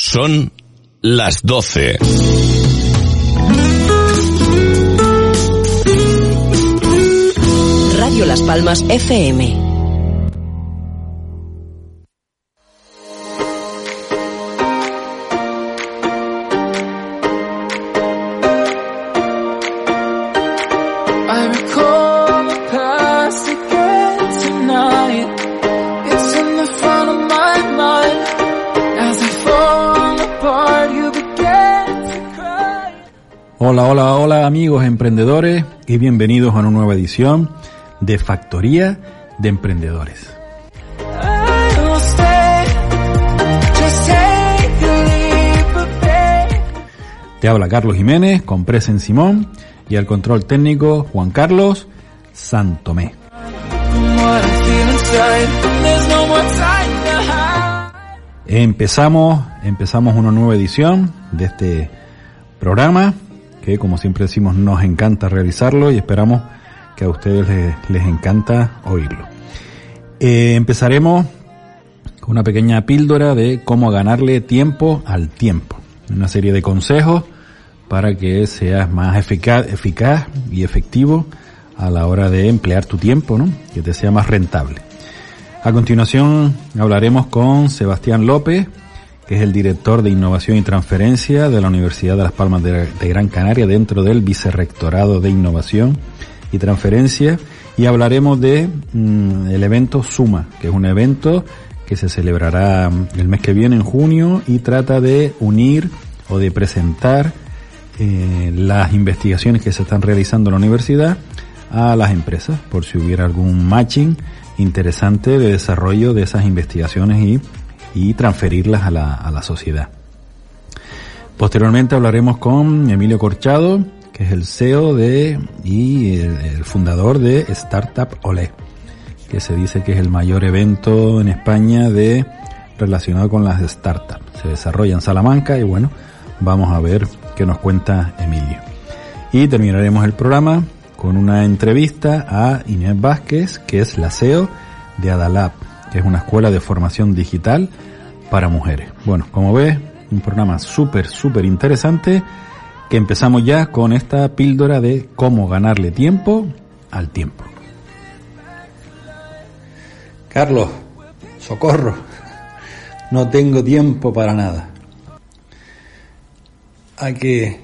Son las 12. Radio Las Palmas FM. Amigos emprendedores y bienvenidos a una nueva edición de Factoría de Emprendedores. Te habla Carlos Jiménez con Presen Simón y al control técnico Juan Carlos Santomé. Empezamos, empezamos una nueva edición de este programa como siempre decimos nos encanta realizarlo y esperamos que a ustedes les, encanta oírlo. Eh, empezaremos con una pequeña píldora de cómo ganarle tiempo al tiempo. Una serie de consejos para que seas más eficaz, eficaz y efectivo a la hora de emplear tu tiempo, ¿no? que te sea más rentable. A continuación hablaremos con Sebastián López, que es el director de Innovación y Transferencia de la Universidad de Las Palmas de, Gran Canaria dentro del Vicerrectorado de Innovación y Transferencia. Y hablaremos de mm, el evento Suma, que es un evento que se celebrará mm, el mes que viene en junio y trata de unir o de presentar eh, las investigaciones que se están realizando en la universidad a las empresas por si hubiera algún matching interesante de desarrollo de esas investigaciones y y transferirlas a la, a la sociedad. Posteriormente hablaremos con Emilio Corchado, que es el CEO de y el, fundador de Startup Olé, que se dice que es el mayor evento en España de relacionado con las startups. Se desarrolla en Salamanca y bueno, vamos a ver qué nos cuenta Emilio. Y terminaremos el programa con una entrevista a Inés Vázquez, que es la CEO de Adalab, que es una escuela de formación digital para mujeres. Bueno, como ves, un programa súper, súper interesante que empezamos ya con esta píldora de cómo ganarle tiempo al tiempo. Carlos, socorro, no tengo tiempo para nada. Hay que,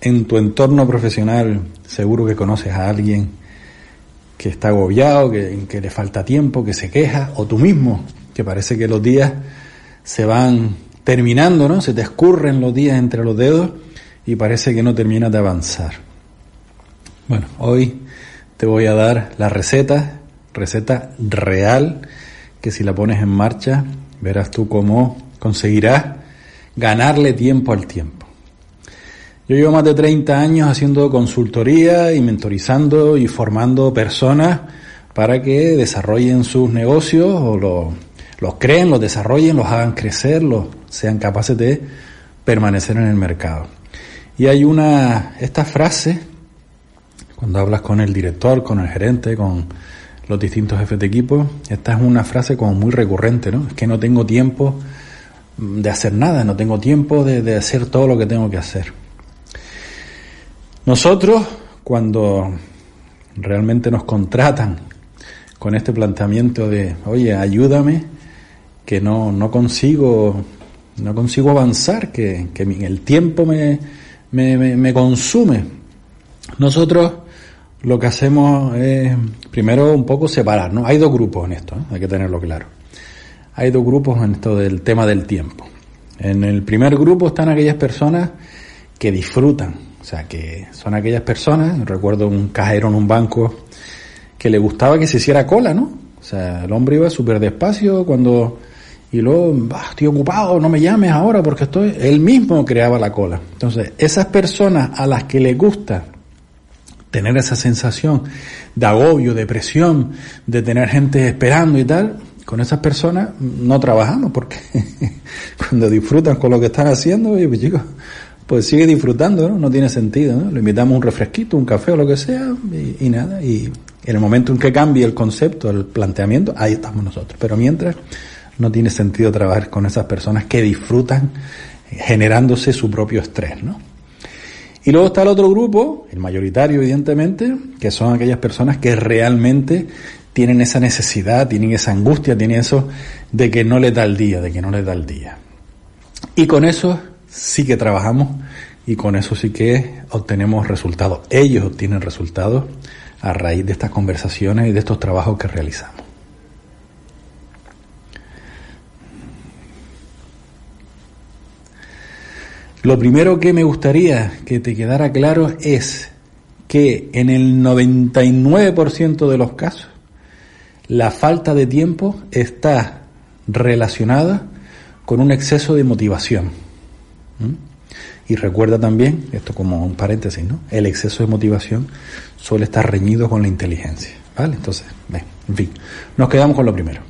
en tu entorno profesional, seguro que conoces a alguien que está agobiado, que, que le falta tiempo, que se queja, o tú mismo, que parece que los días se van terminando, ¿no? Se te escurren los días entre los dedos y parece que no terminas de avanzar. Bueno, hoy te voy a dar la receta, receta real, que si la pones en marcha, verás tú cómo conseguirás ganarle tiempo al tiempo. Yo llevo más de 30 años haciendo consultoría y mentorizando y formando personas para que desarrollen sus negocios o los creen, los desarrollen, los hagan crecer, los sean capaces de permanecer en el mercado. Y hay una, esta frase, cuando hablas con el director, con el gerente, con los distintos jefes de equipo, esta es una frase como muy recurrente, ¿no? Es que no tengo tiempo de hacer nada, no tengo tiempo de hacer todo lo que tengo que hacer. Nosotros, cuando realmente nos contratan con este planteamiento de, oye, ayúdame que no, no consigo no consigo avanzar, que, que el tiempo me, me, me, consume. Nosotros lo que hacemos es primero un poco separar, ¿no? Hay dos grupos en esto, ¿eh? hay que tenerlo claro. Hay dos grupos en esto del tema del tiempo. En el primer grupo están aquellas personas que disfrutan, o sea, que son aquellas personas, recuerdo un cajero en un banco que le gustaba que se hiciera cola, ¿no? O sea, el hombre iba súper despacio cuando y luego, estoy ocupado, no me llames ahora porque estoy, él mismo creaba la cola. Entonces, esas personas a las que les gusta tener esa sensación de agobio, de presión, de tener gente esperando y tal, con esas personas no trabajamos porque cuando disfrutan con lo que están haciendo, pues chicos, pues sigue disfrutando, ¿no? No tiene sentido, ¿no? Le invitamos un refresquito, un café o lo que sea y, nada. Y en el momento en que cambie el concepto, el planteamiento, ahí estamos nosotros. Pero mientras no tiene sentido trabajar con esas personas que disfrutan generándose su propio estrés, ¿no? Y luego está el otro grupo, el mayoritario evidentemente, que son aquellas personas que realmente tienen esa necesidad, tienen esa angustia, tienen eso de que no les da el día, de que no les da el día. Y con eso sí que trabajamos y con eso sí que obtenemos resultados. Ellos obtienen resultados a raíz de estas conversaciones y de estos trabajos que realizamos. Lo primero que me gustaría que te quedara claro es que en el 99% de los casos la falta de tiempo está relacionada con un exceso de motivación. Y recuerda también, esto como un paréntesis, ¿no? El exceso de motivación suele estar reñido con la inteligencia. ¿Vale? Entonces, en fin, nos quedamos con lo primero.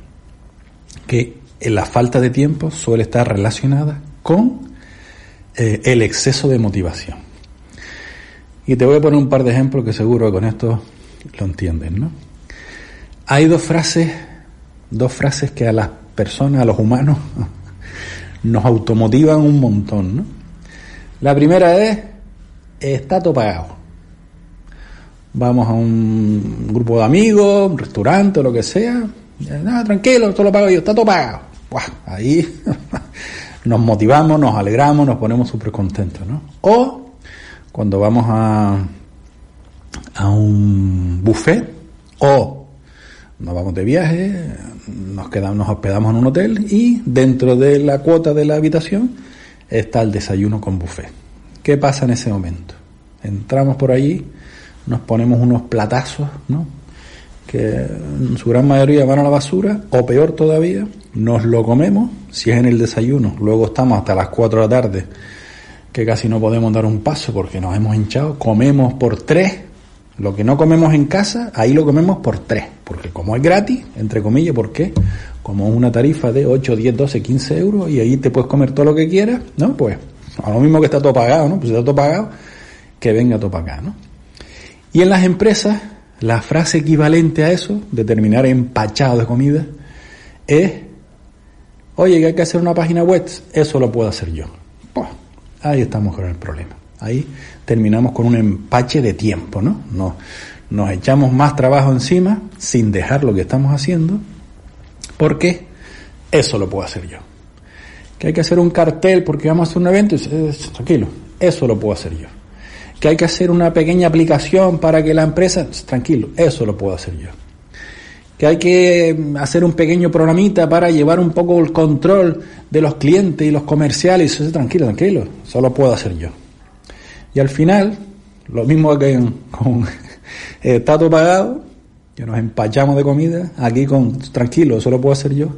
Que la falta de tiempo suele estar relacionada con eh, el exceso de motivación. Y te voy a poner un par de ejemplos que seguro que con esto lo entienden, ¿no? Hay dos frases, dos frases que a las personas, a los humanos, nos automotivan un montón, ¿no? La primera es, está todo pagado. Vamos a un grupo de amigos, un restaurante lo que sea. No, tranquilo, esto lo pago yo, está todo pagado. ahí nos motivamos, nos alegramos, nos ponemos súper contentos, ¿no? O cuando vamos a, a un buffet o nos vamos de viaje, nos quedamos, nos hospedamos en un hotel y dentro de la cuota de la habitación está el desayuno con buffet. ¿Qué pasa en ese momento? Entramos por allí, nos ponemos unos platazos, ¿no? Que en su gran mayoría van a la basura, o peor todavía, nos lo comemos, si es en el desayuno, luego estamos hasta las 4 de la tarde, que casi no podemos dar un paso porque nos hemos hinchado, comemos por tres, lo que no comemos en casa, ahí lo comemos por tres, porque como es gratis, entre comillas, ¿por qué? Como una tarifa de 8, 10, 12, 15 euros y ahí te puedes comer todo lo que quieras, ¿no? Pues a lo mismo que está todo pagado, ¿no? Pues está todo pagado, que venga todo para acá, ¿no? Y en las empresas, la frase equivalente a eso, de terminar empachado de comida, es Oye, que hay que hacer una página web, eso lo puedo hacer yo. Pues, ahí estamos con el problema. Ahí terminamos con un empache de tiempo, ¿no? Nos, echamos más trabajo encima sin dejar lo que estamos haciendo, porque eso lo puedo hacer yo. Que hay que hacer un cartel porque vamos a hacer un evento, tranquilo, eso lo puedo hacer yo. Que hay que hacer una pequeña aplicación para que la empresa, tranquilo, eso lo puedo hacer yo que hay que hacer un pequeño programita para llevar un poco el control de los clientes y los comerciales. Tranquilo, tranquilo, solo puedo hacer yo. Y al final, lo mismo que con tato pagado, que nos empachamos de comida, aquí con tranquilo, solo puedo hacer yo,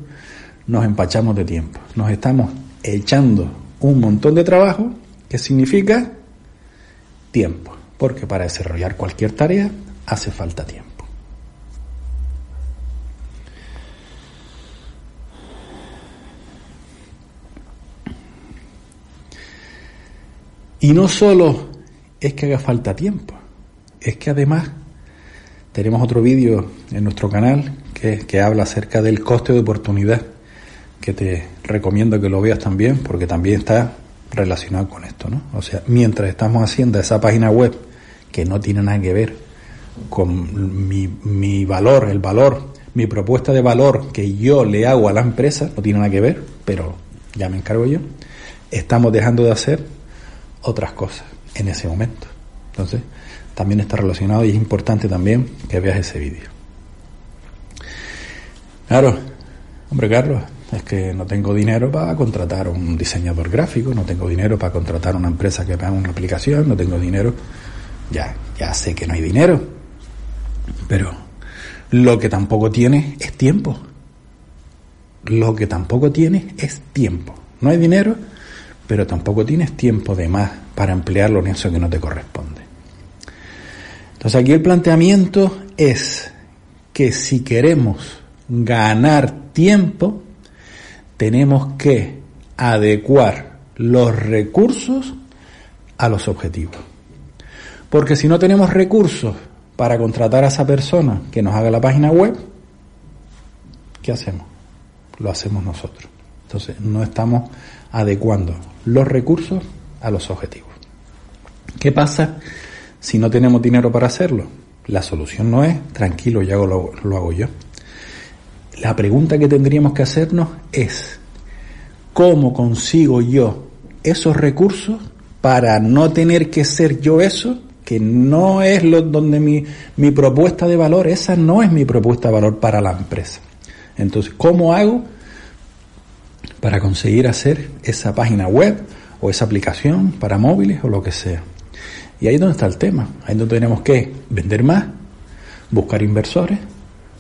nos empachamos de tiempo. Nos estamos echando un montón de trabajo que significa tiempo, porque para desarrollar cualquier tarea hace falta tiempo. Y no solo es que haga falta tiempo, es que además tenemos otro vídeo en nuestro canal que, que, habla acerca del coste de oportunidad, que te recomiendo que lo veas también, porque también está relacionado con esto, ¿no? O sea, mientras estamos haciendo esa página web que no tiene nada que ver con mi, mi valor, el valor, mi propuesta de valor que yo le hago a la empresa, no tiene nada que ver, pero ya me encargo yo, estamos dejando de hacer otras cosas en ese momento. Entonces, también está relacionado y es importante también que veas ese vídeo. Claro, hombre Carlos, es que no tengo dinero para contratar un diseñador gráfico, no tengo dinero para contratar una empresa que haga una aplicación, no tengo dinero. Ya, ya sé que no hay dinero, pero lo que tampoco tiene es tiempo. Lo que tampoco tiene es tiempo. No hay dinero, pero tampoco tienes tiempo de más para emplearlo en eso que no te corresponde. Entonces aquí el planteamiento es que si queremos ganar tiempo, tenemos que adecuar los recursos a los objetivos. Porque si no tenemos recursos para contratar a esa persona que nos haga la página web, ¿qué hacemos? lo hacemos nosotros. Entonces, no estamos adecuando los recursos a los objetivos. ¿Qué pasa si no tenemos dinero para hacerlo? La solución no es, tranquilo, ya lo, lo hago yo. La pregunta que tendríamos que hacernos es, ¿cómo consigo yo esos recursos para no tener que ser yo eso? Que no es lo, donde mi, mi propuesta de valor, esa no es mi propuesta de valor para la empresa. Entonces, ¿cómo hago para conseguir hacer esa página web o esa aplicación para móviles o lo que sea? Y ahí es donde está el tema. Ahí es donde tenemos que vender más, buscar inversores,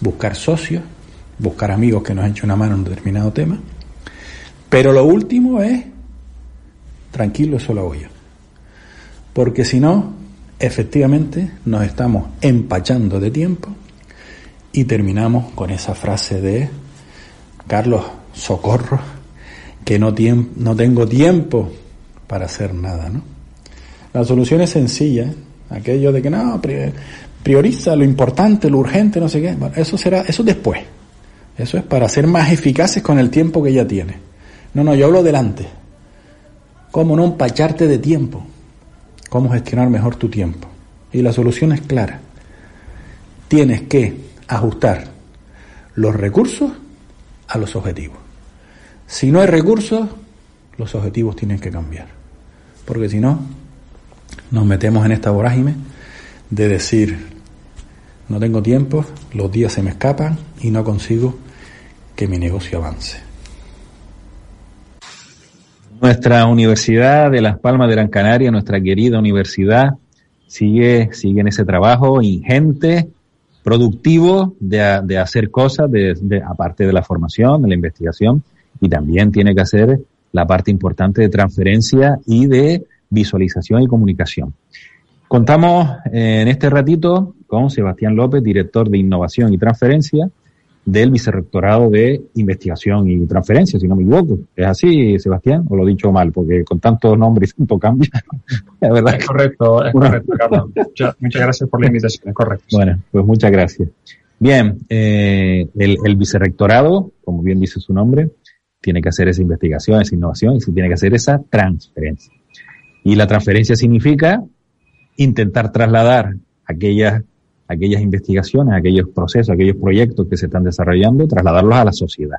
buscar socios, buscar amigos que nos hecho una mano en un determinado tema. Pero lo último es, tranquilo, eso lo hago. Porque si no, efectivamente nos estamos empachando de tiempo y terminamos con esa frase de Carlos, socorro, que no, no tengo tiempo para hacer nada, ¿no? La solución es sencilla, aquello de que no, prioriza lo importante, lo urgente, no sé qué. Eso será, eso después. Eso es para ser más eficaces con el tiempo que ya tiene. No, no, yo hablo delante. ¿Cómo no empacharte de tiempo? ¿Cómo gestionar mejor tu tiempo? Y la solución es clara. Tienes que ajustar los recursos a los objetivos. Si no hay recursos, los objetivos tienen que cambiar. Porque si no, nos metemos en esta vorágine de decir, no tengo tiempo, los días se me escapan y no consigo que mi negocio avance. Nuestra Universidad de Las Palmas de Gran Canaria, nuestra querida universidad, sigue, sigue en ese trabajo ingente productivo de, de hacer cosas, de, aparte de la formación, de la investigación, y también tiene que hacer la parte importante de transferencia y de visualización y comunicación. Contamos eh, en este ratito con Sebastián López, director de innovación y transferencia del Vicerrectorado de Investigación y Transferencia, si no me equivoco. ¿Es así, Sebastián? ¿O lo he dicho mal? Porque con tantos nombres y tanto cambio, la verdad. Es correcto, es correcto, Carlos. Muchas, gracias por la invitación, es correcto. Bueno, pues muchas gracias. Bien, eh, el, el, vicerrectorado, como bien dice su nombre, tiene que hacer esa investigación, esa innovación y se tiene que hacer esa transferencia. Y la transferencia significa intentar trasladar aquellas aquellas investigaciones, aquellos procesos, aquellos proyectos que se están desarrollando, trasladarlos a la sociedad.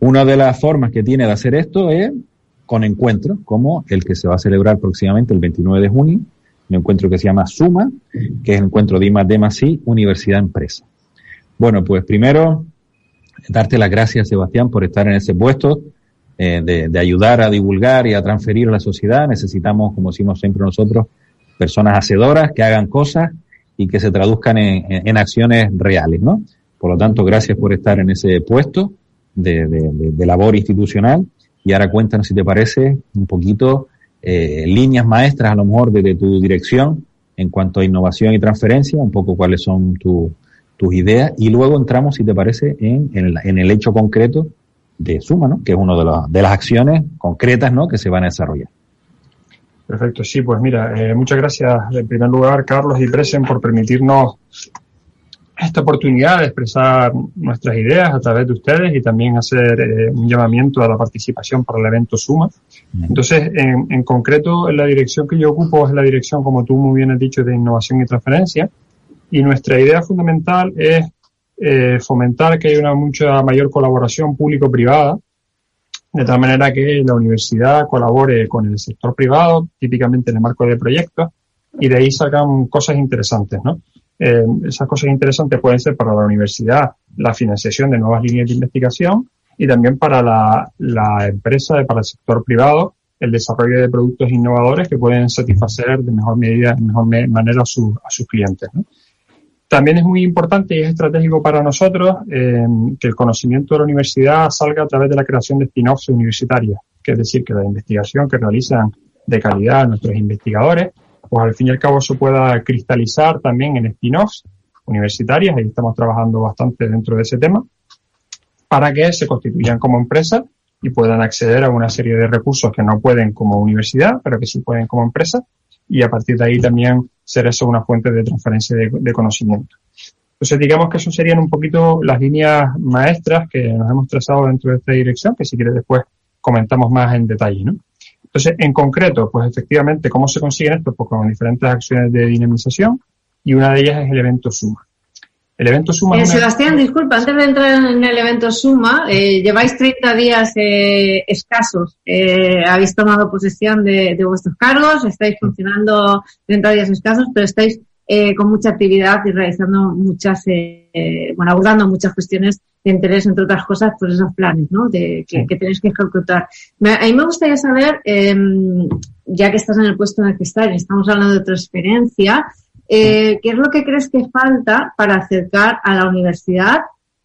Una de las formas que tiene de hacer esto es con encuentros, como el que se va a celebrar próximamente el 29 de junio, un encuentro que se llama SUMA, que es el encuentro de IMA de Universidad Empresa. Bueno, pues primero, darte las gracias, Sebastián, por estar en ese puesto, eh, de, ayudar a divulgar y a transferir a la sociedad. Necesitamos, como decimos siempre nosotros, personas hacedoras que hagan cosas y que se traduzcan en, en, acciones reales, ¿no? Por lo tanto, gracias por estar en ese puesto de, de, labor institucional y ahora cuéntanos si te parece un poquito eh, líneas maestras a lo mejor desde tu dirección en cuanto a innovación y transferencia, un poco cuáles son tu, tus ideas y luego entramos, si te parece, en, en, el, en el hecho concreto de Suma, ¿no? que es una de, la, de las acciones concretas ¿no? que se van a desarrollar. Perfecto, sí, pues mira, eh, muchas gracias en primer lugar, Carlos y Presen, por permitirnos esta oportunidad de expresar nuestras ideas a través de ustedes y también hacer eh, un llamamiento a la participación para el evento Suma. Entonces, en, en, concreto, la dirección que yo ocupo es la dirección, como tú muy bien has dicho, de innovación y transferencia. Y nuestra idea fundamental es eh, fomentar que haya una mucha mayor colaboración público-privada de tal manera que la universidad colabore con el sector privado, típicamente en el marco de proyectos, y de ahí salgan cosas interesantes, ¿no? Eh, esas cosas interesantes pueden ser para la universidad la financiación de nuevas líneas de investigación y también para la, empresa, para el sector privado, el desarrollo de productos innovadores que pueden satisfacer de mejor medida, mejor manera a, a sus clientes. ¿no? También es muy importante y es estratégico para nosotros eh, que el conocimiento de la universidad salga a través de la creación de spin-offs universitarias, que es decir, que la investigación que realizan de calidad nuestros investigadores, pues al fin y al cabo se pueda cristalizar también en spin-offs universitarias, y estamos trabajando bastante dentro de ese tema, para que se constituyan como empresa y puedan acceder a una serie de recursos que no pueden como universidad, pero que sí pueden como empresa, y a partir de ahí también ser eso una fuente de transferencia de, de conocimiento. Entonces, digamos que eso serían un poquito las líneas maestras que nos hemos trazado dentro de esta dirección, que si quieres después comentamos más en detalle, ¿no? Entonces, en concreto, pues efectivamente, ¿cómo se consiguen esto? Pues con diferentes acciones de dinamización y una de ellas es el evento suma. El evento suma. Eh, Sebastián, disculpa, antes de entrar en el evento suma, eh, lleváis 30 días eh, escasos. Habéis tomado posesión de, de, vuestros cargos, estáis funcionando 30 días escasos, pero estáis eh, con mucha actividad y realizando muchas, eh, bueno, abordando muchas cuestiones de interés, entre otras cosas, pues esos planes, ¿no? De, que, que tenéis que ejecutar. a mí me gustaría saber, eh, ya que estás en el puesto en el que estás y estamos hablando de transferencia, eh, ¿qué es lo que crees que falta para acercar a la universidad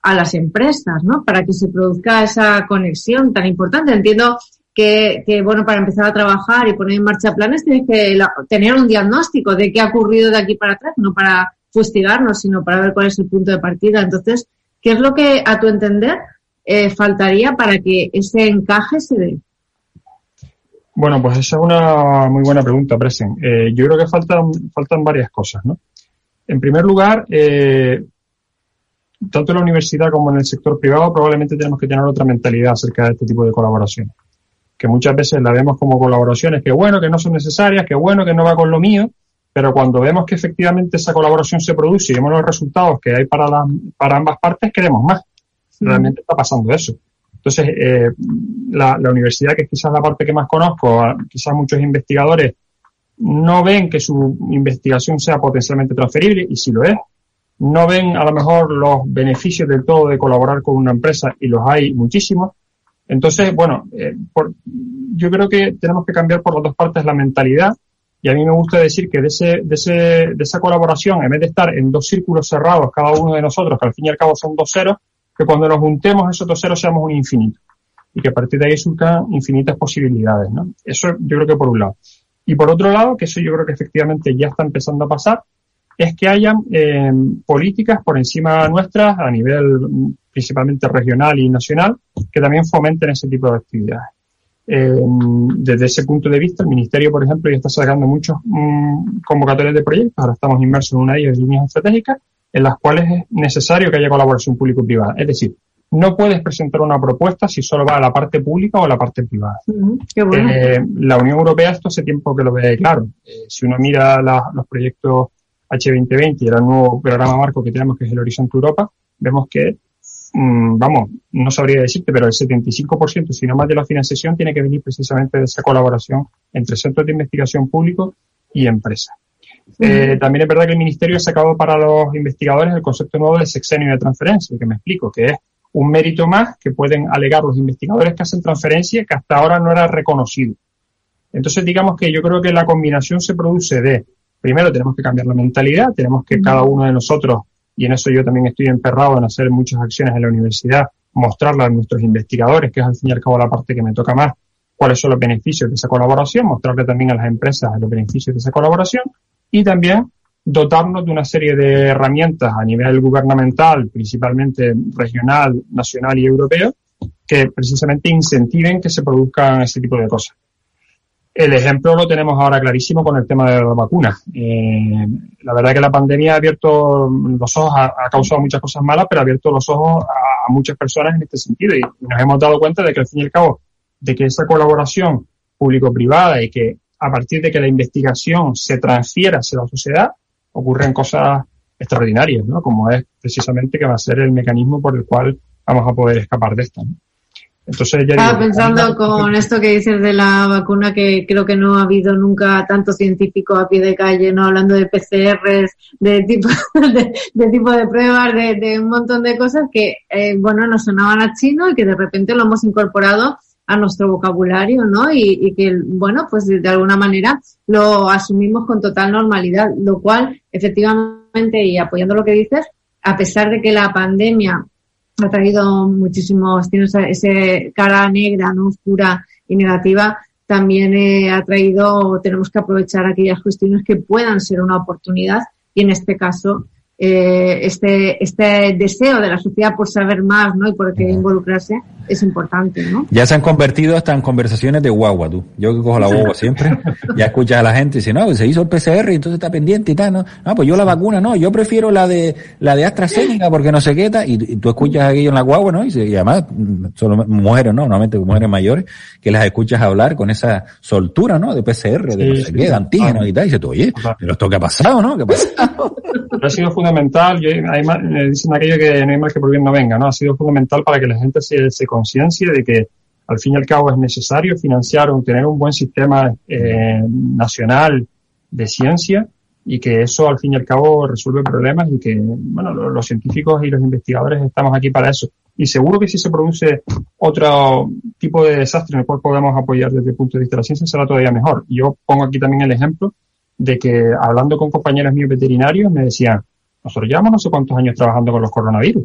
a las empresas, ¿no? Para que se produzca esa conexión tan importante. Entiendo que, que, bueno, para empezar a trabajar y poner en marcha planes tienes que la, tener un diagnóstico de qué ha ocurrido de aquí para atrás, no para fustigarnos, sino para ver cuál es el punto de partida. Entonces, ¿qué es lo que, a tu entender, eh, faltaría para que ese encaje se dé? Bueno, pues esa es una muy buena pregunta, Presen. Eh, yo creo que faltan, faltan varias cosas, ¿no? En primer lugar, eh, tanto en la universidad como en el sector privado probablemente tenemos que tener otra mentalidad acerca de este tipo de colaboración que muchas veces la vemos como colaboraciones que bueno, que no son necesarias, que bueno, que no va con lo mío, pero cuando vemos que efectivamente esa colaboración se produce y vemos los resultados que hay para, la, para ambas partes, queremos más. Realmente está pasando eso. Entonces, eh, la, universidad, que es quizás la parte que más conozco, quizás muchos investigadores no ven que su investigación sea potencialmente transferible, y si lo es, no ven a lo mejor los beneficios del todo de colaborar con una empresa, y los hay muchísimos, entonces, bueno, eh, por, yo creo que tenemos que cambiar por las dos partes la mentalidad y a mí me gusta decir que de, ese, de, ese, de esa colaboración, en vez de estar en dos círculos cerrados cada uno de nosotros, que al fin y al cabo son dos ceros, que cuando nos juntemos esos dos ceros seamos un infinito y que a partir de ahí surcan infinitas posibilidades, ¿no? Eso yo creo que por un lado. Y por otro lado, que eso yo creo que efectivamente ya está empezando a pasar, es que hayan eh, políticas por encima nuestras a nivel principalmente regional y nacional que también fomenten ese tipo de actividades. Eh, desde ese punto de vista, el Ministerio, por ejemplo, ya está sacando muchos mm, convocatorios de proyectos. Ahora estamos inmersos en una de ellas, líneas estratégicas, en las cuales es necesario que haya colaboración público-privada. Es decir, no puedes presentar una propuesta si solo va a la parte pública o a la parte privada. bueno. eh, la Unión Europea esto hace tiempo que lo ve claro. Eh, si uno mira la, los proyectos H2020 y el nuevo programa marco que tenemos, que es el Horizonte Europa, vemos que, mmm, vamos, no sabría decirte, pero el 75%, si no más de la financiación, tiene que venir precisamente de esa colaboración entre centros de investigación públicos y empresas. Eh, también es verdad que el Ministerio ha sacado para los investigadores el concepto nuevo de sexenio de transferencia, que me explico, que es un mérito más que pueden alegar los investigadores que hacen transferencia que hasta ahora no era reconocido. Entonces, digamos que yo creo que la combinación se produce de primero tenemos que cambiar la mentalidad, tenemos que cada uno de nosotros, y en eso yo también estoy emperrado en hacer muchas acciones en la universidad, mostrarla a nuestros investigadores, que es al fin y al cabo la parte que me toca más, cuáles son los beneficios de esa colaboración, mostrarle también a las empresas los beneficios de esa colaboración y también dotarnos de una serie de herramientas a nivel gubernamental, principalmente regional, nacional y europeo, que precisamente incentiven que se produzcan ese tipo de cosas. El ejemplo lo tenemos ahora clarísimo con el tema de la vacuna. Eh, la verdad es que la pandemia ha abierto los ojos, ha, ha, causado muchas cosas malas, pero ha abierto los ojos a, a, muchas personas en este sentido. Y nos hemos dado cuenta de que al fin y al cabo, de que esa colaboración público-privada y que a partir de que la investigación se transfiera hacia la sociedad, ocurren cosas extraordinarias, ¿no? Como es precisamente que va a ser el mecanismo por el cual vamos a poder escapar de esto. ¿no? Entonces ya Estaba digo, pensando con esto que dices de la vacuna que creo que no ha habido nunca tanto científico a pie de calle, no hablando de PCRs, de tipo de, de tipo de pruebas, de, de, un montón de cosas que eh, bueno nos sonaban a chino y que de repente lo hemos incorporado a nuestro vocabulario, ¿no? Y, y que bueno pues de, alguna manera lo asumimos con total normalidad, lo cual efectivamente y apoyando lo que dices, a pesar de que la pandemia ha traído muchísimos, tiene esa, ese cara negra, no oscura y negativa, también eh, ha traído, tenemos que aprovechar aquellas cuestiones que puedan ser una oportunidad y en este caso eh, este, este deseo de la sociedad por saber más ¿no? y por qué involucrarse es importante, ¿no? Ya se han convertido hasta en conversaciones de guagua, tú. Yo que cojo la guagua siempre, ya escuchas a la gente y dice, no, pues se hizo el PCR y entonces está pendiente y tal, ¿no? Ah, pues yo la vacuna no, yo prefiero la de, la de AstraZeneca porque no sé qué tal, y, tú escuchas aquello en la guagua, ¿no? Y, además, solo mujeres, ¿no? Normalmente mujeres mayores, que las escuchas hablar con esa soltura, ¿no? De PCR, de no sé qué, de antígenos y tal, y dices tú, oye, pero esto qué ha pasado, ¿no? ¿Qué ha pasado? ha sido fundamental, hay, dicen aquello que no hay mal que por bien no venga, ¿no? Ha sido fundamental para que la gente se, se conciencie de que al fin y al cabo es necesario financiar o tener un buen sistema eh, nacional de ciencia y que eso al fin y al cabo resuelve problemas y que, bueno, los, científicos y los investigadores estamos aquí para eso. Y seguro que si se produce otro tipo de desastre en el cual podemos apoyar desde el punto de vista de la ciencia será todavía mejor. Yo pongo aquí también el ejemplo de que hablando con compañeros míos veterinarios me decían, nosotros llevamos no sé cuántos años trabajando con los coronavirus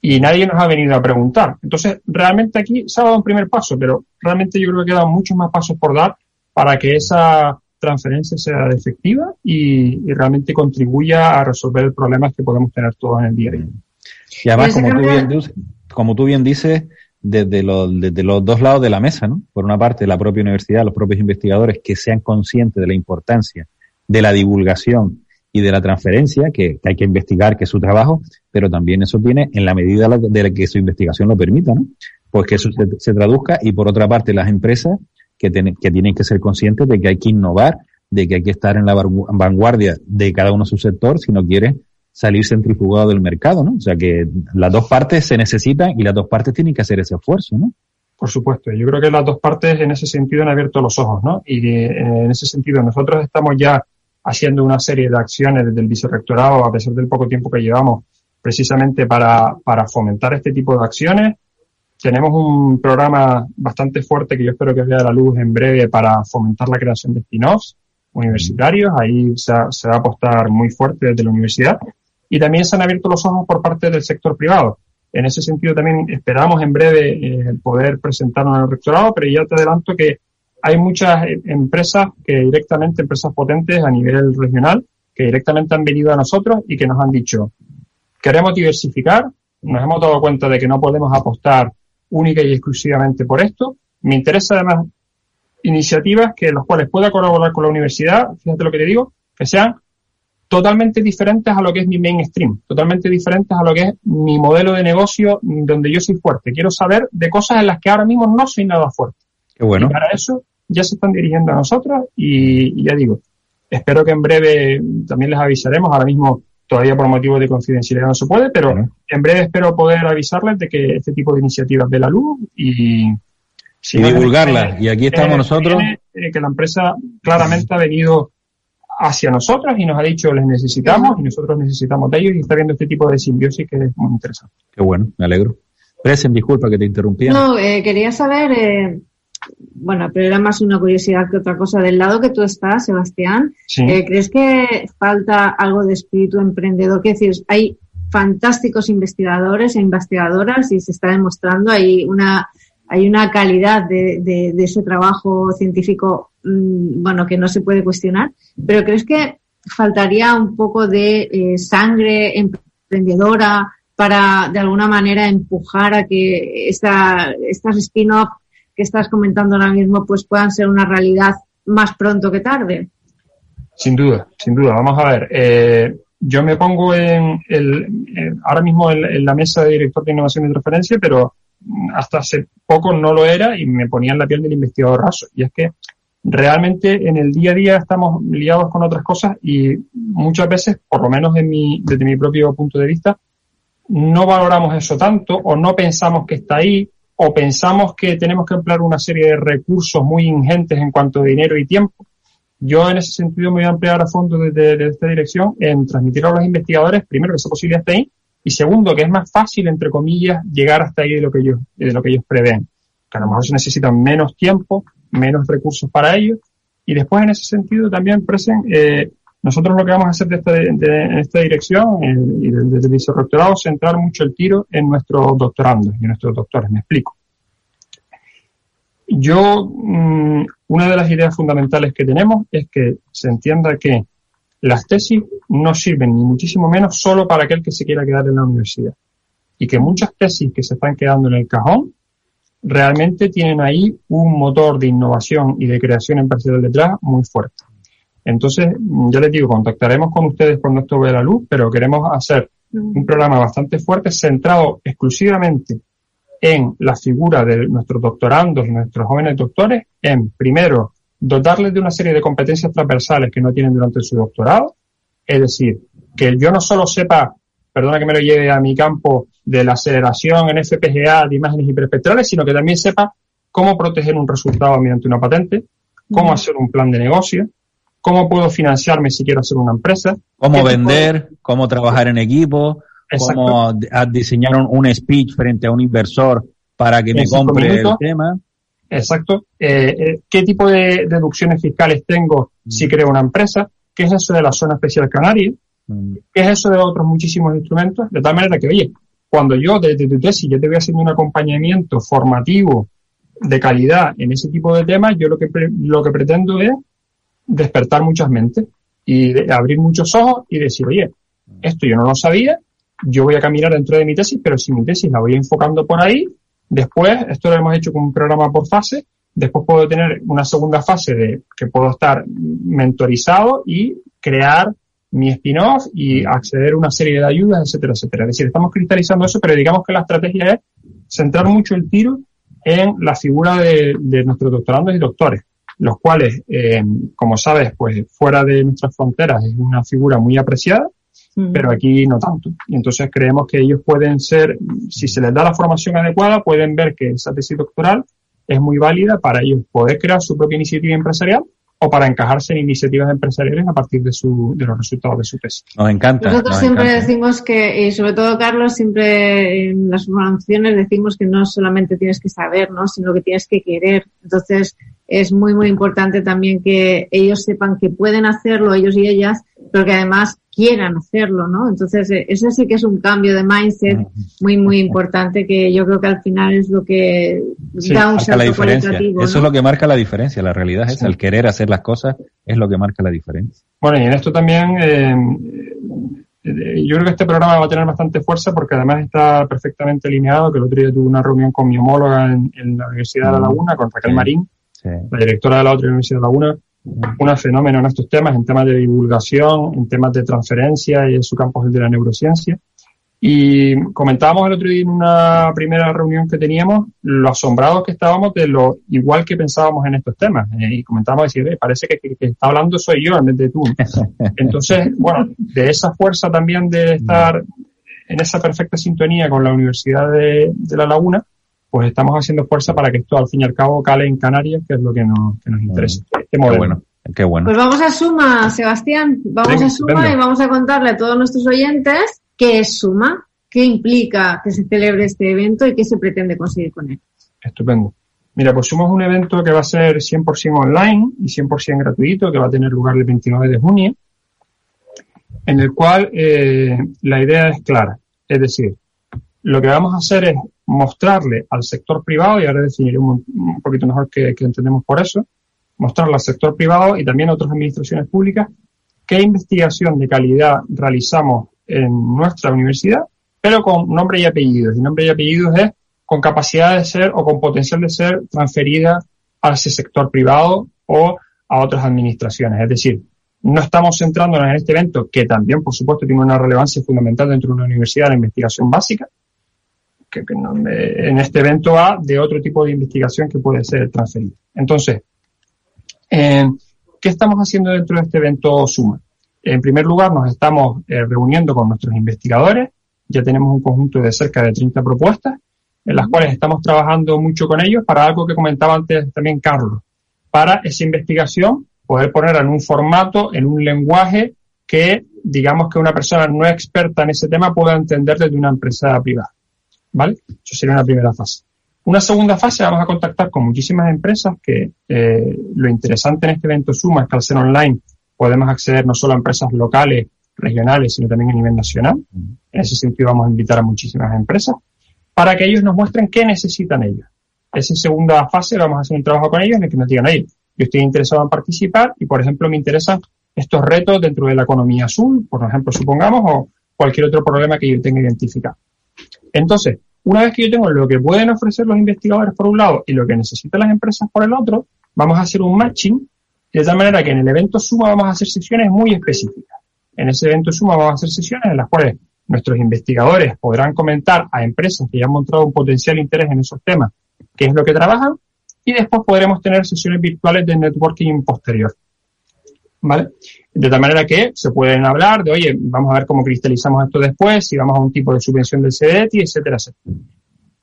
y nadie nos ha venido a preguntar. Entonces, realmente aquí se ha dado un primer paso, pero realmente yo creo que quedan muchos más pasos por dar para que esa transferencia sea efectiva y, realmente contribuya a resolver problemas que podemos tener todos en el día a día. Y además, como tú bien, dices, como tú bien dices, desde los, desde los dos lados de la mesa, ¿no? Por una parte, la propia universidad, los propios investigadores que sean conscientes de la importancia de la divulgación y de la transferencia, que, hay que investigar, que es su trabajo, pero también eso viene en la medida de que su investigación lo permita, ¿no? Pues que eso se, traduzca y por otra parte las empresas que, que tienen que ser conscientes de que hay que innovar, de que hay que estar en la vanguardia de cada uno de sus sectores si no quiere salir centrifugado del mercado, ¿no? O sea que las dos partes se necesitan y las dos partes tienen que hacer ese esfuerzo, ¿no? Por supuesto, yo creo que las dos partes en ese sentido han abierto los ojos, ¿no? Y eh, en ese sentido nosotros estamos ya haciendo una serie de acciones desde el vicerrectorado, a pesar del poco tiempo que llevamos, precisamente para, para fomentar este tipo de acciones. Tenemos un programa bastante fuerte que yo espero que vea la luz en breve para fomentar la creación de spin-offs universitarios. Ahí se, va a apostar muy fuerte desde la universidad. Y también se han abierto los ojos por parte del sector privado. En ese sentido también esperamos en breve eh, poder presentarnos al rectorado, pero ya te adelanto que hay muchas eh, empresas que directamente, empresas potentes a nivel regional, que directamente han venido a nosotros y que nos han dicho, queremos diversificar, nos hemos dado cuenta de que no podemos apostar única y exclusivamente por esto. Me interesa además iniciativas que los cuales pueda colaborar con la universidad, fíjate lo que te digo, que sean totalmente diferentes a lo que es mi mainstream, totalmente diferentes a lo que es mi modelo de negocio donde yo soy fuerte. Quiero saber de cosas en las que ahora mismo no soy nada fuerte. Qué bueno. Y para eso ya se están dirigiendo a nosotros y, ya digo, espero que en breve también les avisaremos. Ahora mismo todavía por motivos de confidencialidad no se puede, pero en breve espero poder avisarles de que este tipo de iniciativas de la luz y, si divulgarlas. y aquí estamos nosotros. Eh, que la empresa claramente ha venido hacia nosotros y nos ha dicho les necesitamos y nosotros necesitamos de ellos y está viendo este tipo de simbiosis que es muy interesante. Qué bueno, me alegro. Presen, disculpa que te interrumpía. No, eh, quería saber, eh, bueno, pero era más una curiosidad que otra cosa. Del lado que tú estás, Sebastián, eh, ¿crees que falta algo de espíritu emprendedor? ¿Qué decir? Hay fantásticos investigadores e investigadoras y se está demostrando hay una hay una calidad de, de, ese trabajo científico mm, bueno que no se puede cuestionar pero crees que faltaría un poco de eh, sangre emprendedora para de alguna manera empujar a que esta, estas spin-off que estás comentando ahora mismo pues puedan ser una realidad más pronto que tarde. Sin duda, sin duda. Vamos a ver. Eh, yo me pongo en el, ahora mismo en, la mesa de director de innovación y transferencia, pero hasta hace poco no lo era y me ponía en la piel del investigador raso. Y es que realmente en el día a día estamos liados con otras cosas y muchas veces, por lo menos en mi, desde mi propio punto de vista, no valoramos eso tanto o no pensamos que está ahí o pensamos que tenemos que emplear una serie de recursos muy ingentes en cuanto a dinero y tiempo. Yo en ese sentido me voy a emplear a fondo desde, esta dirección en transmitir a los investigadores, primero, que esa posibilidad está ahí, y segundo, que es más fácil, entre comillas, llegar hasta ahí de lo que ellos, de lo que ellos prevén. Que a lo mejor se necesitan menos tiempo, menos recursos para ellos, y después en ese sentido también presen, eh, nosotros lo que vamos a hacer de esta, en esta dirección y desde el vicerrectorado es centrar mucho el tiro en nuestros doctorandos y en nuestros doctores. Me explico. Yo, mm, una de las ideas fundamentales que tenemos es que se entienda que las tesis no sirven ni muchísimo menos solo para aquel que se quiera quedar en la universidad. Y que muchas tesis que se están quedando en el cajón realmente tienen ahí un motor de innovación y de creación empresarial detrás muy fuerte. Entonces, ya les digo, contactaremos con ustedes cuando esto vea la luz, pero queremos hacer un programa bastante fuerte centrado exclusivamente en la figura de nuestros doctorandos y nuestros jóvenes doctores, en primero, dotarles de una serie de competencias transversales que no tienen durante su doctorado, es decir, que yo no solo sepa, perdona que me lo lleve a mi campo de la aceleración en FPGA de imágenes hiperespectrales, sino que también sepa cómo proteger un resultado mediante una patente, cómo hacer un plan de negocio, cómo puedo financiarme si quiero hacer una empresa. Cómo vender, cómo trabajar en equipo, cómo diseñar un, speech frente a un inversor para que me compre el tema. Exacto. Eh, eh, ¿Qué tipo de deducciones fiscales tengo si mm. creo una empresa? ¿Qué es eso de la zona especial canaria? Mm. ¿Qué es eso de otros muchísimos instrumentos? De tal manera que, oye, cuando yo desde tu tesis yo te voy haciendo un acompañamiento formativo de calidad en ese tipo de temas, yo lo que, lo que pretendo es despertar muchas mentes y abrir muchos ojos y decir, oye, esto yo no lo sabía, yo voy a caminar dentro de mi tesis, pero si mi tesis la voy enfocando por ahí, después, esto lo hemos hecho con un programa por fase, después puedo tener una segunda fase de que puedo estar mentorizado y crear mi spin-off y acceder a una serie de ayudas, etcétera, etcétera. Es decir, estamos cristalizando eso, pero digamos que la estrategia es centrar mucho el tiro en la figura de, nuestros doctorandos y doctores, los cuales, eh, como sabes, pues fuera de nuestras fronteras es una figura muy apreciada, pero aquí no tanto. Y entonces creemos que ellos pueden ser, si se les da la formación adecuada, pueden ver que esa tesis doctoral es muy válida para ellos poder crear su propia iniciativa empresarial o para encajarse en iniciativas empresariales a partir de, su, de los resultados de su tesis. Nos encanta. Nosotros siempre decimos que, y sobre todo Carlos, siempre en las formaciones decimos que no solamente tienes que saber, ¿no? sino que tienes que querer. Entonces, es muy, muy importante también que ellos sepan que pueden hacerlo, ellos y ellas, pero que además quieran hacerlo, ¿no? Entonces, eh, eso sí que es un cambio de mindset muy, muy importante que yo creo que al final es lo que da un salto cualitativo. Eso es lo que marca la diferencia, la realidad es el querer hacer las cosas es lo que marca la diferencia. Bueno, y en esto también, eh, eh, yo creo que este programa va a tener bastante fuerza porque además está perfectamente alineado, que el otro día tuve una reunión con mi homóloga en, la Universidad de La Laguna, con Raquel Marín, la directora de la otra Universidad de La Laguna, un fenómeno en estos temas, en temas de divulgación, en temas de transferencia y en su campo es el de la neurociencia. Y comentábamos el otro día en una primera reunión que teníamos lo asombrados que estábamos de lo igual que pensábamos en estos temas. Eh, y comentábamos decir, parece que, que, está hablando soy yo en vez de tú. Entonces, bueno, de esa fuerza también de estar en esa perfecta sintonía con la Universidad de, de La Laguna, pues estamos haciendo fuerza para que esto al fin y al cabo cale en Canarias, que es lo que nos, que nos interesa. Qué bueno. Qué bueno. Pues vamos a Suma, Sebastián. Vamos a Suma y vamos a contarle a todos nuestros oyentes qué es Suma, qué implica que se celebre este evento y qué se pretende conseguir con él. Estupendo. Mira, pues Suma es un evento que va a ser 100% online y 100% gratuito, que va a tener lugar el 29 de junio, en el cual eh, la idea es clara. Es decir, lo que vamos a hacer es mostrarle al sector privado, y ahora definiré un, poquito mejor qué, entendemos por eso, mostrarle al sector privado y también a otras administraciones públicas qué investigación de calidad realizamos en nuestra universidad, pero con nombre y apellidos. Y nombre y apellidos es con capacidad de ser o con potencial de ser transferida a ese sector privado o a otras administraciones. Es decir, no estamos centrándonos en este evento, que también, por supuesto, tiene una relevancia fundamental dentro de una universidad de investigación básica, que, en este evento va de otro tipo de investigación que puede ser transferida. Entonces, eh, ¿qué estamos haciendo dentro de este evento Suma? En primer lugar, nos estamos eh, reuniendo con nuestros investigadores. Ya tenemos un conjunto de cerca de 30 propuestas, en las cuales estamos trabajando mucho con ellos para algo que comentaba antes también Carlos, para esa investigación poder poner en un formato, en un lenguaje que digamos que una persona no experta en ese tema pueda entender desde una empresa privada. ¿Vale? Eso sería una primera fase. Una segunda fase, vamos a contactar con muchísimas empresas que eh, lo interesante en este evento Suma es que al ser online podemos acceder no solo a empresas locales, regionales, sino también a nivel nacional. En ese sentido vamos a invitar a muchísimas empresas para que ellos nos muestren qué necesitan ellos. Esa segunda fase vamos a hacer un trabajo con ellos en el que nos digan, oye, yo estoy interesado en participar y, por ejemplo, me interesan estos retos dentro de la economía azul, por ejemplo, supongamos, o cualquier otro problema que yo tenga identificado. Entonces, una vez que yo tengo lo que pueden ofrecer los investigadores por un lado y lo que necesitan las empresas por el otro, vamos a hacer un matching de tal manera que en el evento Suma vamos a hacer sesiones muy específicas. En ese evento Suma vamos a hacer sesiones en las cuales nuestros investigadores podrán comentar a empresas que ya han mostrado un potencial interés en esos temas qué es lo que trabajan y después podremos tener sesiones virtuales de networking posterior. ¿Vale? De tal manera que se pueden hablar de, oye, vamos a ver cómo cristalizamos esto después, si vamos a un tipo de subvención del CDETI, etcétera, etcétera.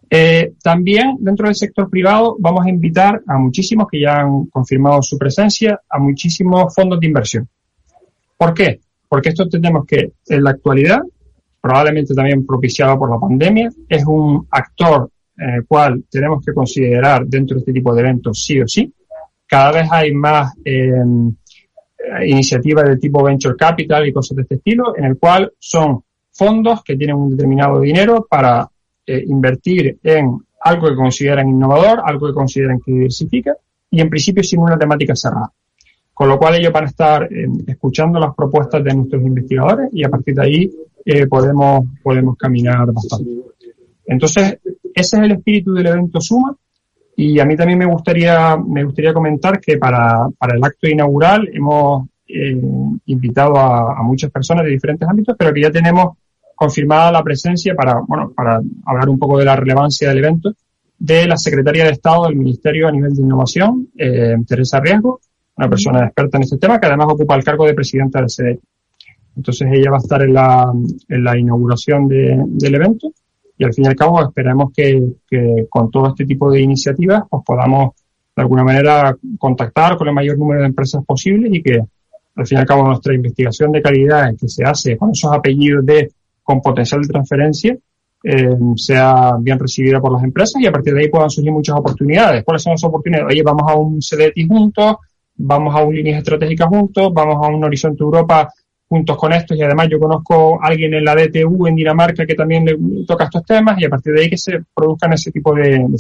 Eh, también dentro del sector privado vamos a invitar a muchísimos que ya han confirmado su presencia, a muchísimos fondos de inversión. ¿Por qué? Porque esto entendemos que en la actualidad, probablemente también propiciado por la pandemia, es un actor el cual tenemos que considerar dentro de este tipo de eventos sí o sí. Cada vez hay más eh, iniciativas de tipo venture capital y cosas de este estilo, en el cual son fondos que tienen un determinado dinero para eh, invertir en algo que consideran innovador, algo que consideran que diversifica y en principio sin una temática cerrada. Con lo cual ellos van a estar eh, escuchando las propuestas de nuestros investigadores y a partir de ahí eh, podemos, podemos caminar bastante. Entonces, ese es el espíritu del evento Suma y a mí también me gustaría, me gustaría comentar que para, para el acto inaugural hemos eh, invitado a, a, muchas personas de diferentes ámbitos, pero que ya tenemos confirmada la presencia para, bueno, para hablar un poco de la relevancia del evento de la Secretaria de Estado del Ministerio a nivel de Innovación, eh, Teresa Riesgo, una persona experta en este tema que además ocupa el cargo de presidenta del CDE. Entonces ella va a estar en la, en la inauguración de, del evento y al fin y al cabo esperemos que, que con todo este tipo de iniciativas pues podamos de alguna manera contactar con el mayor número de empresas posible y que al fin y al cabo nuestra investigación de calidad que se hace con esos apellidos de con potencial de transferencia eh, sea bien recibida por las empresas y a partir de ahí puedan surgir muchas oportunidades. ¿Cuáles son esas oportunidades? Oye, vamos a un CDT juntos, vamos a un líneas estratégicas juntos, vamos a un Horizonte Europa juntos con estos y además yo conozco a alguien en la DTU en Dinamarca que también le toca estos temas y a partir de ahí que se produzcan ese tipo de, de.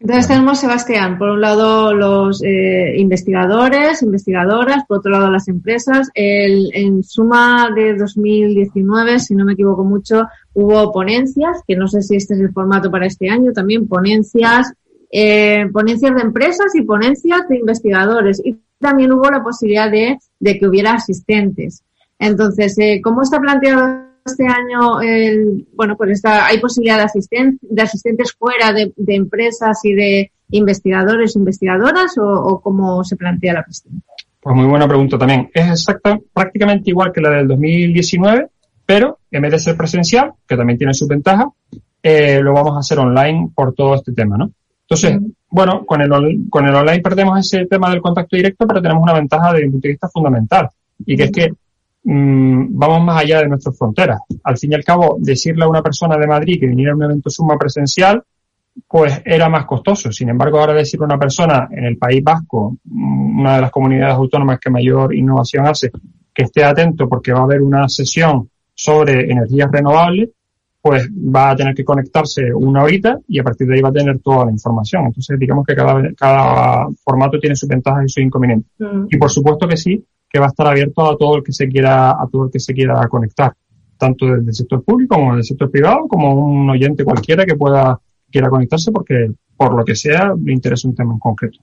Entonces tenemos, Sebastián, por un lado los eh, investigadores, investigadoras, por otro lado las empresas. El, en suma de 2019, si no me equivoco mucho, hubo ponencias, que no sé si este es el formato para este año, también ponencias, eh, ponencias de empresas y ponencias de investigadores. Y también hubo la posibilidad de que hubiera asistentes. Entonces, eh, ¿cómo está planteado este año, el, bueno, pues está, hay posibilidad de, asisten de asistentes fuera de, de, empresas y de investigadores, investigadoras o, o, cómo se plantea la cuestión? Pues muy buena pregunta también. Es exacta, prácticamente igual que la del 2019, pero en vez de ser presencial, que también tiene su ventaja, eh, lo vamos a hacer online por todo este tema, ¿no? Entonces, uh -huh. bueno, con el, con el online perdemos ese tema del contacto directo, pero tenemos una ventaja desde un punto de vista fundamental, y que uh -huh. es que vamos más allá de nuestras fronteras. Al fin y al cabo, decirle a una persona de Madrid que viniera a un evento suma presencial, pues era más costoso. Sin embargo, ahora decirle a una persona en el País Vasco, una de las comunidades autónomas que mayor innovación hace, que esté atento porque va a haber una sesión sobre energías renovables, pues va a tener que conectarse una horita y a partir de ahí va a tener toda la información. Entonces, digamos que cada, cada formato tiene sus ventajas y sus inconvenientes. Mm. Y por supuesto que sí, que va a estar abierto a todo el que se quiera, a todo el que se quiera conectar, tanto desde el sector público como desde el sector privado, como un oyente cualquiera que pueda, quiera conectarse porque por lo que sea le interesa un tema en concreto.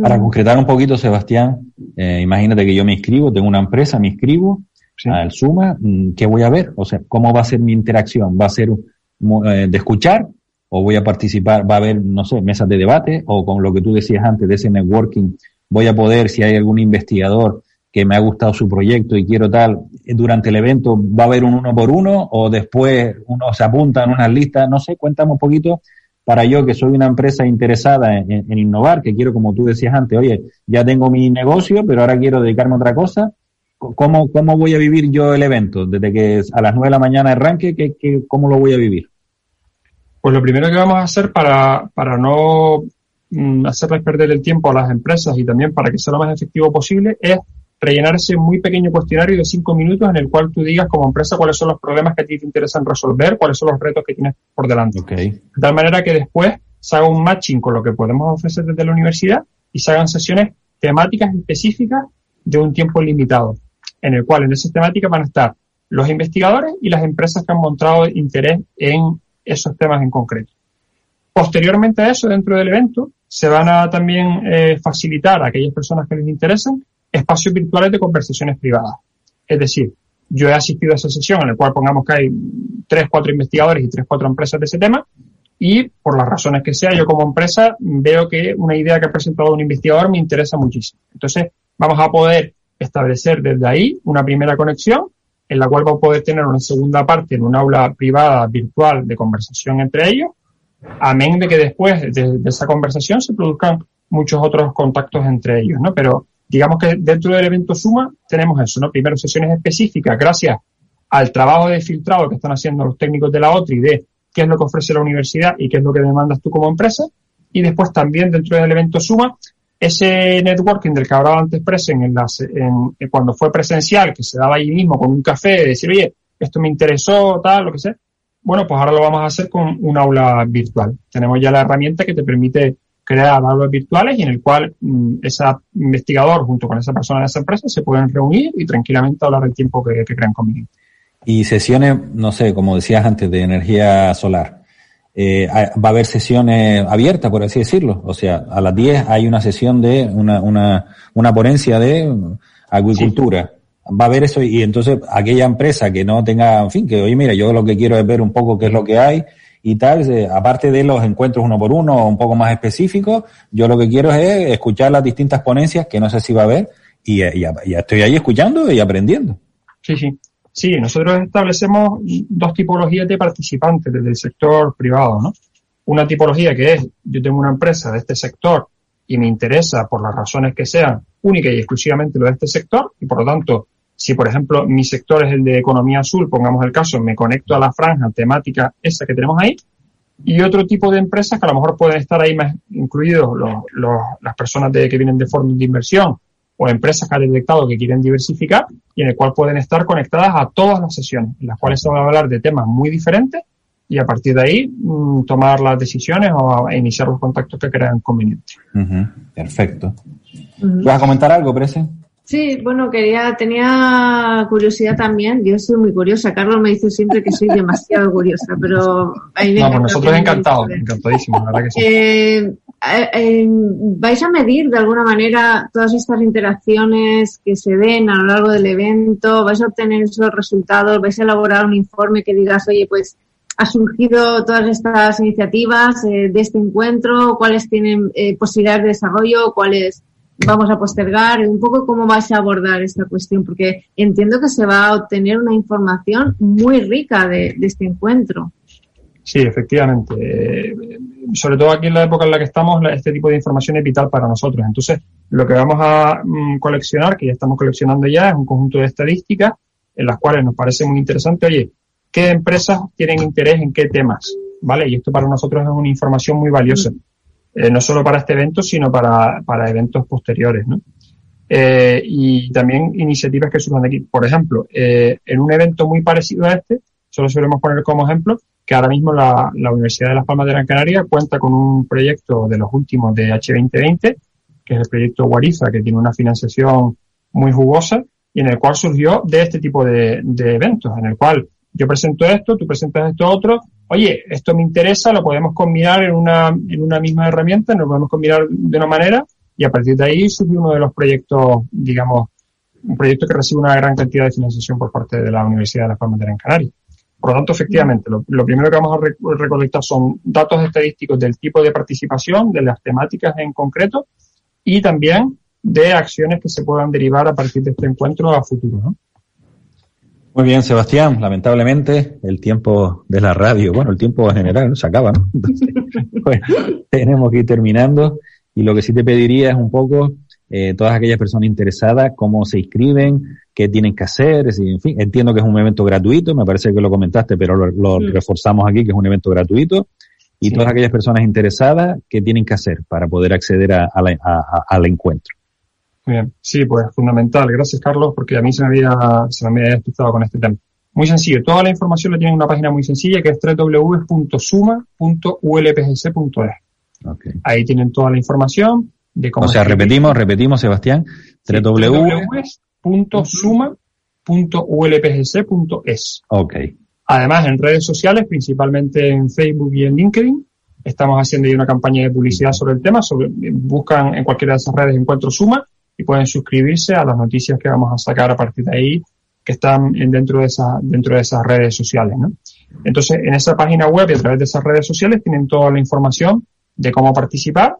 Para concretar un poquito, Sebastián, eh, imagínate que yo me inscribo, tengo una empresa, me inscribo sí. al Suma, mm, ¿qué voy a ver? O sea, ¿cómo va a ser mi interacción? ¿Va a ser eh, de escuchar o voy a participar? ¿Va a haber, no sé, mesas de debate o con lo que tú decías antes de ese networking? Voy a poder, si hay algún investigador que me ha gustado su proyecto y quiero tal, durante el evento va a haber un uno por uno o después uno se apunta en unas listas, no sé, cuéntame un poquito para yo que soy una empresa interesada en, innovar, que quiero, como tú decías antes, oye, ya tengo mi negocio, pero ahora quiero dedicarme a otra cosa, ¿cómo, cómo voy a vivir yo el evento? Desde que a las nueve de la mañana arranque, ¿qué, qué, ¿cómo lo voy a vivir? Pues lo primero que vamos a hacer para, para no mm, hacerles perder el tiempo a las empresas y también para que sea lo más efectivo posible es rellenar ese muy pequeño cuestionario de cinco minutos en el cual tú digas como empresa cuáles son los problemas que a ti te interesan resolver, cuáles son los retos que tienes por delante. Okay. De tal manera que después se haga un matching con lo que podemos ofrecer desde la universidad y se hagan sesiones temáticas específicas de un tiempo limitado, en el cual en esas temáticas van a estar los investigadores y las empresas que han mostrado interés en esos temas en concreto. Posteriormente a eso, dentro del evento, se van a también eh, facilitar a aquellas personas que les interesan espacios virtuales de conversaciones privadas. Es decir, yo he asistido a esa sesión en la cual pongamos que hay tres, cuatro investigadores y tres, cuatro empresas de ese tema y por las razones que sea, yo como empresa veo que una idea que ha presentado un investigador me interesa muchísimo. Entonces, vamos a poder establecer desde ahí una primera conexión en la cual vamos a poder tener una segunda parte en un aula privada virtual de conversación entre ellos, amén de que después de, esa conversación se produzcan muchos otros contactos entre ellos, ¿no? Pero digamos que dentro del evento Suma tenemos eso, ¿no? Primero sesiones específicas gracias al trabajo de filtrado que están haciendo los técnicos de la OTRI de qué es lo que ofrece la universidad y qué es lo que demandas tú como empresa. Y después también dentro del evento Suma, ese networking del que hablaba antes Presen en las, en, cuando fue presencial, que se daba ahí mismo con un café, de decir, oye, esto me interesó, tal, lo que sea. Bueno, pues ahora lo vamos a hacer con un aula virtual. Tenemos ya la herramienta que te permite crear aulas virtuales y en el cual mm, ese investigador junto con esa persona de esa empresa se pueden reunir y tranquilamente hablar del tiempo que, que crean conveniente. Y sesiones, no sé, como decías antes, de energía solar. Eh, va a haber sesiones abiertas, por así decirlo. O sea, a las 10 hay una sesión de una, una, una ponencia de agricultura. Va a haber eso y entonces aquella empresa que no tenga, en fin, que oye, mira, yo lo que quiero es ver un poco qué es lo que hay y tal, eh, aparte de los encuentros uno por uno un poco más específicos, yo lo que quiero es escuchar las distintas ponencias, que no sé si va a haber, y, y, y estoy ahí escuchando y aprendiendo. Sí, sí. Sí, nosotros establecemos dos tipologías de participantes desde el sector privado, ¿no? Una tipología que es, yo tengo una empresa de este sector y me interesa por las razones que sean única y exclusivamente lo de este sector y por lo tanto, si por ejemplo mi sector es el de economía azul, pongamos el caso, me conecto a la franja temática esa que tenemos ahí y otro tipo de empresas que a lo mejor pueden estar ahí más incluidos los, las personas de, que vienen de fondos de inversión o empresas que han detectado que quieren diversificar y en el cual pueden estar conectadas a todas las sesiones, en las cuales se va a hablar de temas muy diferentes y a partir de ahí mm, tomar las decisiones o iniciar los contactos que crean convenientes. Perfecto. ¿Vas a comentar algo, Prese? Sí, bueno, quería, tenía curiosidad también. Yo soy muy curiosa. Carlos me dice siempre que soy demasiado curiosa, pero ahí No, pues nosotros encantados, encantadísimos, la verdad que sí. Eh, eh, eh, ¿Vais a medir de alguna manera todas estas interacciones que se den a lo largo del evento? ¿Vais a obtener esos resultados? ¿Vais a elaborar un informe que digas, oye, pues ha surgido todas estas iniciativas eh, de este encuentro? ¿Cuáles tienen posibilidades de desarrollo? ¿Cuáles vamos a postergar? Un poco cómo vais a abordar esta cuestión, porque entiendo que se va a obtener una información muy rica de este encuentro. Sí, efectivamente. Sobre todo aquí en la época en la que estamos, este tipo de información es vital para nosotros. Entonces, lo que vamos a mm, coleccionar, que ya estamos coleccionando ya, es un conjunto de estadísticas en las cuales nos parece muy interesante, oye, ¿qué empresas tienen interés en qué temas? ¿Vale? Y esto para nosotros es una información muy valiosa. Eh, no solo para este evento, sino para, para eventos posteriores, ¿no? Eh, y también iniciativas que surjan de aquí. Por ejemplo, en un evento muy parecido a este, solo solemos poner como ejemplo, que ahora mismo la, Universidad de Las Palmas de Gran Canaria cuenta con un proyecto de los últimos de H2020, que es el proyecto Guariza, que tiene una financiación muy jugosa y en el cual surgió de este tipo de, eventos, en el cual yo presento esto, tú presentas esto otro, oye, esto me interesa, lo podemos combinar en una, en una misma herramienta, nos podemos combinar de una manera y a partir de ahí surgió uno de los proyectos, digamos, un proyecto que recibe una gran cantidad de financiación por parte de la Universidad de Las Palmas de Gran Canaria. Por lo tanto, efectivamente, lo, primero que vamos a recolectar son datos estadísticos del tipo de participación, de las temáticas en concreto y también de acciones que se puedan derivar a partir de este encuentro a futuro. Muy bien, Sebastián. Lamentablemente, el tiempo de la radio, bueno, el tiempo en general se acaba, ¿no? bueno, tenemos que ir terminando y lo que sí te pediría es un poco eh, todas aquellas personas interesadas, cómo se inscriben, qué tienen que hacer, en fin, entiendo que es un evento gratuito, me parece que lo comentaste, pero lo, reforzamos aquí, que es un evento gratuito, y todas aquellas personas interesadas, qué tienen que hacer para poder acceder a, al encuentro. Bien, sí, pues fundamental. Gracias, Carlos, porque a mí se me había, se me había despistado con este tema. Muy sencillo. Toda la información la tienen en una página muy sencilla que es www.suma.ulpgc.es. Okay. Ahí tienen toda la información de cómo. O sea, repetimos, repetimos, Sebastián. www.suma.ulpgc.es. Ok. Además, en redes sociales, principalmente en Facebook y en LinkedIn, estamos haciendo ahí una campaña de publicidad sobre el tema. Sobre, buscan en cualquiera de esas redes Encuentro Suma y pueden suscribirse a las noticias que vamos a sacar a partir de ahí, que están dentro de, esa, dentro de esas redes sociales. ¿no? Entonces, en esa página web y a través de esas redes sociales tienen toda la información de cómo participar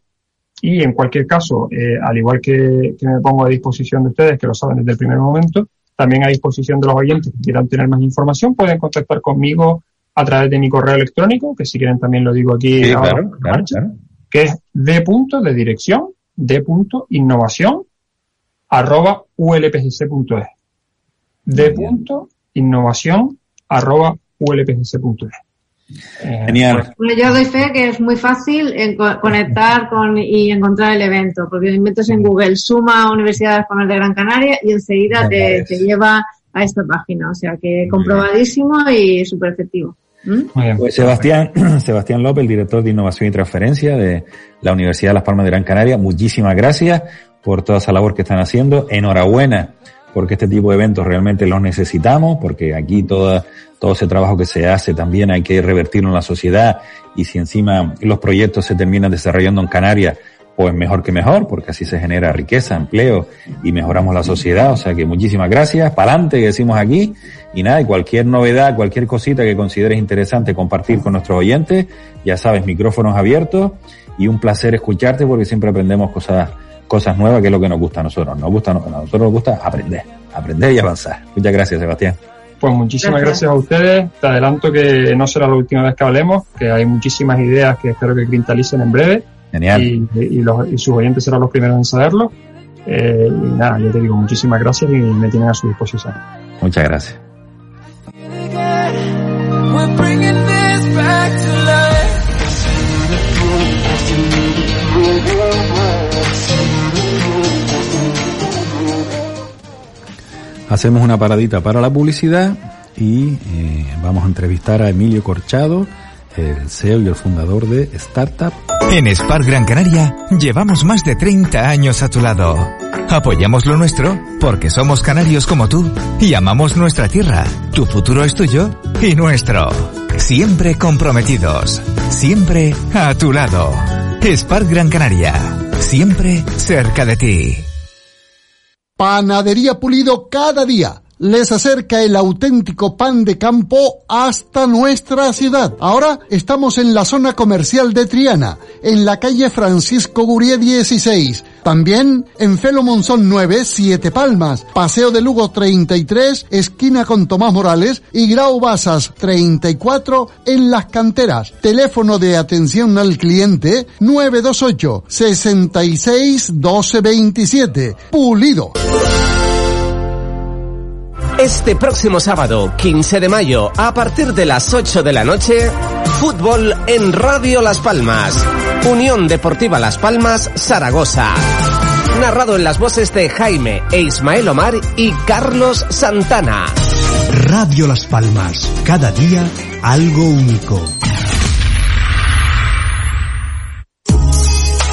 y en cualquier caso, eh, al igual que, que, me pongo a disposición de ustedes, que lo saben desde el primer momento, también a disposición de los oyentes que quieran tener más información, pueden contactar conmigo a través de mi correo electrónico, que si quieren también lo digo aquí, sí, claro, claro, claro. que es d punto de dirección, d punto innovación, arroba ulpgc.es. d punto innovación, arroba ulpgc.es. Genial. Bueno, yo doy fe que es muy fácil conectar con y encontrar el evento, porque inventas en Google suma Universidad Española de Gran Canaria y enseguida te, te, lleva a esta página. O sea que comprobadísimo y súper efectivo. ¿Mm? Pues Sebastián, Sebastián López, el director de Innovación y Transferencia de la Universidad de Las Palmas de Gran Canaria, muchísimas gracias por toda esa labor que están haciendo. Enhorabuena porque este tipo de eventos realmente los necesitamos, porque aquí toda, todo ese trabajo que se hace también hay que revertirlo en la sociedad y si encima los proyectos se terminan desarrollando en Canarias, pues mejor que mejor, porque así se genera riqueza, empleo y mejoramos la sociedad. O sea que muchísimas gracias, para adelante que decimos aquí. Y nada, y cualquier novedad, cualquier cosita que consideres interesante compartir con nuestros oyentes, ya sabes, micrófonos abiertos y un placer escucharte porque siempre aprendemos cosas cosas nuevas, que es lo que nos gusta a nosotros. Nos gusta, a nosotros nos gusta aprender, aprender y avanzar. Muchas gracias, Sebastián. Pues muchísimas gracias. gracias. a ustedes. Te adelanto que no será la última vez que hablemos, que hay muchísimas ideas que espero que cristalicen en breve. Genial. Y, y, los, y sus oyentes serán los primeros en saberlo. Eh, y nada, yo te digo muchísimas gracias y me tienen a su disposición. Muchas gracias. Hacemos una paradita para la publicidad y eh, vamos a entrevistar a Emilio Corchado, el CEO y el fundador de Startup. En Spark Gran Canaria llevamos más de 30 años a tu lado. Apoyamos lo nuestro porque somos canarios como tú y amamos nuestra tierra. Tu futuro es tuyo y nuestro. Siempre comprometidos. Siempre a tu lado. Spark Gran Canaria. Siempre cerca de ti. Panadería Pulido cada día les acerca el auténtico pan de campo hasta nuestra ciudad. Ahora estamos en la zona comercial de Triana, en la calle Francisco Gurie 16. También en Felo Monzón 9, Siete Palmas, Paseo de Lugo 33, esquina con Tomás Morales y Grau Basas 34 en Las Canteras. Teléfono de atención al cliente 928 66 12 27. Pulido. Este próximo sábado, 15 de mayo, a partir de las 8 de la noche, fútbol en Radio Las Palmas. Unión Deportiva Las Palmas, Zaragoza. Narrado en las voces de Jaime e Ismael Omar y Carlos Santana. Radio Las Palmas, cada día algo único.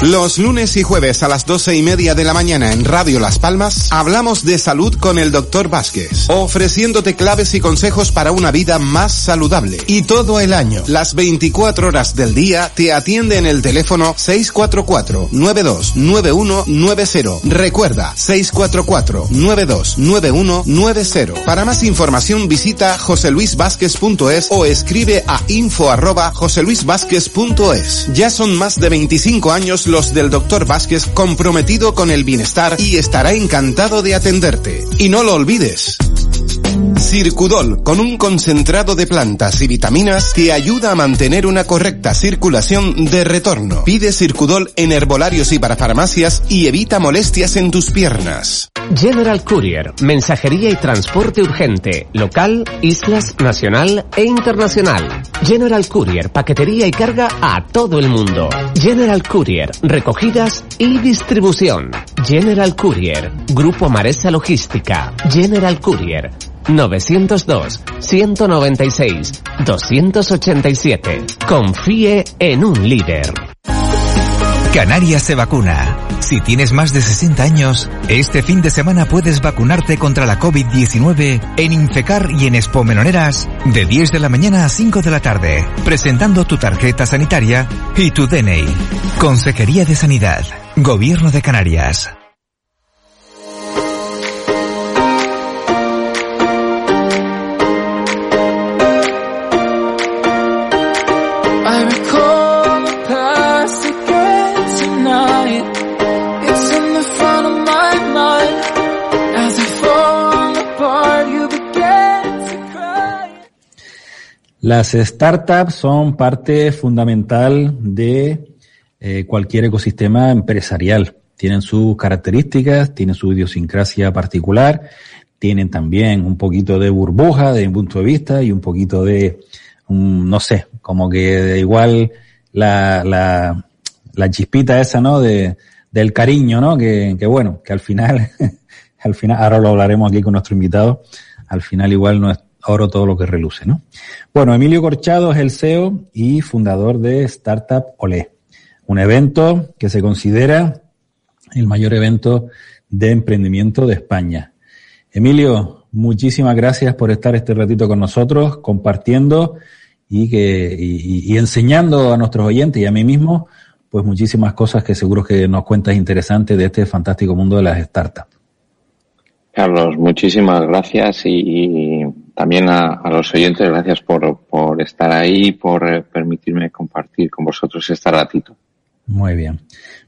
Los lunes y jueves a las doce y media de la mañana en Radio Las Palmas hablamos de salud con el Dr. Vázquez, ofreciéndote claves y consejos para una vida más saludable. Y todo el año, las 24 horas del día, te atiende en el teléfono 644-929190. Recuerda, 644-929190. Para más información visita joseluisvázquez.es o escribe a info arroba joseluisvázquez.es. Ya son más de 25 años los del Dr. Vázquez comprometido con el bienestar y estará encantado de atenderte. Y no lo olvides. Circudol, con un concentrado de plantas y vitaminas, te ayuda a mantener una correcta circulación de retorno. Pide Circudol en herbolarios y para farmacias y evita molestias en tus piernas. General Courier, mensajería y transporte urgente, local, islas, nacional e internacional. General Courier, paquetería y carga a todo el mundo. General Courier, recogidas y distribución. General Courier, Grupo Maresa Logística. General Courier, 902-196-287. Confíe en un líder. Canarias se vacuna. Si tienes más de 60 años, este fin de semana puedes vacunarte contra la COVID-19 en Infecar y en Expo Menoneras de 10 de la mañana a 5 de la tarde, presentando tu tarjeta sanitaria y tu DNI. Consejería de Sanidad, Gobierno de Canarias. Las startups son parte fundamental de eh, cualquier ecosistema empresarial. Tienen sus características, tienen su idiosincrasia particular, tienen también un poquito de burbuja de mi punto de vista y un poquito de, no sé, como que igual la, la, la chispita esa, ¿no? De, del cariño, ¿no? Que, que bueno, que al final, al final, ahora lo hablaremos aquí con nuestro invitado, al final igual no es oro todo lo que reluce, ¿no? Bueno, Emilio Corchado es el CEO y fundador de Startup Olé, un evento que se considera el mayor evento de emprendimiento de España. Emilio, muchísimas gracias por estar este ratito con nosotros, compartiendo y, que, y, enseñando a nuestros oyentes y a mí mismo, pues muchísimas cosas que seguro que nos cuentas interesantes de este fantástico mundo de las startups. Carlos, muchísimas gracias y, también a, los oyentes, gracias por, por estar ahí por eh, permitirme compartir con vosotros este ratito. Muy bien.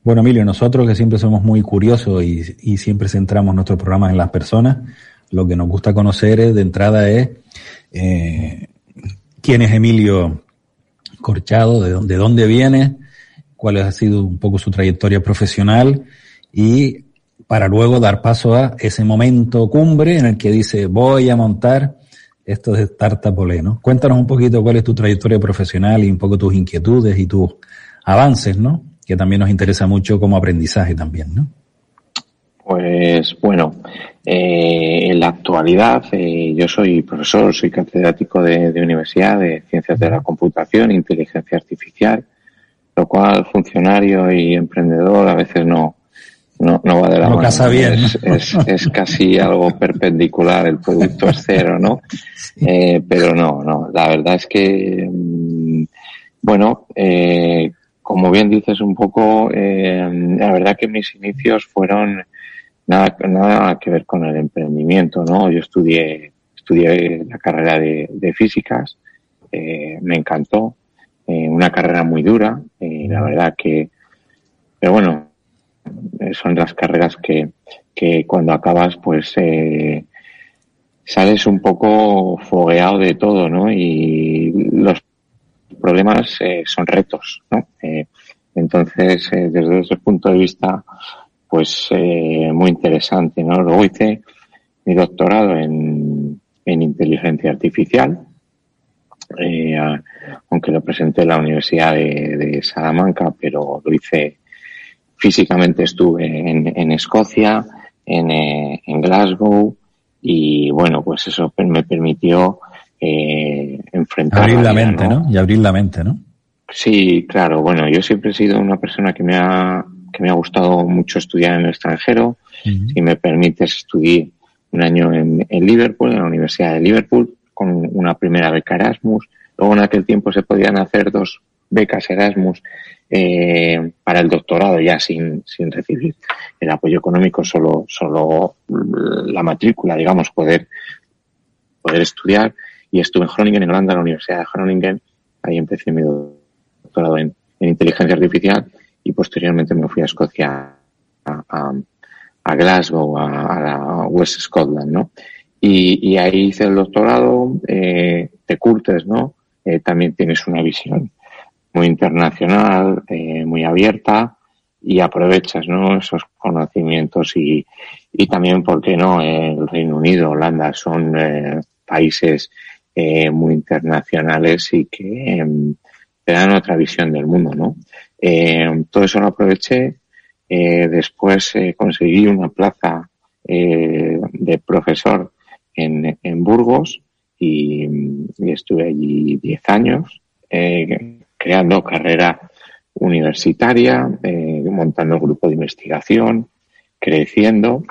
Bueno, Emilio, nosotros que siempre somos muy curiosos y, siempre centramos nuestros programas en las personas, lo que nos gusta conocer es, de entrada es eh, quién es Emilio Corchado, de dónde viene, cuál ha sido un poco su trayectoria profesional y para luego dar paso a ese momento cumbre en el que dice voy a montar esto de Startup Olé, ¿no? Cuéntanos un poquito cuál es tu trayectoria profesional y un poco tus inquietudes y tus avances, ¿no? Que también nos interesa mucho como aprendizaje también, ¿no? Pues bueno, eh, en la actualidad eh, yo soy profesor, soy catedrático de, de, Universidad de Ciencias de la Computación, Inteligencia Artificial, lo cual funcionario y emprendedor a veces no, no, no va de la mano. bien. Es, es, casi algo perpendicular, el producto es cero, ¿no? Eh, pero no, no, la verdad es que, mm, bueno, eh, como bien dices un poco, eh, la verdad que mis inicios fueron nada, nada que ver con el emprendimiento, ¿no? Yo estudié, estudié la carrera de, de físicas, eh, me encantó, eh, una carrera muy dura, la verdad que, pero bueno, eh, son las carreras que, que cuando acabas pues eh, sales un poco fogueado de todo, ¿no? Y los problemas eh, son retos, ¿no? Eh, entonces, eh, desde ese punto de vista, pues muy interesante, ¿no? Luego hice mi doctorado en, en inteligencia artificial, aunque lo presenté en la Universidad de Salamanca, pero lo hice Físicamente estuve en, en Escocia, en, eh, en, Glasgow y bueno, pues eso me permitió eh, enfrentar. Abrir la, mente, ¿no? Y abrir la mente, ¿no? Sí, claro. Bueno, yo siempre he sido una persona que me ha, que me ha gustado mucho estudiar en el extranjero. Si me permites, estudié un año en, en Liverpool, en la Universidad de Liverpool, con una primera beca Erasmus. Luego en aquel tiempo se podían hacer dos becas Erasmus eh, para el doctorado ya sin, sin recibir el apoyo económico, solo, solo la matrícula, digamos, poder, poder estudiar. Y estuve en Groningen, en Holanda, en la Universidad de Groningen. Ahí empecé mi doctorado en, inteligencia artificial y posteriormente me fui a Escocia, a, a, Glasgow, a, la West Scotland, ¿no? Y, y ahí hice el doctorado, eh, te curtes, ¿no? Eh, también tienes una visión muy internacional, eh, muy abierta y aprovechas ¿no? esos conocimientos y, y también, ¿por qué no? El Reino Unido, Holanda son eh, países eh, muy internacionales y que em, te dan otra visión del mundo, ¿no? Eh, todo eso lo aproveché. Eh, después conseguí una plaza de profesor en, en Burgos y, y estuve allí 10 años. Eh, creando carrera universitaria, eh, montando el grupo de investigación, creciendo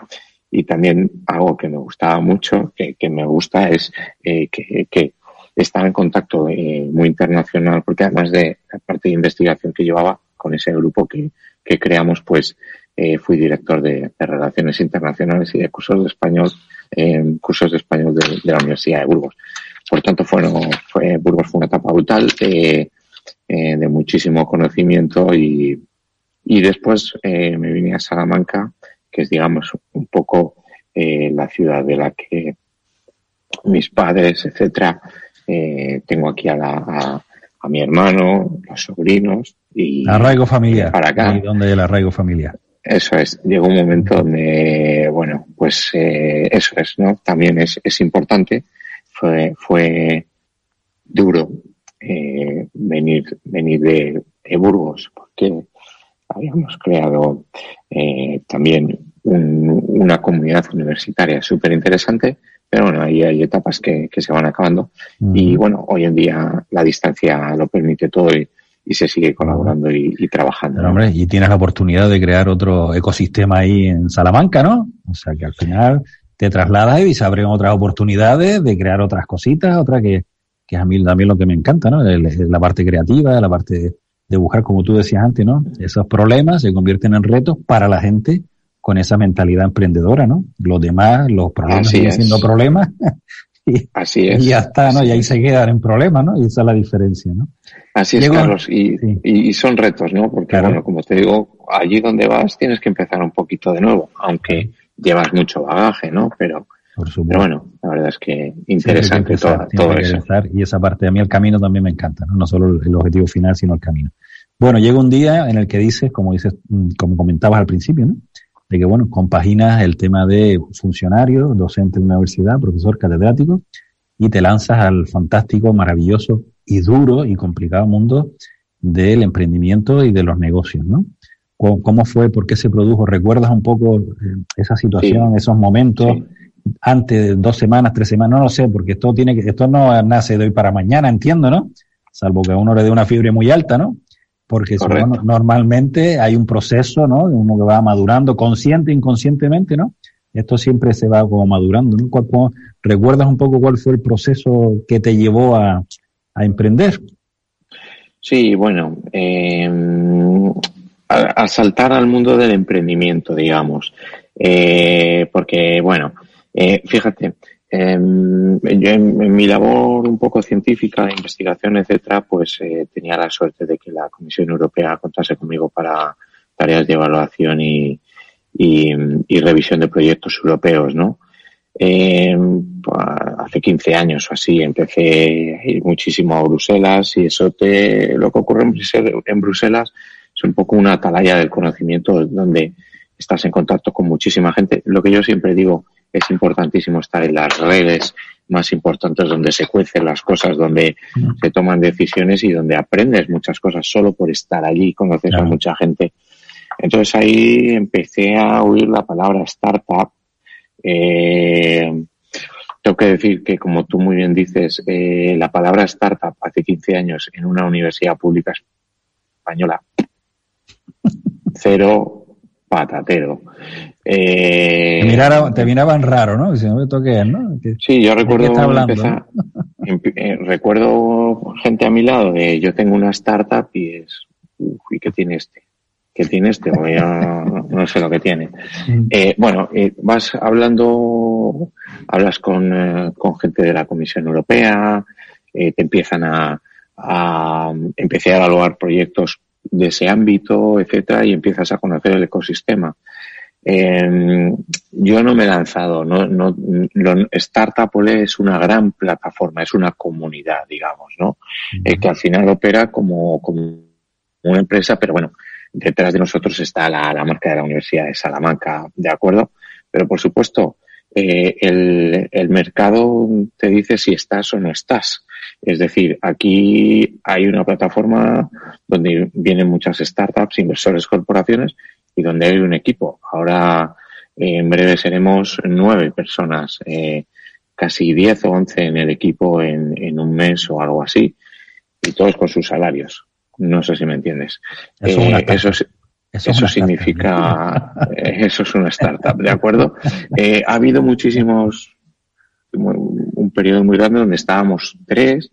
y también algo que me gustaba mucho, que, me gusta es eh, que, que estar en contacto eh, muy internacional, porque además de la parte de investigación que llevaba con ese grupo que, que creamos, pues eh, fui director de, Relaciones Internacionales y de cursos de español, eh, cursos de español de, la Universidad de Burgos. Por tanto, fue, fue, Burgos fue una etapa brutal eh, eh, de muchísimo conocimiento y, y después eh, me vine a Salamanca, que es, digamos, un poco la ciudad de la que mis padres, etcétera, tengo aquí a, la, a, mi hermano, los sobrinos y arraigo familiar. Para acá. ¿Y dónde el arraigo familiar? Eso es, llegó un momento donde, bueno, pues eh, eso es, ¿no? También es, es importante, fue, fue duro eh, venir, venir de, de, Burgos, porque habíamos creado eh, también un, una comunidad universitaria súper interesante, pero bueno, ahí hay etapas que, que se van acabando y bueno, hoy en día la distancia lo permite todo y, y se sigue colaborando y, trabajando. hombre, y tienes la oportunidad de crear otro ecosistema ahí en Salamanca, ¿no? O sea que al final te trasladas y se abren otras oportunidades de crear otras cositas, otras que, que es a mí también lo que me encanta, ¿no? La parte creativa, la parte de, buscar, como tú decías antes, ¿no? Esos problemas se convierten en retos para la gente con esa mentalidad emprendedora, ¿no? Los demás, los problemas siguen siendo problemas y, Así es. y ya está, ¿no? Y ahí se quedan en problemas, ¿no? Y esa es la diferencia, ¿no? Así es, Carlos, y, y, son retos, ¿no? Porque, bueno, como te digo, allí donde vas tienes que empezar un poquito de nuevo, aunque llevas mucho bagaje, ¿no? Pero, pero bueno, la verdad es que interesante todo, eso. Y esa parte de mí, el camino también me encanta, ¿no? No solo el objetivo final, sino el camino. Bueno, llega un día en el que dices, como dices, mm, como comentabas al principio, ¿no? De que, bueno, compaginas el tema de funcionario, docente de la universidad, profesor catedrático, y te lanzas al fantástico, maravilloso y duro y complicado mundo del emprendimiento y de los negocios, ¿no? ¿Cómo fue? ¿Por qué se produjo? ¿Recuerdas un poco eh, esa situación, esos momentos? Antes de dos semanas, tres semanas, no lo sé, porque esto tiene que, esto no nace de hoy para mañana, entiendo, ¿no? Salvo que a uno le dé una fiebre muy alta, ¿no? Porque normalmente hay un proceso, ¿no? Uno que va madurando consciente, inconscientemente, ¿no? Esto siempre se va como madurando, ¿no? ¿Recuerdas un poco cuál fue el proceso que te llevó a, a emprender? Sí, bueno, eh, a, saltar al mundo del emprendimiento, digamos, eh, porque, bueno, eh, fíjate, em, yo en, mi labor un poco científica, de investigación, etcétera, pues eh, tenía la suerte de que la Comisión Europea contase conmigo para tareas de evaluación y revisión de proyectos europeos, ¿no? Eh, hace 15 años o así empecé a ir muchísimo a Bruselas y eso te, lo que ocurre en Bruselas es un poco una atalaya del conocimiento donde estás en contacto con muchísima gente. Lo que yo siempre digo es importantísimo estar en las redes más importantes donde se cuecen las cosas, donde se toman decisiones y donde aprendes muchas cosas solo por estar allí, conoces a mucha gente. Entonces ahí empecé a oír la palabra startup eh, tengo que decir que, como tú muy bien dices, eh, la palabra startup hace 15 años en una universidad pública española, cero patatero. Eh, te, miraban raro, ¿no? Si no ¿no? sí, yo recuerdo eh, recuerdo gente a mi lado de yo tengo una startup y es, uff, ¿y qué tiene este? que tiene este, no sé lo que tiene. Eh, bueno, eh, vas hablando, hablas con, con, gente de la Comisión Europea, te empiezan a, a, empecé a evaluar proyectos de ese ámbito, etcétera, y empiezas a conocer el ecosistema. Em, yo no me he lanzado, no, no, lo, Startup es una gran plataforma, es una comunidad, digamos, ¿no? que al final opera como, como una empresa, pero bueno, detrás de nosotros está la, marca de la Universidad de Salamanca, ¿de acuerdo? Pero por supuesto, eh, el, el, mercado te dice si estás o no estás. Es decir, aquí hay una plataforma donde vienen muchas startups, inversores, corporaciones y donde hay un equipo. Ahora, eh, en breve seremos nueve personas, eh, casi diez o once en el equipo en, en un mes o algo así, y todos con sus salarios No sé si me entiendes. Eso, eh, eso, eso, significa, eso es una startup, ¿de acuerdo? Eh, ha habido muchísimos, periodo muy grande donde estábamos tres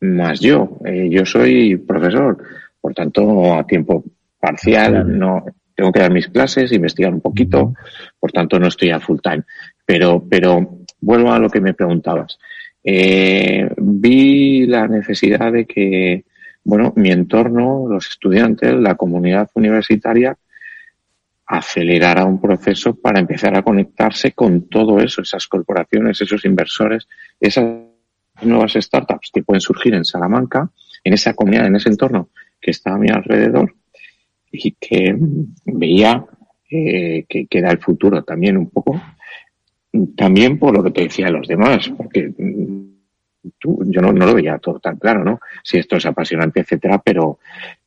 más yo. yo soy profesor, por tanto, a tiempo parcial, no tengo que dar mis clases, investigar un poquito, por tanto no estoy a full time. Pero, pero vuelvo a lo que me preguntabas. Eh, vi la necesidad de que, bueno, mi entorno, los estudiantes, la comunidad universitaria, acelerara un proceso para empezar a conectarse con todo eso, esas corporaciones, esos inversores, esas nuevas startups que pueden surgir en Salamanca, en esa comunidad, en ese entorno que está a mi alrededor y que veía eh, que, que, era el futuro también un poco también por lo que te decía los demás, porque tú, yo no, no, lo veía todo tan claro, ¿no? Si esto es apasionante, etcétera, pero,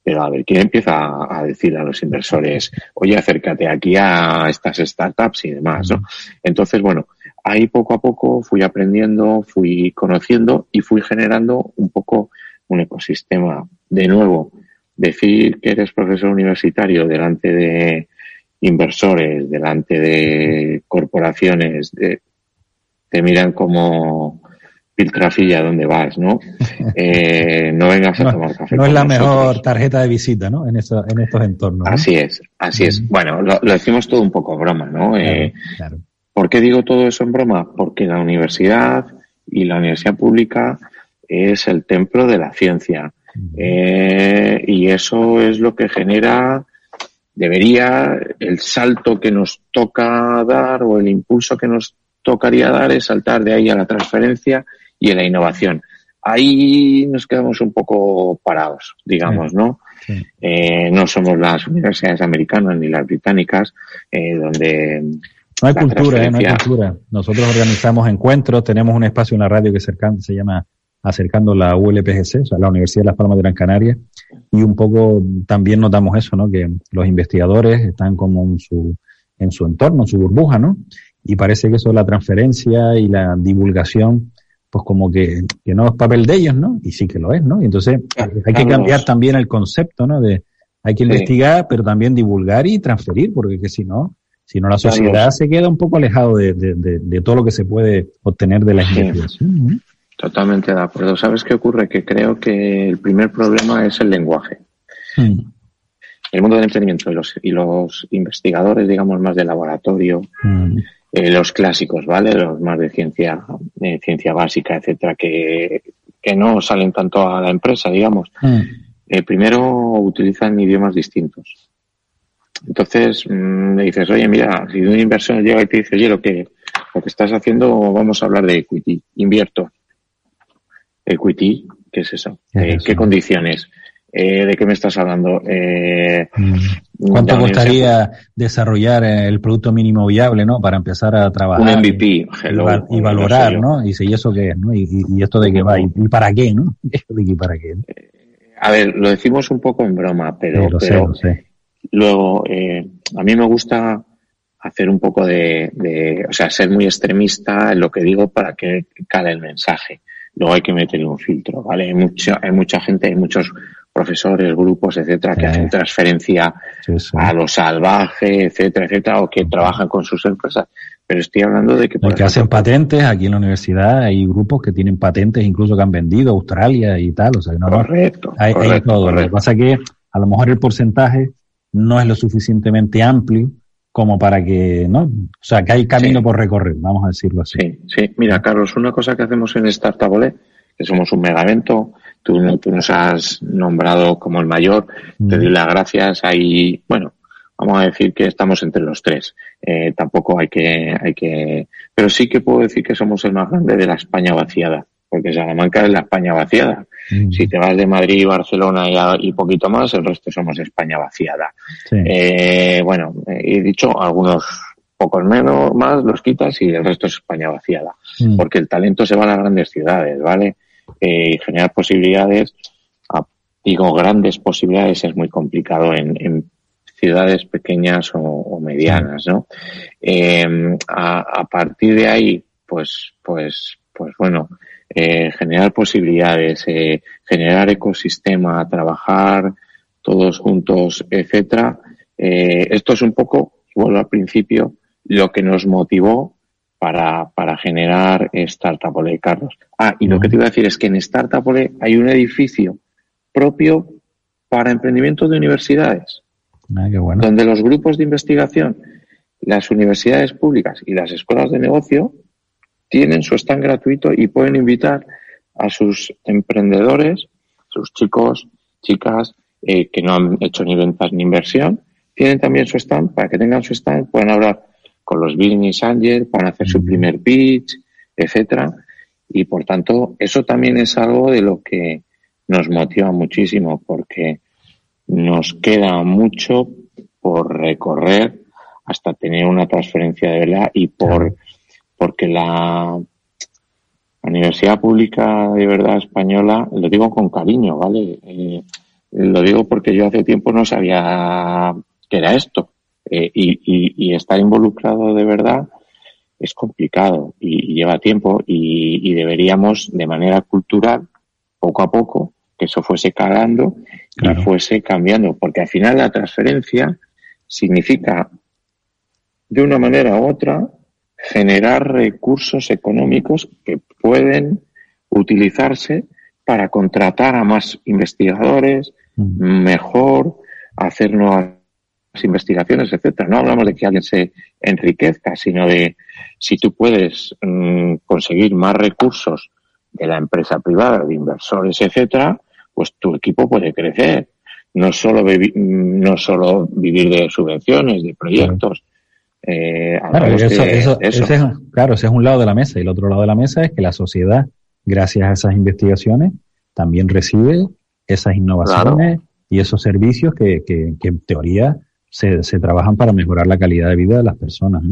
pero a ver, ¿quién empieza a, decir a los inversores, oye, acércate aquí a estas startups y demás, ¿no? Entonces, bueno, ahí poco a poco fui aprendiendo, fui conociendo y fui generando un poco un ecosistema. De nuevo, decir que eres profesor universitario delante de inversores, delante de corporaciones, te miran como piltrafilla donde vas, ¿no? Eh, no vengas a tomar café. No es la mejor tarjeta de visita, ¿no? En, eso, en estos entornos. Así es, así es. Bueno, lo, decimos todo un poco broma, ¿no? Eh, ¿Por qué digo todo eso en broma? Porque la universidad y la universidad pública es el templo de la ciencia. Eh, y eso es lo que genera debería, el salto que nos toca dar o el impulso que nos tocaría dar es saltar de ahí a la transferencia y a la innovación. Ahí nos quedamos un poco parados, digamos, ¿no? Eh, no somos las universidades americanas ni las británicas, eh, donde... No hay cultura, eh, no hay cultura. Nosotros organizamos encuentros, tenemos un espacio en la radio que se llama acercando la ULPGC, o sea, la Universidad de Las Palmas de Gran Canaria, y un poco también notamos eso, ¿no? Que los investigadores están como en su, en su entorno, en su burbuja, ¿no? Y parece que eso la transferencia y la divulgación, pues como que, que no es papel de ellos, ¿no? Y sí que lo es, ¿no? Y entonces hay que cambiar también el concepto, ¿no? De hay que investigar, pero también divulgar y transferir, porque que si no, si no la sociedad se queda un poco alejado de, de, de, todo lo que se puede obtener de la investigación. Totalmente de acuerdo. ¿Sabes qué ocurre? Que creo que el primer problema es el lenguaje. Hmm. El mundo del emprendimiento y los, y los investigadores, digamos, más de laboratorio, hmm. Eh, los clásicos, ¿vale? Los más de ciencia, de ciencia básica, etcétera, que, que no salen tanto a la empresa, digamos. Hmm. Eh, primero utilizan idiomas distintos. Entonces mm, me dices, oye, mira, si un inversor llega y te dice, oye, lo que, lo que estás haciendo, vamos a hablar de equity, invierto. Equity, ¿qué es eso? Eh, ¿Qué condiciones? Eh, ¿De qué me estás hablando? Eh. ¿Cuánto costaría desarrollar el producto mínimo viable, ¿no? Para empezar a trabajar. Un MVP, y, valorar, ¿no? Y si eso qué es, ¿no? Y, esto de qué va, y, para qué, ¿no? ¿Y para qué? A ver, lo decimos un poco en broma, pero, pero luego, a mí me gusta hacer un poco de, de, o sea, ser muy extremista en lo que digo para que cale el mensaje luego hay que meter un filtro, ¿vale? Hay mucha, hay mucha gente, hay muchos profesores, grupos, etcétera, que hacen transferencia a lo salvaje, etcétera, etcétera, o que trabajan con sus empresas. Pero estoy hablando de que... que hacen patentes aquí en la universidad, hay grupos que tienen patentes incluso que han vendido Australia y tal, o sea, no, correcto, hay, todo. Lo que pasa es que a lo mejor el porcentaje no es lo suficientemente amplio como para que, ¿no? O sea, que hay camino por recorrer, vamos a decirlo así. Sí, sí. Mira, Carlos, una cosa que hacemos en Startup que somos un mega tú, tú nos has nombrado como el mayor, te doy las gracias, ahí, bueno, vamos a decir que estamos entre los tres. Eh, tampoco hay que, hay que, pero sí que puedo decir que somos el más grande de la España vaciada, porque Salamanca es la España vaciada. Si te vas de Madrid, y Barcelona y, poquito más, el resto somos España vaciada. Eh, bueno, he dicho algunos pocos menos más los quitas y el resto es España vaciada. Porque el talento se va a las grandes ciudades, ¿vale? Eh, generar posibilidades, digo grandes posibilidades es muy complicado en, ciudades pequeñas o, medianas, ¿no? A, a, partir de ahí, pues, pues, pues bueno, eh, generar posibilidades, eh, generar ecosistema, trabajar todos juntos, etcétera. Eh, esto es un poco, vuelvo al principio, lo que nos motivó para, para generar Startup Ole, Carlos. Ah, y lo que te iba a decir es que en Startup Ole hay un edificio propio para emprendimiento de universidades. Ah, donde los grupos de investigación, las universidades públicas y las escuelas de negocio tienen su stand gratuito y pueden invitar a sus emprendedores, sus chicos, chicas eh, que no han hecho ni ventas ni inversión, tienen también su stand para que tengan su stand, pueden hablar con los business angels, pueden hacer su primer pitch, etcétera. Y por tanto, eso también es algo de lo que nos motiva muchísimo porque nos queda mucho por recorrer hasta tener una transferencia de verdad y por porque la Universidad Pública de Verdad Española, lo digo con cariño, ¿vale? Eh, lo digo porque yo hace tiempo no sabía qué era esto. Eh, y, estar involucrado de verdad es complicado y, lleva tiempo y, deberíamos de manera cultural, poco a poco, que eso fuese calando y fuese cambiando, porque al final la transferencia significa de una manera u otra generar recursos económicos que pueden utilizarse para contratar a más investigadores, mejor, hacer nuevas investigaciones, etcétera. No hablamos de que alguien se enriquezca, sino de si tú puedes mm, conseguir más recursos de la empresa privada, de inversores, etcétera, pues tu equipo puede crecer. No solo, no solo vivir de subvenciones, de proyectos, eh, claro, eso, es, claro, ese es un lado de la mesa y el otro lado de la mesa es que la sociedad, gracias a esas investigaciones, también recibe esas innovaciones y esos servicios que, que, en teoría se, se, trabajan para mejorar la calidad de vida de las personas.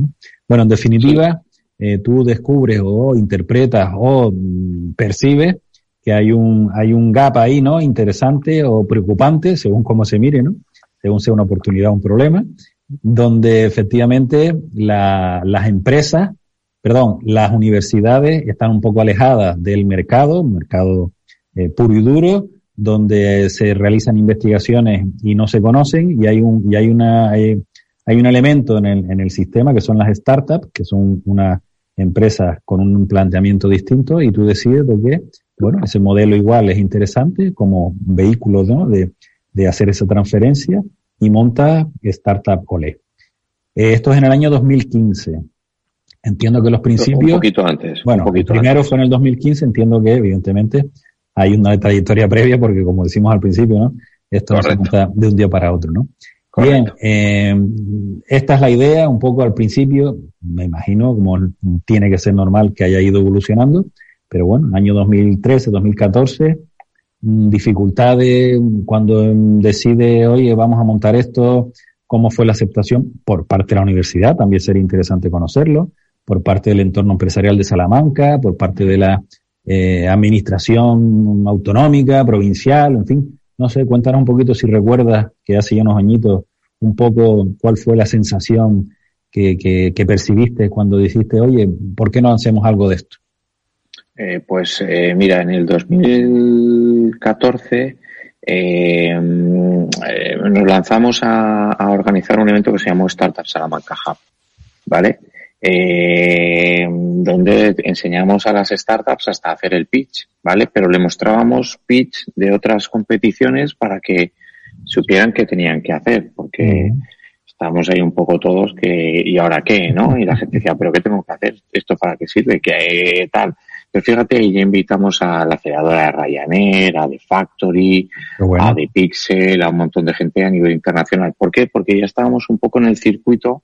Bueno, en definitiva, eh, tú descubres o interpretas o mm, percibes que hay un, hay un gap ahí, ¿no? Interesante o preocupante, según cómo se mire, ¿no? Según sea una oportunidad o un problema donde efectivamente las empresas, perdón, las universidades están un poco alejadas del mercado, mercado eh, puro y duro, donde se realizan investigaciones y no se conocen y hay un y hay una hay, un elemento en el, en el sistema que son las startups, que son una empresas con un planteamiento distinto y tú decides de que, bueno, ese modelo igual es interesante como vehículo ¿no? de, de hacer esa transferencia y monta Startup Ole. Eh, esto es en el año 2015. Entiendo que los principios... Un poquito antes. Bueno, primero fue en el 2015, entiendo que evidentemente hay una trayectoria previa porque como decimos al principio, ¿no? Esto no se monta de un día para otro, ¿no? Bien, eh, esta es la idea, un poco al principio, me imagino, como tiene que ser normal que haya ido evolucionando, pero bueno, año 2013, 2014, Mm, dificultades cuando decide, oye, vamos a montar esto, cómo fue la aceptación por parte de la universidad, también sería interesante conocerlo, por parte del entorno empresarial de Salamanca, por parte de la eh, administración autonómica, provincial, en fin, no sé, cuéntanos un poquito si recuerdas que hace ya unos añitos un poco cuál fue la sensación que, que, que percibiste cuando dijiste, oye, ¿por qué no hacemos algo de esto? Eh, pues eh, mira, en el 2014 eh, nos lanzamos a, organizar un evento que se llamó Startup Salamanca Hub, ¿vale? Donde enseñamos a las startups hasta hacer el pitch, ¿vale? Pero le mostrábamos pitch de otras competiciones para que supieran qué tenían que hacer, porque estábamos ahí un poco todos que, ¿y ahora qué? ¿No? Y la gente decía, ¿pero qué tengo que hacer? ¿Esto para qué sirve? ¿Qué tal? Pero fíjate, ya invitamos a la aceleradora de Ryanair, a The Factory, a The Pixel, a un montón de gente a nivel internacional. ¿Por qué? Porque ya estábamos un poco en el circuito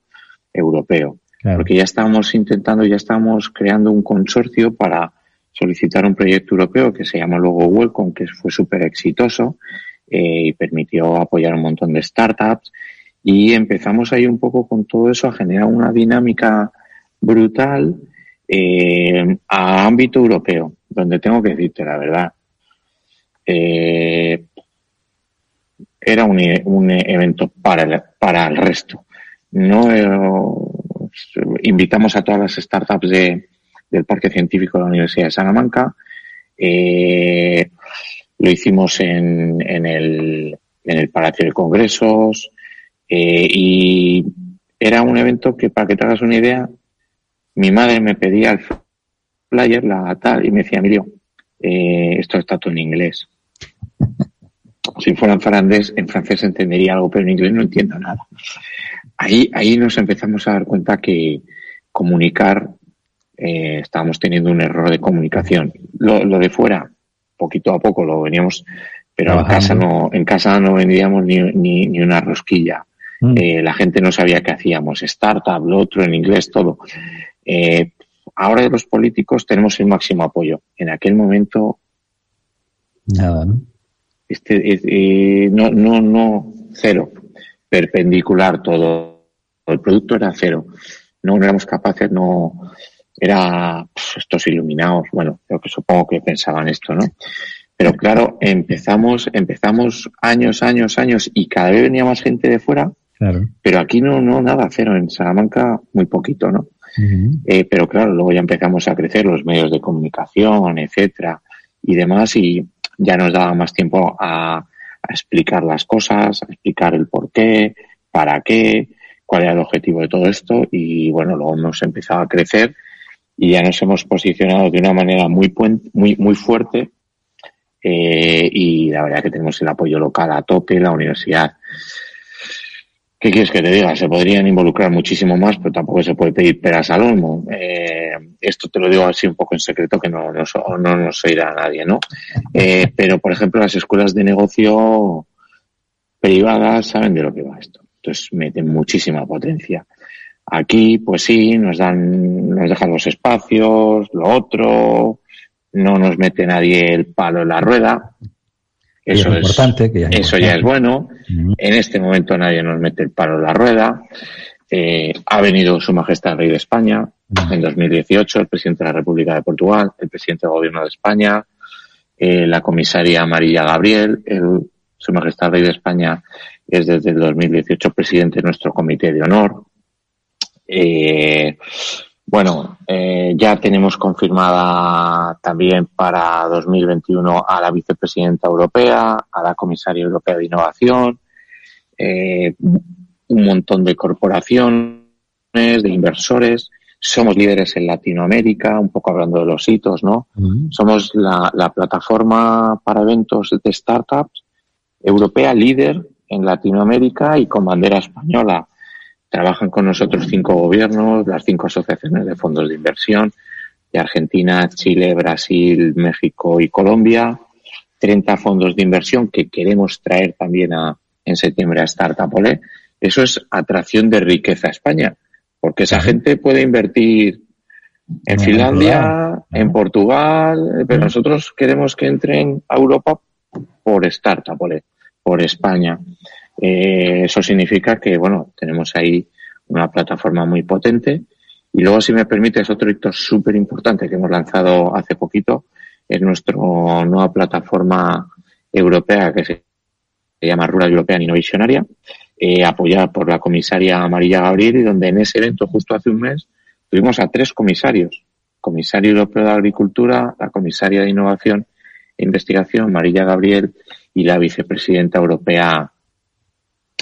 europeo. Porque ya estábamos intentando, ya estábamos creando un consorcio para solicitar un proyecto europeo que se llama luego Welcome, que fue súper exitoso eh, y permitió apoyar un montón de startups. Y empezamos ahí un poco con todo eso a generar una dinámica brutal eh, a ámbito europeo, donde tengo que decirte la verdad, eh, era un, un, evento para el, para el resto. No invitamos a todas las startups de, del Parque Científico de la Universidad de Salamanca Eh, lo hicimos en, en, el, en el Palacio de Congresos eh, y era un evento que, para que te hagas una idea, mi madre me pedía el flyer, la tal, y me decía, Emilio, eh, esto está todo en inglés. Si fuera en francés, en francés entendería algo, pero en inglés no entiendo nada. Ahí, ahí nos empezamos a dar cuenta que comunicar, eh, estábamos teniendo un error de comunicación. Lo, lo, de fuera, poquito a poco lo veníamos, pero en casa no, en casa no vendíamos ni, ni, ni una rosquilla. Mm. Eh, la gente no sabía qué hacíamos, startup, lo otro en inglés, todo. Eh, ahora de los políticos tenemos el máximo apoyo. En aquel momento. Nada, ¿no? Este, eh, no, no, no, cero. Perpendicular todo. El producto era cero. No, no éramos capaces, no. Era pues, estos iluminados. Bueno, creo que supongo que pensaban esto, ¿no? Pero claro, empezamos, empezamos años, años, años y cada vez venía más gente de fuera. Claro. Pero aquí no, no, nada, cero. En Salamanca muy poquito, ¿no? eh, pero claro, luego ya empezamos a crecer los medios de comunicación, etcétera, y demás, y ya nos daba más tiempo a, a explicar las cosas, a explicar el por qué, para qué, cuál era el objetivo de todo esto, y bueno, luego hemos empezado a crecer y ya nos hemos posicionado de una manera muy, muy, muy fuerte eh, y la verdad que tenemos el apoyo local a tope, la universidad ¿Qué quieres que te diga? Se podrían involucrar muchísimo más, pero tampoco se puede pedir peras al olmo. Eh, esto te lo digo así un poco en secreto que no, no, no nos oirá a nadie, ¿no? Eh, pero, por ejemplo, las escuelas de negocio privadas saben de lo que va esto. Entonces meten muchísima potencia. Aquí, pues sí, nos dan, nos dejan los espacios, lo otro, no nos mete nadie el palo en la rueda. Eso es, importante. Que ya eso ya es bueno. En este momento nadie nos mete el palo en la rueda. Eh, ha venido Su Majestad el Rey de España en 2018, el presidente de la República de Portugal, el presidente del Gobierno de España, eh, la comisaria Amarilla Gabriel, el, Su Majestad el Rey de España es desde el 2018 presidente de nuestro Comité de Honor. Eh, bueno, eh, ya tenemos confirmada también para 2021 a la vicepresidenta europea, a la comisaria europea de innovación, eh, un montón de corporaciones, de inversores. Somos líderes en Latinoamérica, un poco hablando de los hitos, ¿no? Somos la, la plataforma para eventos de startups europea líder en Latinoamérica y con bandera española. Trabajan con nosotros cinco gobiernos, las cinco asociaciones de fondos de inversión de Argentina, Chile, Brasil, México y Colombia. 30 fondos de inversión que queremos traer también a, en septiembre a Startup Olé. Eso es atracción de riqueza a España, porque esa gente puede invertir en Finlandia, en Portugal, pero nosotros queremos que entren a Europa por Startup Olé, por España. Eh, eso significa que, bueno, tenemos ahí una plataforma muy potente. Y luego, si me permites, otro hito súper importante que hemos lanzado hace poquito es nuestra nueva plataforma europea que se llama Rural European Innovation Area, eh, apoyada por la comisaria María Gabriel y donde en ese evento, justo hace un mes, tuvimos a tres comisarios. Comisario Europeo de Agricultura, la comisaria de Innovación e Investigación, María Gabriel, y la vicepresidenta europea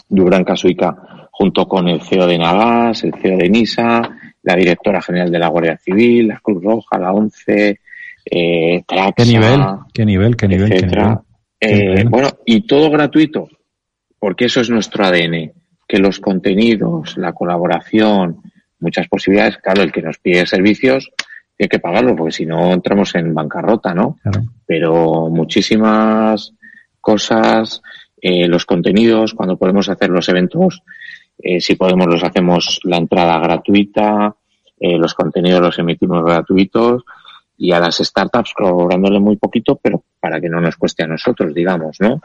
Dubran Casuica, junto con el CEO de Nagas, el CEO de NISA, la directora general de la Guardia Civil, la Cruz Roja, la ONCE, eh, Traxa, ¿Qué nivel? ¿Qué nivel? ¿Qué nivel? etcétera. Eh, bueno, y todo gratuito, porque eso es nuestro ADN, que los contenidos, la colaboración, muchas posibilidades, claro, el que nos pide servicios tiene que pagarlo, porque si no entramos en bancarrota, ¿no? Claro. Pero muchísimas cosas, eh, los contenidos, cuando podemos hacer los eventos, eh, si podemos los hacemos la entrada gratuita, eh, los contenidos los emitimos gratuitos y a las startups cobrándole muy poquito, pero para que no nos cueste a nosotros, digamos, ¿no?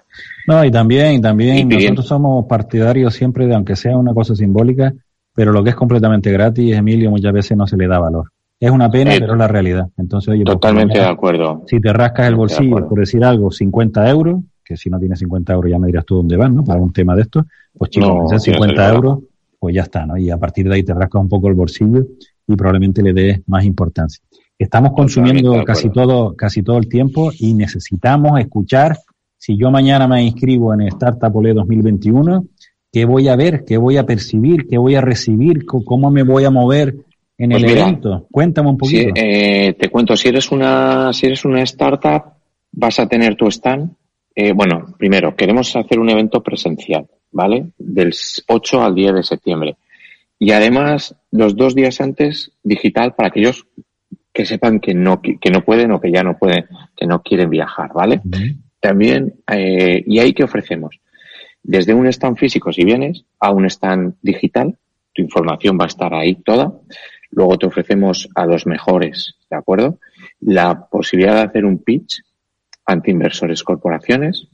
No, y también, también nosotros somos partidarios siempre de, aunque sea una cosa simbólica, pero lo que es completamente gratis, Emilio, muchas veces no se le da valor. Es una pena, Eh, pero es la realidad. Entonces, oye, Totalmente de acuerdo. Si te rascas el bolsillo, por decir algo, 50 euros, que si no tienes 50 euros ya me dirás tú dónde van, ¿no? Para un tema de esto, pues chicos, No, con esos sí, eso es 50 verdad. euros, pues ya está, ¿no? Y a partir de ahí te rascas un poco el bolsillo y probablemente le des más importancia. Estamos consumiendo casi todo, casi todo el tiempo y necesitamos escuchar. Si yo mañana me inscribo en Startup Ole 2021, ¿qué voy a ver? ¿Qué voy a percibir? ¿Qué voy a recibir? ¿Cómo me voy a mover en pues el evento? Cuéntame un poquito. Eh, te cuento, si eres una, si eres una startup, vas a tener tu stand. Eh, bueno, primero, queremos hacer un evento presencial, ¿vale? Del 8 al 10 de septiembre. Y además, los dos días antes, digital para aquellos que sepan que no, que no pueden o que ya no pueden, que no quieren viajar, ¿vale? También, eh, ¿y ahí qué ofrecemos? Desde un stand físico, si vienes, a un stand digital, tu información va a estar ahí toda. Luego te ofrecemos a los mejores, ¿de acuerdo? La posibilidad de hacer un pitch ante inversores corporaciones.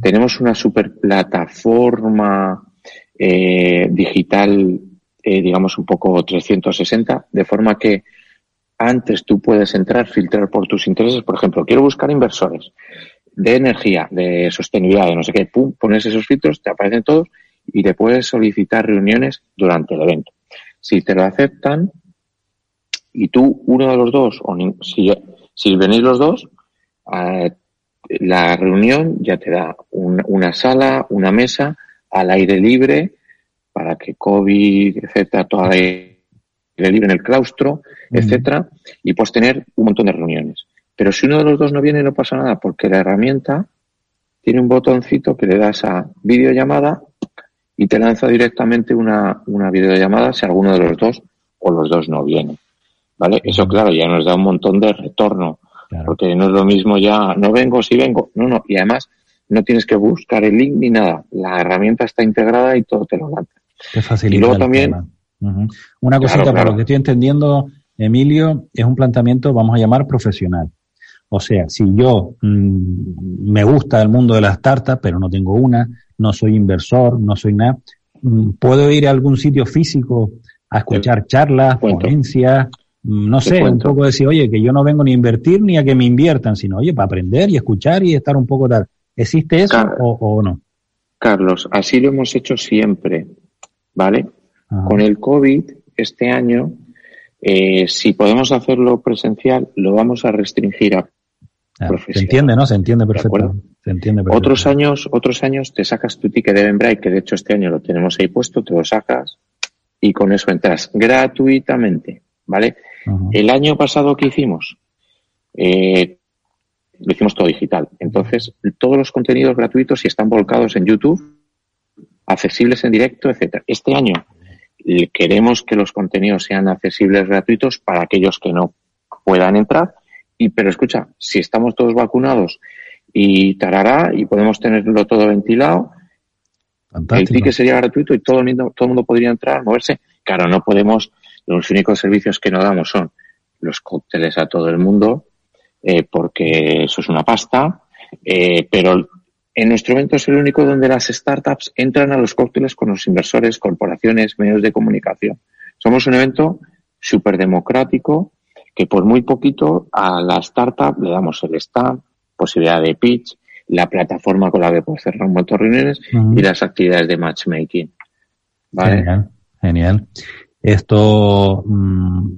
Tenemos una super plataforma eh, digital, eh, digamos un poco 360, de forma que antes tú puedes entrar, filtrar por tus intereses. Por ejemplo, quiero buscar inversores de energía, de sostenibilidad, de no sé qué. Pum, pones esos filtros, te aparecen todos y te puedes solicitar reuniones durante el evento. Si te lo aceptan y tú, uno de los dos, o si, si venís los dos, eh, la reunión ya te da una sala, una mesa al aire libre para que COVID, etcétera, toda la libre en el claustro, etcétera, y puedes tener un montón de reuniones. Pero si uno de los dos no viene, no pasa nada, porque la herramienta tiene un botoncito que le das a videollamada y te lanza directamente una, una videollamada si alguno de los dos o los dos no vienen. ¿Vale? Eso, claro, ya nos da un montón de retorno. Porque no es lo mismo ya, no vengo si vengo. No, no. Y además, no tienes que buscar el link ni nada. La herramienta está integrada y todo te lo lanza. y luego también, una cosita, para lo que estoy entendiendo, Emilio, es un planteamiento, vamos a llamar profesional. O sea, si yo mm, me gusta el mundo de las startups, pero no tengo una, no soy inversor, no soy nada, mm, puedo ir a algún sitio físico a escuchar charlas, ponencias, no sé, un poco decir, oye, que yo no vengo ni a invertir ni a que me inviertan, sino, oye, para aprender y escuchar y estar un poco tal. ¿Existe eso o, o, no? Carlos, así lo hemos hecho siempre, ¿vale? Con el COVID, este año, eh, si podemos hacerlo presencial, lo vamos a restringir a Se entiende, ¿no? Se entiende perfecto. Se entiende Otros años, otros años te sacas tu ticket de Eventbrite, que de hecho este año lo tenemos ahí puesto, te lo sacas y con eso entras gratuitamente, ¿vale? El año pasado que hicimos, eh, lo hicimos todo digital. Entonces, todos los contenidos gratuitos y están volcados en YouTube, accesibles en directo, etcétera. Este año queremos que los contenidos sean accesibles gratuitos para aquellos que no puedan entrar. Y, pero escucha, si estamos todos vacunados y tarará y podemos tenerlo todo ventilado, el ticket sería gratuito y todo el, mundo, todo el mundo podría entrar, moverse. Claro, no podemos, los únicos servicios que no damos son los cócteles a todo el mundo, eh, porque eso es una pasta, eh, pero en nuestro evento es el único donde las startups entran a los cócteles con los inversores, corporaciones, medios de comunicación. Somos un evento súper democrático que por muy poquito a la startup le damos el stand, posibilidad de pitch, la plataforma con la que puede cerrar de reuniones y las actividades de matchmaking. ¿Vale? Genial, genial. Esto mm,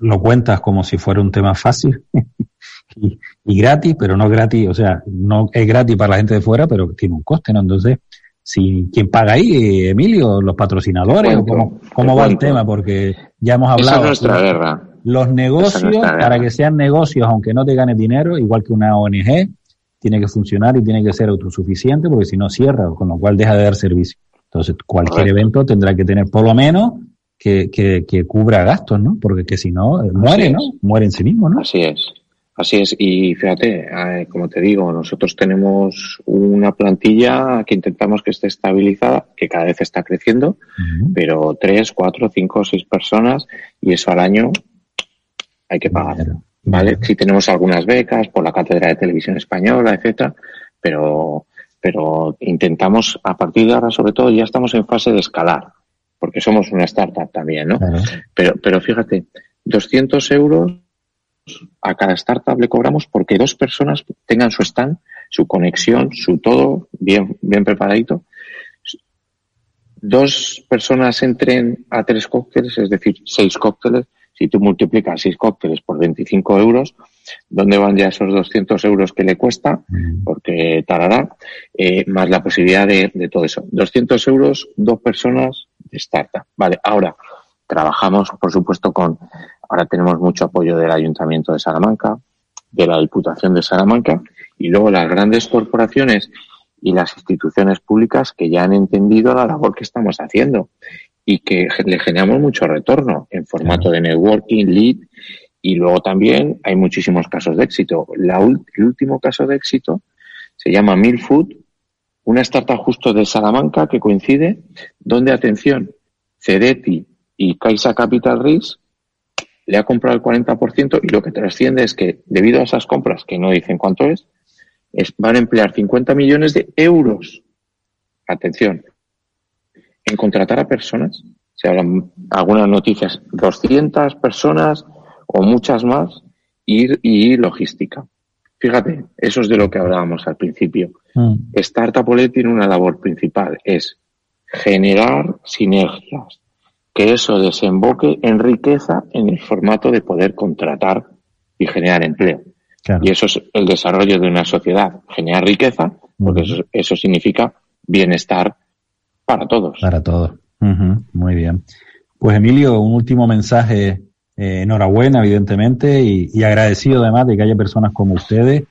lo cuentas como si fuera un tema fácil. y, gratis, pero no gratis, o sea, no es gratis para la gente de fuera, pero tiene un coste, ¿no? Entonces, si ¿quién paga ahí, Emilio? ¿Los patrocinadores? ¿Cómo, cómo va el tema? Porque ya hemos hablado. Esa nuestra guerra. Los negocios, para que sean negocios, aunque no te ganes dinero, igual que una ONG, tiene que funcionar y tiene que ser autosuficiente, porque si no cierra, con lo cual deja de dar servicio. Entonces, cualquier evento tendrá que tener por lo menos que, que, que cubra gastos, ¿no? Porque que si no, muere, ¿no? Muere en sí mismo, ¿no? Así es. Así es, y fíjate, eh, como te digo, nosotros tenemos una plantilla que intentamos que esté estabilizada, que cada vez está creciendo, pero tres, cuatro, cinco, seis personas, y eso al año hay que pagar. ¿Vale? Si tenemos algunas becas por la Cátedra de Televisión Española, etcétera, pero, pero intentamos, a partir de ahora, sobre todo, ya estamos en fase de escalar, porque somos una startup también, ¿no? Pero, pero fíjate, 200 euros a cada startup le cobramos porque dos personas tengan su stand, su conexión, su todo bien, bien preparadito. Dos personas entren a tres cócteles, es decir, seis cócteles, Si tú multiplicas seis cócteles por 25 euros, ¿dónde van ya esos 200 euros que le cuesta? Mm. Porque tarará, eh, más la posibilidad de, de todo eso. 200 euros, dos personas startup. Vale, ahora trabajamos, por supuesto, con, ahora tenemos mucho apoyo del Ayuntamiento de Salamanca, de la Diputación de Salamanca y luego las grandes corporaciones y las instituciones públicas que ya han entendido la labor que estamos haciendo y que le generamos mucho retorno en formato de networking, lead y luego también hay muchísimos casos de éxito. La, el último caso de éxito se llama Milfood, una startup justo de Salamanca que coincide, donde, atención, Cedeti y Caixa Capital Risk le ha comprado el 40% y lo que trasciende es que debido a esas compras, que no dicen cuánto es, es van a emplear 50 millones de euros. Atención, en contratar a personas. Se hablan algunas noticias, 200 personas o muchas más y, y logística. Fíjate, eso es de lo que hablábamos al principio. Mm. Startup tiene una labor principal, es generar sinergias, que eso desemboque en riqueza en el formato de poder contratar y generar empleo. Y eso es el desarrollo de una sociedad, generar riqueza, porque eso, eso significa bienestar para todos. Para todos. Muy bien. Pues Emilio, un último mensaje. Eh, enhorabuena, evidentemente, y, agradecido además de que haya personas como ustedes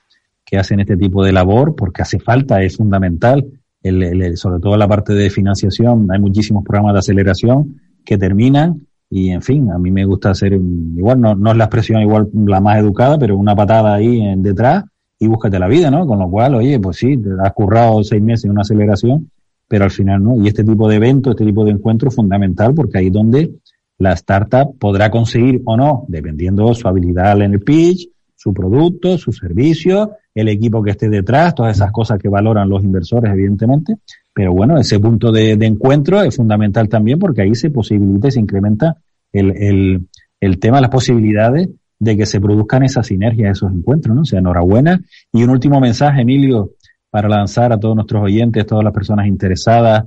que hacen este tipo de labor, porque hace falta, es fundamental, el, sobre todo la parte de financiación, hay muchísimos programas de aceleración que terminan y en fin, a mí me gusta hacer, igual no, no es la expresión igual la más educada, pero una patada ahí en detrás y búscate la vida, ¿no? Con lo cual, oye, pues sí, has currado seis meses en una aceleración pero al final no. Y este tipo de evento, este tipo de encuentro es fundamental porque ahí donde la startup podrá conseguir o no, dependiendo de su habilidad en el pitch, su producto, su servicio, el equipo que esté detrás, todas esas cosas que valoran los inversores, evidentemente. Pero bueno, ese punto de, encuentro es fundamental también porque ahí se posibilita y se incrementa el, el, el tema, las posibilidades de que se produzcan esas sinergias, esos encuentros, ¿no? O sea, enhorabuena. Y un último mensaje, Emilio, para lanzar a todos nuestros oyentes, todas las personas interesadas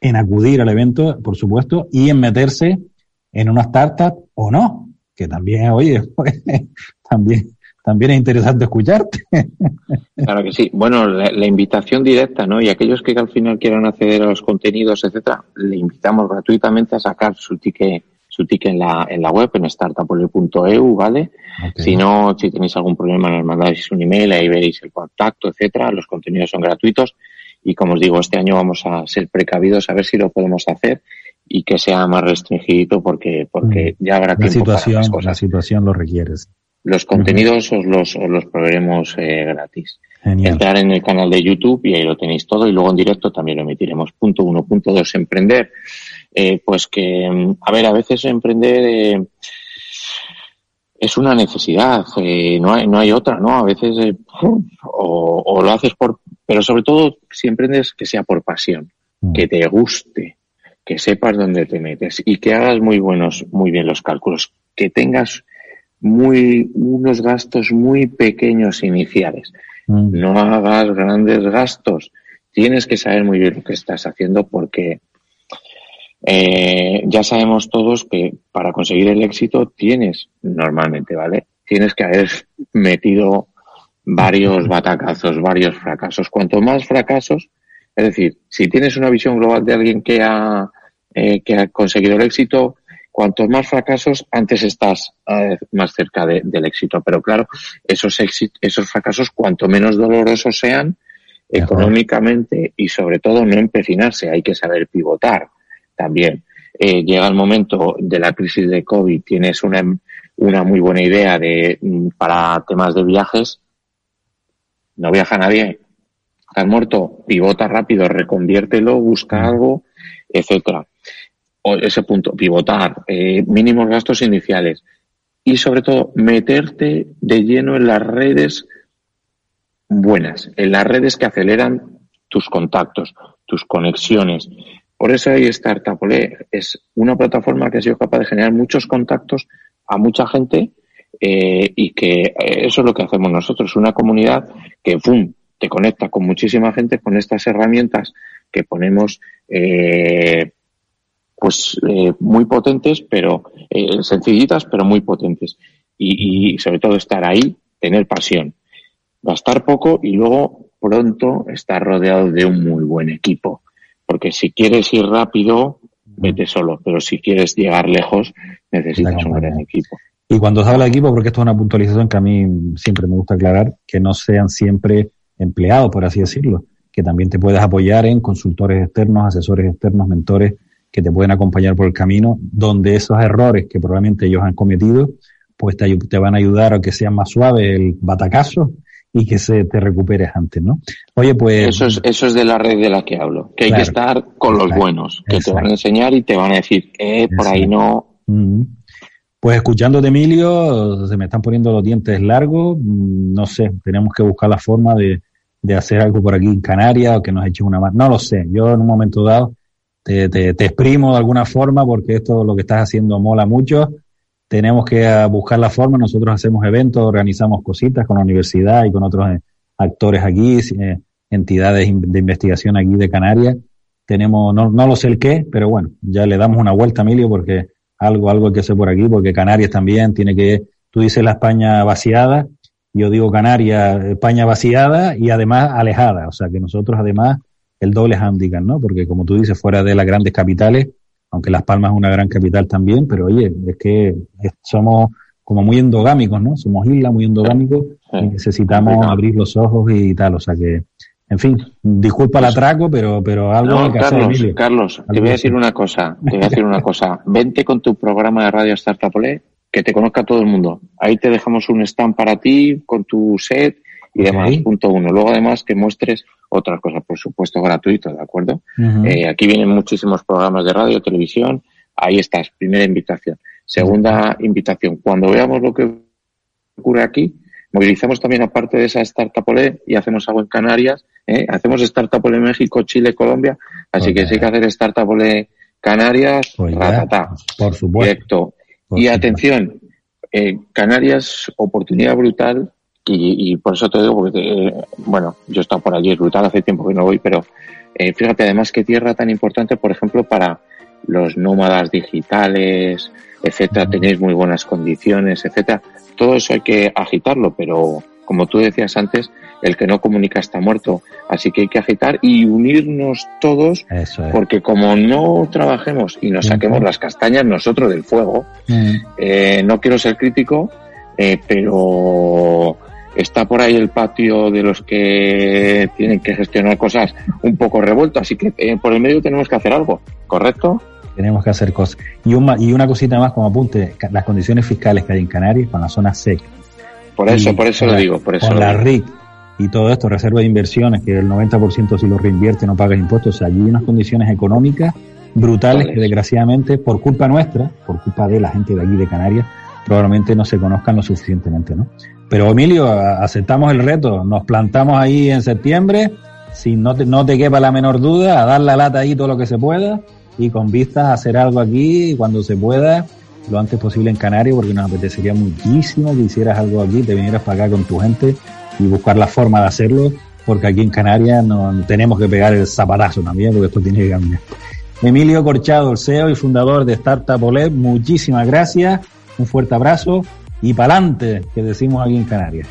en acudir al evento, por supuesto, y en meterse en una startup o no, que también, oye, también, también es interesante escucharte. Claro que sí. Bueno, la, invitación directa, ¿no? Y aquellos que al final quieran acceder a los contenidos, etcétera, le invitamos gratuitamente a sacar su ticket su ticket en la, en la web, en startup.eu, ¿vale? Si no, si tenéis algún problema, nos mandáis un email, ahí veréis el contacto, etcétera. Los contenidos son gratuitos. Y como os digo, este año vamos a ser precavidos a ver si lo podemos hacer y que sea más restringido porque, porque mm. ya habrá la situación, La situación lo requiere. Los contenidos os, los, os los proveeremos eh, gratis. Entrar en el canal de YouTube y ahí lo tenéis todo y luego en directo también lo emitiremos. Punto uno. Punto dos, emprender eh, pues que, a ver, a veces emprender eh, es una necesidad, eh, no, hay, no hay otra, ¿no? A veces o, o, lo haces por, pero sobre todo si emprendes que sea por pasión, mm. que te guste, que sepas dónde te metes y que hagas muy buenos, muy bien los cálculos, que tengas muy, unos gastos muy pequeños iniciales. Mm. No hagas grandes gastos. Tienes que saber muy bien lo que estás haciendo porque eh, ya sabemos todos que para conseguir el éxito tienes, normalmente, ¿vale? Tienes que haber metido varios batacazos, varios fracasos. Cuanto más fracasos, es decir, si tienes una visión global de alguien que ha, eh, que ha conseguido el éxito, cuantos más fracasos, antes estás eh, más cerca del éxito. Pero claro, esos, esos fracasos, cuanto menos dolorosos sean, económicamente y sobre todo no empecinarse, hay que saber pivotar también. Eh, llega el momento de la crisis de COVID, tienes una, una muy buena idea de, mm, para temas de viajes, no viaja nadie, estás muerto, pivota rápido, reconviértelo, busca algo, etcétera. O ese punto, pivotar, eh, mínimos gastos iniciales y sobre todo meterte de lleno en las redes buenas, en las redes que aceleran tus contactos, tus conexiones, por eso hay Startupole. Es una plataforma que ha sido capaz de generar muchos contactos a mucha gente eh, y que eh, eso es lo que hacemos nosotros, una comunidad que ¡pum! Te conecta con muchísima gente con estas herramientas que ponemos eh, pues eh, muy potentes, pero eh, sencillitas, pero muy potentes. Y, y sobre todo estar ahí, tener pasión, gastar poco y luego pronto estar rodeado de un muy buen equipo. Porque si quieres ir rápido, vete solo, pero si quieres llegar lejos, necesitas un gran equipo. Y cuando se habla de equipo, porque esto es una puntualización que a mí siempre me gusta aclarar, que no sean siempre empleados, por así decirlo, que también te puedes apoyar en consultores externos, asesores externos, mentores que te pueden acompañar por el camino, donde esos errores que probablemente ellos han cometido, pues te, te van a ayudar a que sea más suave el batacazo y que se te recuperes antes, ¿no? Oye, pues... Eso es, eso es de la red de la que hablo, que hay que estar con los buenos, que te van a enseñar y te van a decir, eh, por ahí no... Pues escuchándote, Emilio, se me están poniendo los dientes largos. Mm, no sé, tenemos que buscar la forma de, de hacer algo por aquí en Canarias o que nos eche una mano. No lo sé. Yo en un momento dado te, te, te, exprimo de alguna forma porque esto lo que estás haciendo mola mucho. Tenemos que ah, buscar la forma. Nosotros hacemos eventos, organizamos cositas con la universidad y con otros eh, actores aquí, eh, entidades de investigación aquí de Canarias. Tenemos, no, no lo sé el qué, pero bueno, ya le damos una vuelta, Emilio, porque algo, algo hay que hacer por aquí, porque Canarias también tiene que, tú dices la España vaciada, yo digo Canarias, España vaciada y además alejada, o sea que nosotros además el doble handicap, ¿no? Porque como tú dices, fuera de las grandes capitales, aunque Las Palmas es una gran capital también, pero oye, es que somos como muy endogámicos, ¿no? Somos islas muy endogámicos y necesitamos abrir los ojos y tal, o sea que en fin, disculpa el atraco, pero, pero algo que Carlos, hacer, Carlos, te voy a decir una cosa, te voy a decir una cosa. Vente con tu programa de radio Startup que te conozca todo el mundo. Ahí te dejamos un stand para ti, con tu set y demás, punto uno. Luego además que muestres otras cosas, por supuesto, gratuito, ¿de acuerdo? eh, aquí vienen muchísimos programas de radio, televisión, ahí estás, primera invitación. Segunda invitación, cuando veamos lo que ocurre aquí, movilizamos también aparte de esa Startup y hacemos algo en Canarias, ¿eh? Hacemos Startup en México, Chile, Colombia, así que si hay que hacer Startup en Canarias, pues por supuesto. y atención, eh, Canarias, oportunidad brutal, y, por eso te digo, porque, eh, bueno, yo he estado por allí, es brutal, hace tiempo que no voy, pero eh, fíjate además qué tierra tan importante, por ejemplo, para los nómadas digitales, etcétera, tenéis muy buenas condiciones, etcétera. Todo eso hay que agitarlo, pero como tú decías antes, el que no comunica está muerto. Así que hay que agitar y unirnos todos, porque como no trabajemos y nos saquemos las castañas nosotros del fuego, eh, no quiero ser crítico, eh, pero está por ahí el patio de los que tienen que gestionar cosas un poco revuelto, así que eh, por el medio tenemos que hacer algo, ¿correcto? Tenemos que hacer cosas. Y, y una cosita más como apunte, las condiciones fiscales que hay en Canarias con la zona SEC. Por eso, por eso lo digo, por eso. Con la RIC y todo esto, reserva de inversiones, que el 90% si lo reinvierte no paga impuestos, allí hay unas condiciones económicas brutales que desgraciadamente, por culpa nuestra, por culpa de la gente de aquí de Canarias, probablemente no se conozcan lo suficientemente, ¿no? Pero Emilio, aceptamos el reto, nos plantamos ahí en septiembre, si no te, no te quepa la menor duda, a dar la lata ahí todo lo que se pueda y con vistas a hacer algo aquí cuando se pueda, lo antes posible en Canarias, porque nos apetecería muchísimo que hicieras algo aquí, te vinieras para acá con tu gente y buscar la forma de hacerlo, porque aquí en Canarias no tenemos que pegar el zapatazo también, porque esto tiene que cambiar. Emilio Corchado, el CEO y fundador de Startup OLED, muchísimas gracias, un fuerte abrazo y pa'lante, que decimos aquí en Canarias.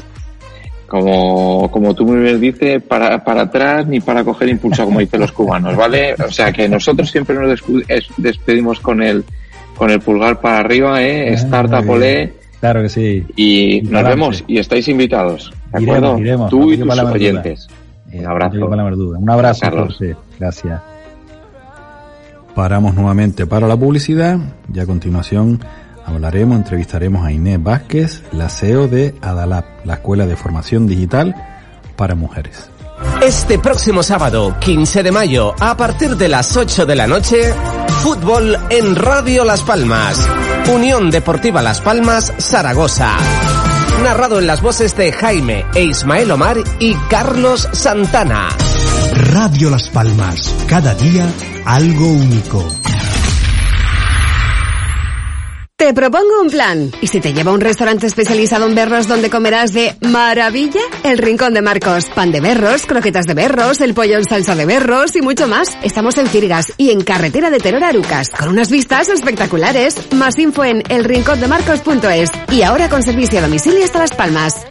Como, como tú muy bien dices, para, para atrás ni para coger impulso, como dicen los cubanos, ¿vale? O sea que nosotros siempre nos despedimos con el, con el pulgar para arriba, ¿eh? Ah, Startup OLED. Claro que sí. Y, nos vemos y estáis invitados. ¿De acuerdo? Tú y tus oyentes. Un abrazo. Un abrazo, Carlos. Gracias. Paramos nuevamente para la publicidad y a continuación hablaremos, entrevistaremos a Inés Vázquez, la CEO de Adalab, la Escuela de Formación Digital para Mujeres. Este próximo sábado, 15 de mayo, a partir de las 8 de la noche, fútbol en Radio Las Palmas. Unión Deportiva Las Palmas, Zaragoza narrado en las voces de Jaime e Ismael Omar y Carlos Santana. Radio Las Palmas, cada día algo único. Te propongo un plan. ¿Y si te lleva a un restaurante especializado en berros donde comerás de maravilla? El Rincón de Marcos. Pan de berros, croquetas de berros, el pollo en salsa de berros y mucho más. Estamos en Cirgas y en carretera de Teror Arucas, con unas vistas espectaculares. Más info en elrincondemarcos.es y ahora con servicio a domicilio hasta Las Palmas.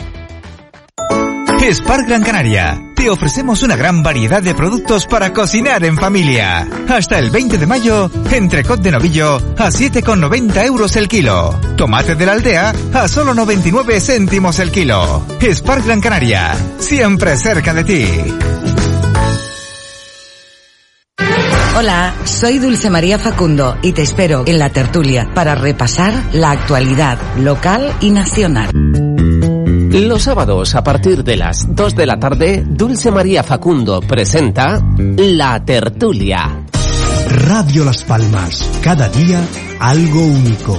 Spar Gran Canaria. Te ofrecemos una gran variedad de productos para cocinar en familia. Hasta el 20 de mayo, entrecot de novillo a 7,90 euros el kilo. Tomate de la aldea a solo 99 céntimos el kilo. Spar Gran Canaria. Siempre cerca de ti. Hola, soy Dulce María Facundo y te espero en la tertulia para repasar la actualidad local y nacional. Los sábados a partir de las 2 de la tarde, Dulce María Facundo presenta La Tertulia. Radio Las Palmas, cada día algo único.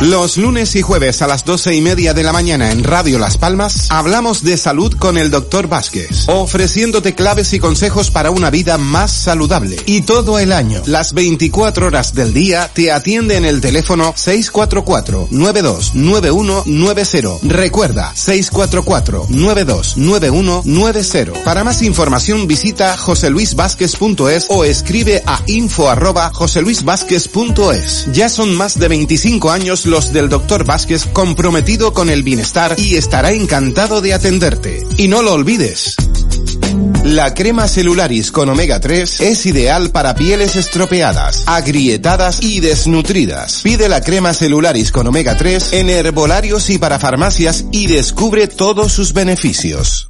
Los lunes y jueves a las doce y media de la mañana en Radio Las Palmas hablamos de salud con el Dr. Vázquez, ofreciéndote claves y consejos para una vida más saludable. Y todo el año, las 24 horas del día, te atiende en el teléfono 644-929190. Recuerda, 644-929190. Para más información visita joseluisvázquez.es o escribe a info arroba joseluisvázquez.es. Ya son más de 25 años los del Dr. Vázquez comprometido con el bienestar y estará encantado de atenderte. Y no lo olvides. La crema celularis con omega 3 es ideal para pieles estropeadas, agrietadas y desnutridas. Pide la crema celularis con omega 3 en herbolarios y para farmacias y descubre todos sus beneficios.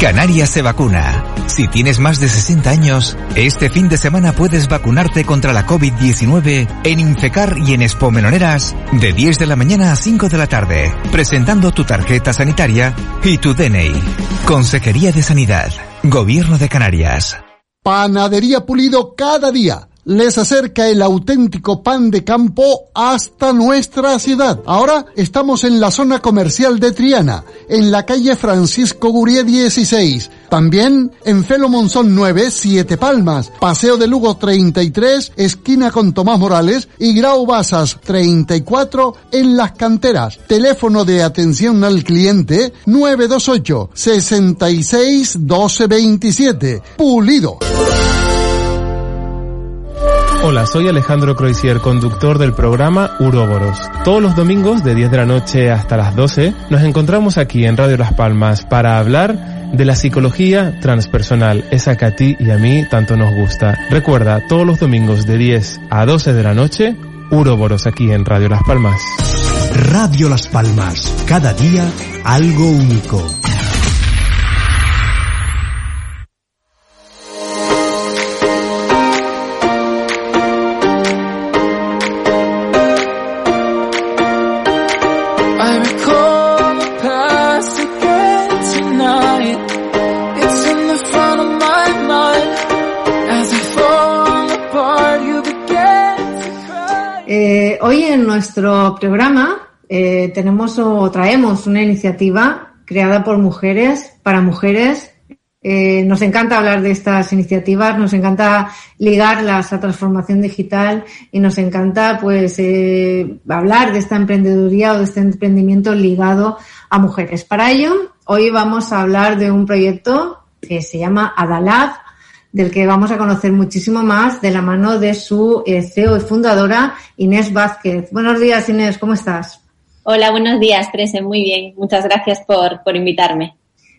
Canarias se vacuna. Si tienes más de 60 años, este fin de semana puedes vacunarte contra la COVID-19 en Infecar y en Expo Meloneras de 10 de la mañana a 5 de la tarde, presentando tu tarjeta sanitaria y tu DNI. Consejería de Sanidad, Gobierno de Canarias. Panadería Pulido cada día les acerca el auténtico pan de campo hasta nuestra ciudad. Ahora estamos en la zona comercial de Triana, en la calle Francisco Gurie 16. También en Felo Monzón 9, Siete Palmas, Paseo de Lugo 33, esquina con Tomás Morales y Grau Basas 34 en Las Canteras. Teléfono de atención al cliente 928 66 12 27. Pulido. Hola, soy Alejandro Croisier, conductor del programa Uroboros. Todos los domingos de 10 de la noche hasta las 12 nos encontramos aquí en Radio Las Palmas para hablar de la psicología transpersonal, esa que a ti y a mí tanto nos gusta. Recuerda, todos los domingos de 10 a 12 de la noche, Uroboros aquí en Radio Las Palmas. Radio Las Palmas, cada día algo único. Nuestro programa eh, tenemos o traemos una iniciativa creada por mujeres, para mujeres. Eh, nos encanta hablar de estas iniciativas, nos encanta ligarlas a transformación digital y nos encanta pues eh, hablar de esta emprendeduría o de este emprendimiento ligado a mujeres. Para ello, hoy vamos a hablar de un proyecto que se llama Adalab, del que vamos a conocer muchísimo más de la mano de su eh, CEO y fundadora, Inés Vázquez. Buenos días, Inés, ¿cómo estás? Hola, buenos días, Trece. Muy bien. Muchas gracias por, por invitarme.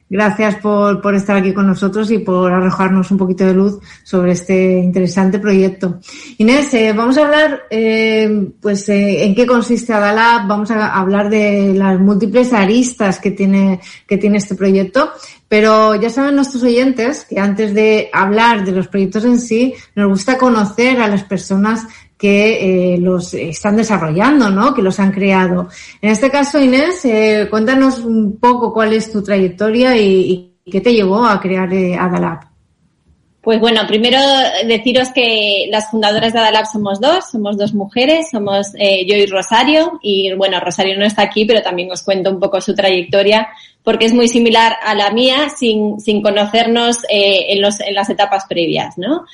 Gracias por, por, estar aquí con nosotros y por arrojarnos un poquito de luz sobre este interesante proyecto. Inés, eh, vamos a hablar, eh, pues, eh, en qué consiste Adalab, vamos a hablar de las múltiples aristas que tiene, que tiene este proyecto, pero ya saben nuestros oyentes que antes de hablar de los proyectos en sí, nos gusta conocer a las personas que eh, los están desarrollando, ¿no? Que los han creado. En este caso, Inés, eh, cuéntanos un poco cuál es tu trayectoria y, qué te llevó a crear eh, Adalab. Pues bueno, primero deciros que las fundadoras de Adalab somos dos, somos dos mujeres, somos eh, yo y Rosario, y bueno, Rosario no está aquí, pero también os cuento un poco su trayectoria, porque es muy similar a la mía sin, sin conocernos eh, en, los, en las etapas previas, ¿no?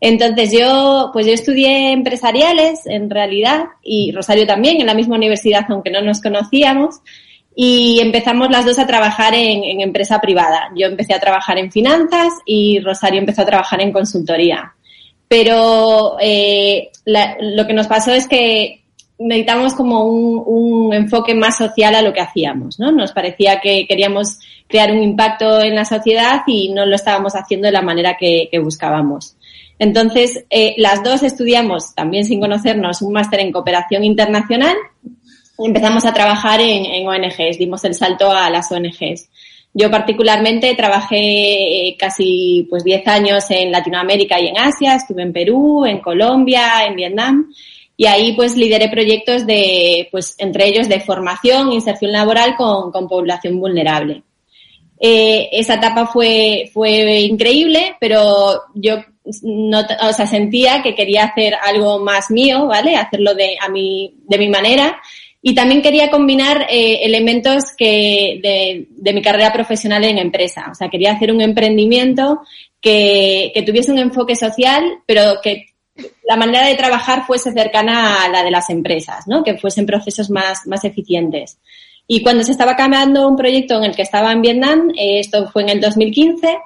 Entonces yo, pues yo estudié empresariales en realidad y Rosario también en la misma universidad, aunque no nos conocíamos. Y empezamos las dos a trabajar en, empresa privada. Yo empecé a trabajar en finanzas y Rosario empezó a trabajar en consultoría. Pero eh, lo que nos pasó es que necesitamos como un, enfoque más social a lo que hacíamos, ¿no? Nos parecía que queríamos crear un impacto en la sociedad y no lo estábamos haciendo de la manera que buscábamos. Entonces, eh, las dos estudiamos, también sin conocernos, un máster en cooperación internacional y empezamos a trabajar en, ONGs, dimos el salto a las ONGs. Yo particularmente trabajé eh, casi pues 10 años en Latinoamérica y en Asia, estuve en Perú, en Colombia, en Vietnam y ahí pues lideré proyectos de, pues entre ellos de formación, inserción laboral con, con población vulnerable. Eh, esa etapa fue, fue increíble, pero yo no, o sea, sentía que quería hacer algo más mío, ¿vale? Hacerlo de, a mi, de mi manera. Y también quería combinar eh, elementos que de, de, mi carrera profesional en empresa. O sea, quería hacer un emprendimiento que, que tuviese un enfoque social, pero que la manera de trabajar fuese cercana a la de las empresas, ¿no? Que fuesen procesos más, más eficientes. Y cuando se estaba cambiando un proyecto en el que estaba en Vietnam, eh, esto fue en el 2015,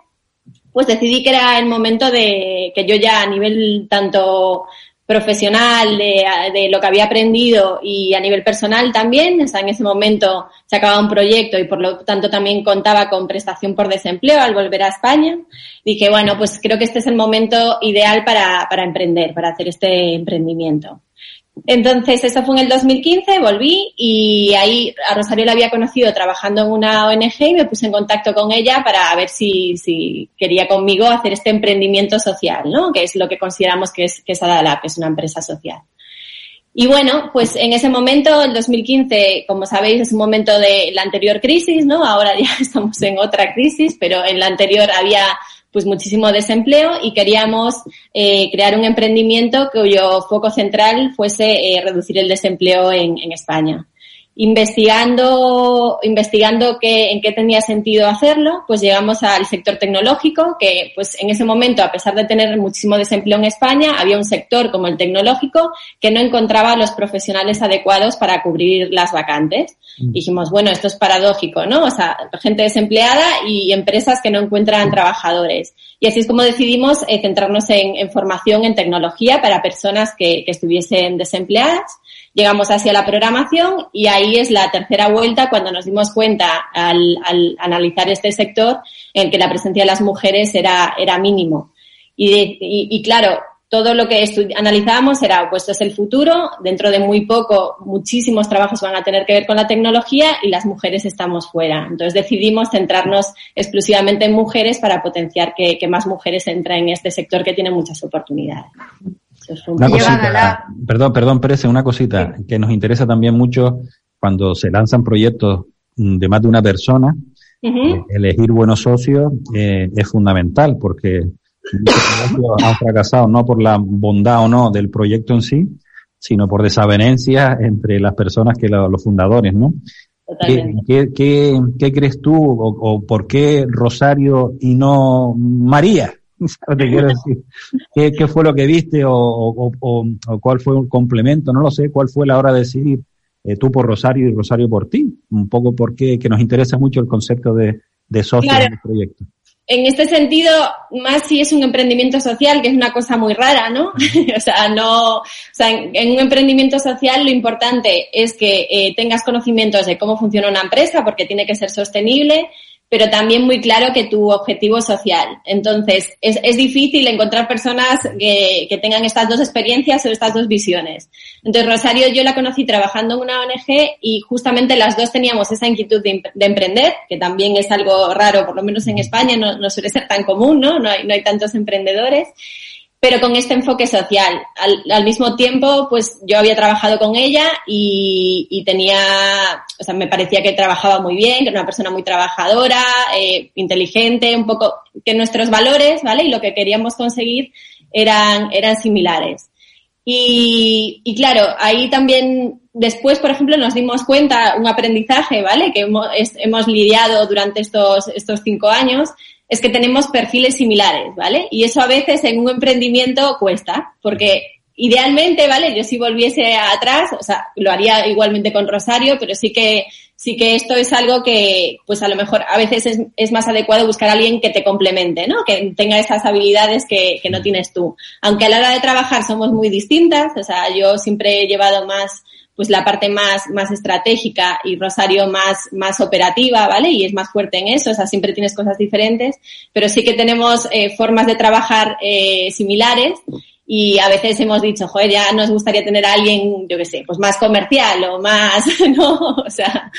pues decidí que era el momento de que yo ya a nivel tanto profesional de, lo que había aprendido y a nivel personal también, o sea, en ese momento se acababa un proyecto y por lo tanto también contaba con prestación por desempleo al volver a España. Dije, bueno, pues creo que este es el momento ideal para, para emprender, para hacer este emprendimiento. Entonces, eso fue en el 2015, volví y ahí a Rosario la había conocido trabajando en una ONG y me puse en contacto con ella para ver si, si quería conmigo hacer este emprendimiento social, ¿no? Que es lo que consideramos que es, que es Adalab, es una empresa social. Y bueno, pues en ese momento, el 2015, como sabéis, es un momento de la anterior crisis, ¿no? Ahora ya estamos en otra crisis, pero en la anterior había pues muchísimo desempleo y queríamos eh, crear un emprendimiento cuyo foco central fuese eh, reducir el desempleo en, en España investigando, investigando qué, en qué tenía sentido hacerlo, pues llegamos al sector tecnológico, que pues en ese momento, a pesar de tener muchísimo desempleo en España, había un sector como el tecnológico que no encontraba los profesionales adecuados para cubrir las vacantes. Mm. Dijimos, bueno, esto es paradójico, ¿no? O sea, gente desempleada y empresas que no encuentran trabajadores. Y así es como decidimos eh, centrarnos en, en, formación en tecnología para personas que, que estuviesen desempleadas Llegamos hacia la programación y ahí es la tercera vuelta cuando nos dimos cuenta al, al analizar este sector en que la presencia de las mujeres era, era mínimo. Y, y, claro, todo lo que analizábamos era, pues esto es el futuro, dentro de muy poco muchísimos trabajos van a tener que ver con la tecnología y las mujeres estamos fuera. Entonces decidimos centrarnos exclusivamente en mujeres para potenciar que más mujeres entren en este sector que tiene muchas oportunidades. Una cosita, perdón, perdón, Pérez, una cosita que nos interesa también mucho cuando se lanzan proyectos de más de una persona, eh, elegir buenos socios eh, es fundamental porque han fracasado no por la bondad o no del proyecto en sí, sino por desavenencias entre las personas que los fundadores, ¿no? ¿Qué, qué, qué, crees tú o, o, por qué Rosario y no María? te quiero decir. ¿Qué, fue lo que viste o, cuál fue un complemento? No lo sé. ¿Cuál fue la hora de decidir eh, tú por Rosario y Rosario por ti? Un poco porque que nos interesa mucho el concepto de, de socio en el proyecto. En este sentido, más si es un emprendimiento social, que es una cosa muy rara, ¿no? o sea, no, o sea, en, un emprendimiento social lo importante es que eh, tengas conocimientos de cómo funciona una empresa, porque tiene que ser sostenible, pero también muy claro que tu objetivo es social. Entonces, es, es difícil encontrar personas que, que, tengan estas dos experiencias o estas dos visiones. Entonces, Rosario, yo la conocí trabajando en una ONG y justamente las dos teníamos esa inquietud de, de emprender, que también es algo raro, por lo menos en España no, no suele ser tan común, ¿no? No hay, no hay tantos emprendedores pero con este enfoque social. Al, mismo tiempo, pues yo había trabajado con ella y, tenía, o sea, me parecía que trabajaba muy bien, que era una persona muy trabajadora, eh, inteligente, un poco, que nuestros valores, ¿vale? Y lo que queríamos conseguir eran, eran similares. Y, claro, ahí también después, por ejemplo, nos dimos cuenta, un aprendizaje, ¿vale? Que hemos, hemos lidiado durante estos, estos cinco años, es que tenemos perfiles similares, ¿vale? Y eso a veces en un emprendimiento cuesta, porque idealmente, ¿vale? Yo si volviese atrás, o sea, lo haría igualmente con Rosario, pero sí que, sí que esto es algo que, pues a lo mejor a veces es, es más adecuado buscar a alguien que te complemente, ¿no? Que tenga esas habilidades que, que no tienes tú. Aunque a la hora de trabajar somos muy distintas, o sea, yo siempre he llevado más pues la parte más, más estratégica y Rosario más, más operativa, ¿vale? Y es más fuerte en eso, o sea, siempre tienes cosas diferentes, pero sí que tenemos eh, formas de trabajar eh, similares y a veces hemos dicho, joder, ya nos gustaría tener a alguien, yo qué sé, pues más comercial o más, ¿no? O sea,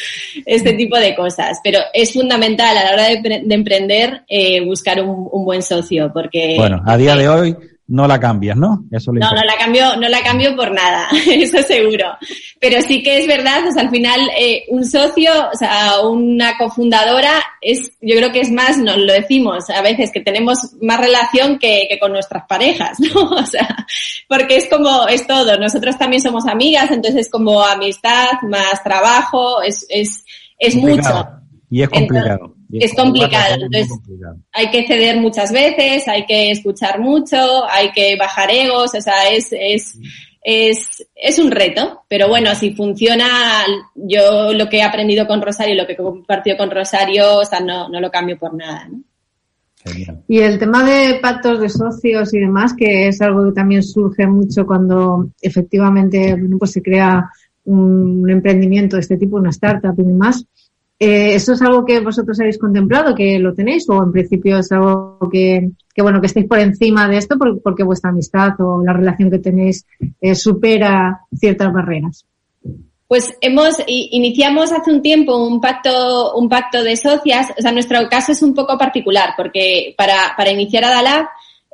este tipo de cosas. Pero es fundamental a la hora de, de emprender eh, buscar un, un, buen socio porque... Bueno, a día de hoy no la cambias, ¿no? Eso no, no la cambio, no la cambio por nada, eso seguro. Pero sí que es verdad, o sea, al final eh, un socio, o sea, una cofundadora es, yo creo que es más, nos lo decimos a veces que tenemos más relación que, que con nuestras parejas, ¿no? O sea, porque es como, es todo. Nosotros también somos amigas, entonces es como amistad, más trabajo, es, es, es mucho. Y es complicado es complicado. Entonces, hay que ceder muchas veces, hay que escuchar mucho, hay que bajar egos, o sea, es, es, es, es un reto. Pero bueno, si funciona, yo lo que he aprendido con Rosario, lo que he compartido con Rosario, o sea, no, no lo cambio por nada, ¿no? Y el tema de pactos de socios y demás, que es algo que también surge mucho cuando efectivamente pues se crea un emprendimiento de este tipo, una startup y demás. Eh, ¿Eso es algo que vosotros habéis contemplado, que lo tenéis, o en principio es algo que, que bueno, que estéis por encima de esto porque, vuestra amistad o la relación que tenéis eh, supera ciertas barreras? Pues hemos, iniciamos hace un tiempo un pacto, un pacto de socias. O sea, nuestro caso es un poco particular porque para, para iniciar Adalab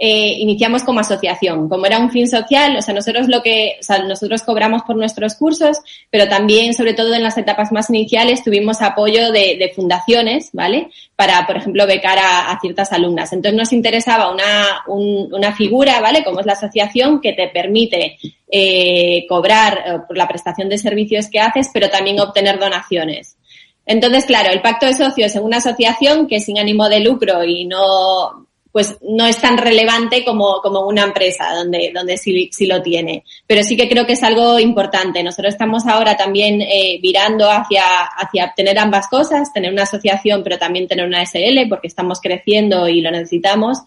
eh, iniciamos como asociación. Como era un fin social, o sea, nosotros lo que, o sea, nosotros cobramos por nuestros cursos, pero también, sobre todo en las etapas más iniciales, tuvimos apoyo de, fundaciones, ¿vale? Para, por ejemplo, becar a, ciertas alumnas. Entonces nos interesaba una, un, una figura, ¿vale? Como es la asociación que te permite eh, cobrar eh, por la prestación de servicios que haces, pero también obtener donaciones. Entonces, claro, el pacto de socios en una asociación que sin ánimo de lucro y no, pues no es tan relevante como, como una empresa donde, donde sí, sí, lo tiene. Pero sí que creo que es algo importante. Nosotros estamos ahora también eh, virando hacia, hacia tener ambas cosas, tener una asociación, pero también tener una SL, porque estamos creciendo y lo necesitamos.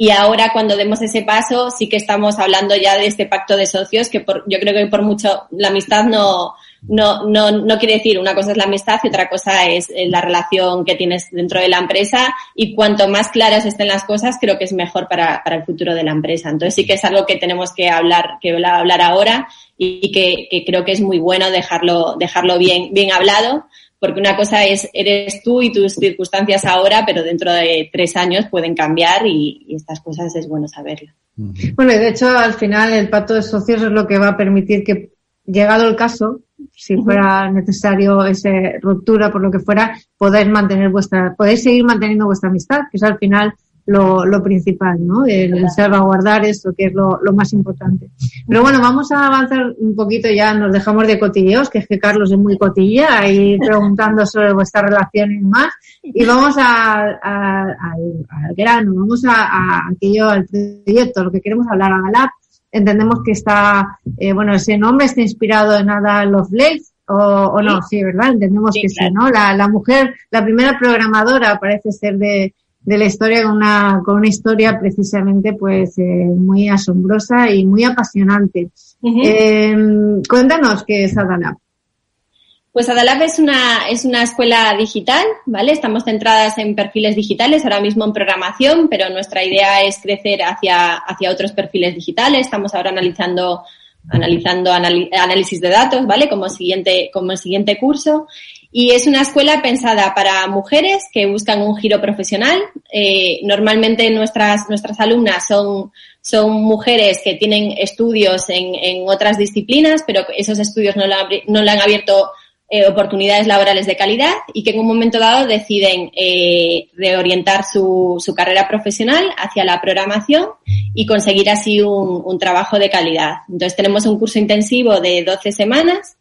Y ahora cuando demos ese paso, sí que estamos hablando ya de este pacto de socios, que por, yo creo que por mucho la amistad no, no, no, no quiere decir una cosa es la amistad y otra cosa es eh, la relación que tienes dentro de la empresa y cuanto más claras estén las cosas creo que es mejor para, para el futuro de la empresa. Entonces sí que es algo que tenemos que hablar, que hablar ahora y que, que creo que es muy bueno dejarlo, dejarlo bien, bien hablado porque una cosa es eres tú y tus circunstancias ahora, pero dentro de tres años pueden cambiar y, y estas cosas es bueno saberlo. Bueno, y de hecho al final el pacto de socios es lo que va a permitir que, llegado el caso, si fuera necesario esa ruptura por lo que fuera, podáis mantener vuestra, podéis seguir manteniendo vuestra amistad, que es al final lo, lo principal, ¿no? El, salvaguardar esto, que es lo, lo, más importante. Pero bueno, vamos a avanzar un poquito ya, nos dejamos de cotilleos, que es que Carlos es muy cotilla, ahí preguntando sobre vuestra relación y más, y vamos a, a, al, al, grano, vamos a, a, aquello, al proyecto, lo que queremos hablar, a la entendemos que está, eh, bueno, ese nombre está inspirado en Ada Lovelace, o, o no, sí, ¿verdad? Entendemos que sí, ¿no? La, la mujer, la primera programadora parece ser de, de la historia con una, con una historia precisamente pues eh, muy asombrosa y muy apasionante. eh, cuéntanos qué es Adalab. Pues Adalab es una, es una escuela digital, ¿vale? Estamos centradas en perfiles digitales, ahora mismo en programación, pero nuestra idea es crecer hacia, hacia otros perfiles digitales. Estamos ahora analizando, analizando análisis de datos, ¿vale? Como siguiente, como el siguiente curso. Y es una escuela pensada para mujeres que buscan un giro profesional. Eh, normalmente nuestras, nuestras alumnas son, son mujeres que tienen estudios en, en otras disciplinas, pero esos estudios no no le han abierto eh, oportunidades laborales de calidad y que en un momento dado deciden eh, reorientar su, su, carrera profesional hacia la programación y conseguir así un, un, trabajo de calidad. Entonces tenemos un curso intensivo de 12 semanas